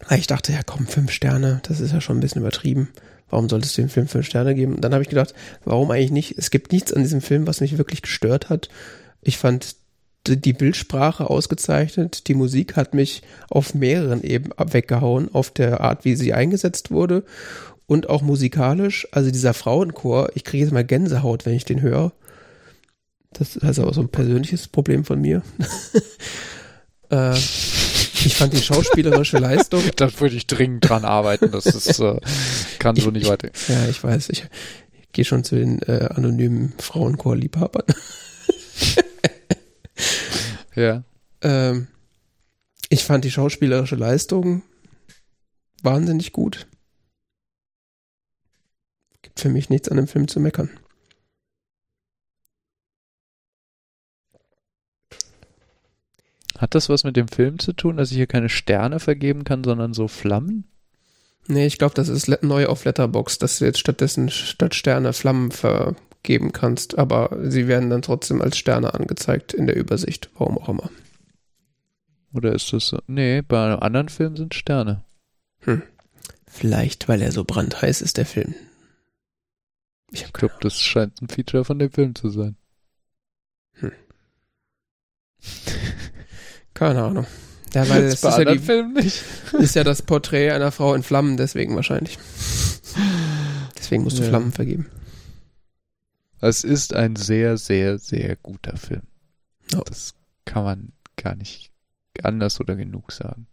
Weil ich dachte, ja komm, fünf Sterne, das ist ja schon ein bisschen übertrieben. Warum solltest du dem Film fünf Sterne geben? Und dann habe ich gedacht, warum eigentlich nicht? Es gibt nichts an diesem Film, was mich wirklich gestört hat. Ich fand die Bildsprache ausgezeichnet. Die Musik hat mich auf mehreren Ebenen weggehauen, auf der Art, wie sie eingesetzt wurde und auch musikalisch. Also dieser Frauenchor, ich kriege jetzt mal Gänsehaut, wenn ich den höre. Das ist also auch so ein persönliches Problem von mir. äh, ich fand die schauspielerische Leistung. Da würde ich dringend dran arbeiten. Das ist, äh, kann so nicht weiter. Ja, ich weiß. Ich, ich gehe schon zu den äh, anonymen Frauenchor-Liebhabern. Ja. Ähm, ich fand die schauspielerische Leistung wahnsinnig gut. Gibt für mich nichts an dem Film zu meckern. Hat das was mit dem Film zu tun, dass ich hier keine Sterne vergeben kann, sondern so Flammen? Nee, ich glaube, das ist neu auf Letterbox, dass du jetzt stattdessen statt Sterne Flammen ver geben kannst, aber sie werden dann trotzdem als Sterne angezeigt in der Übersicht, warum auch immer. Oder ist das so? Nee, bei einem anderen Film sind Sterne. Hm. Vielleicht, weil er so brandheiß ist, der Film. Ich, ich glaube, das scheint ein Feature von dem Film zu sein. Hm. Keine Ahnung. Ja, weil das, das ist, ja die, Film nicht. ist ja das Porträt einer Frau in Flammen, deswegen wahrscheinlich. Deswegen musst du ja. Flammen vergeben. Es ist ein sehr, sehr, sehr guter Film. Oh. Das kann man gar nicht anders oder genug sagen.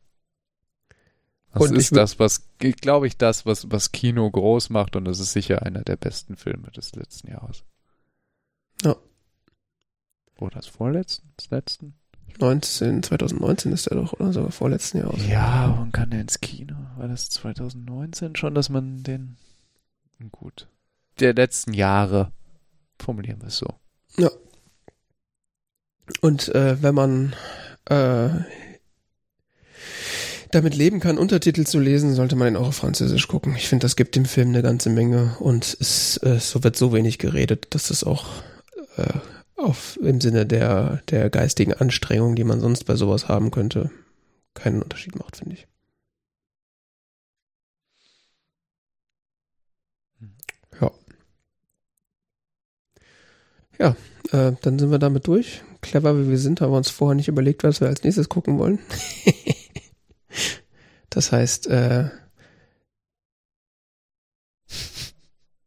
Das und ist das, was, glaube ich, das, was, was Kino groß macht und das ist sicher einer der besten Filme des letzten Jahres. Ja. Oder das vorletzten, des letzten? 19, 2019 ist er doch, oder sogar vorletzten Jahres. Ja, wann kann der ins Kino? War das 2019 schon, dass man den, gut, der letzten Jahre Formulieren wir es so. Ja. Und äh, wenn man äh, damit leben kann, Untertitel zu lesen, sollte man ihn auch auf Französisch gucken. Ich finde, das gibt dem Film eine ganze Menge und es, äh, so wird so wenig geredet, dass es auch äh, auf, im Sinne der, der geistigen Anstrengung, die man sonst bei sowas haben könnte, keinen Unterschied macht, finde ich. Ja, äh, dann sind wir damit durch. Clever wie wir sind, haben wir uns vorher nicht überlegt, was wir als nächstes gucken wollen. das heißt, äh,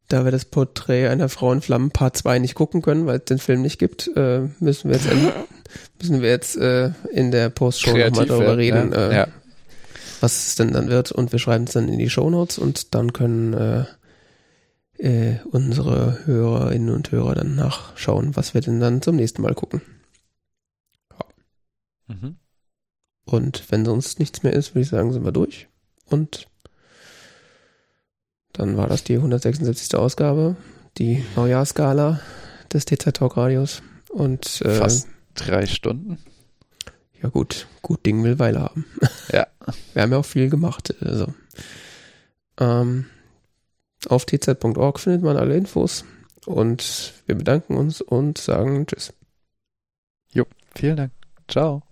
da wir das Porträt einer Frau in Flammen Part 2 nicht gucken können, weil es den Film nicht gibt, äh, müssen wir jetzt, müssen wir jetzt äh, in der Postshow nochmal darüber reden, ja. Äh, ja. was es denn dann wird. Und wir schreiben es dann in die Show Notes und dann können äh, äh, unsere Hörerinnen und Hörer dann nachschauen, was wir denn dann zum nächsten Mal gucken. Ja. Mhm. Und wenn sonst nichts mehr ist, würde ich sagen, sind wir durch. Und dann war das die 176. Ausgabe, die Neujahrskala des TZ Talk Radios. Und äh, fast drei Stunden. Ja gut, gut Ding will Weile haben. Ja. Wir haben ja auch viel gemacht. Also. Ähm, auf tz.org findet man alle Infos und wir bedanken uns und sagen Tschüss. Jo, vielen Dank. Ciao.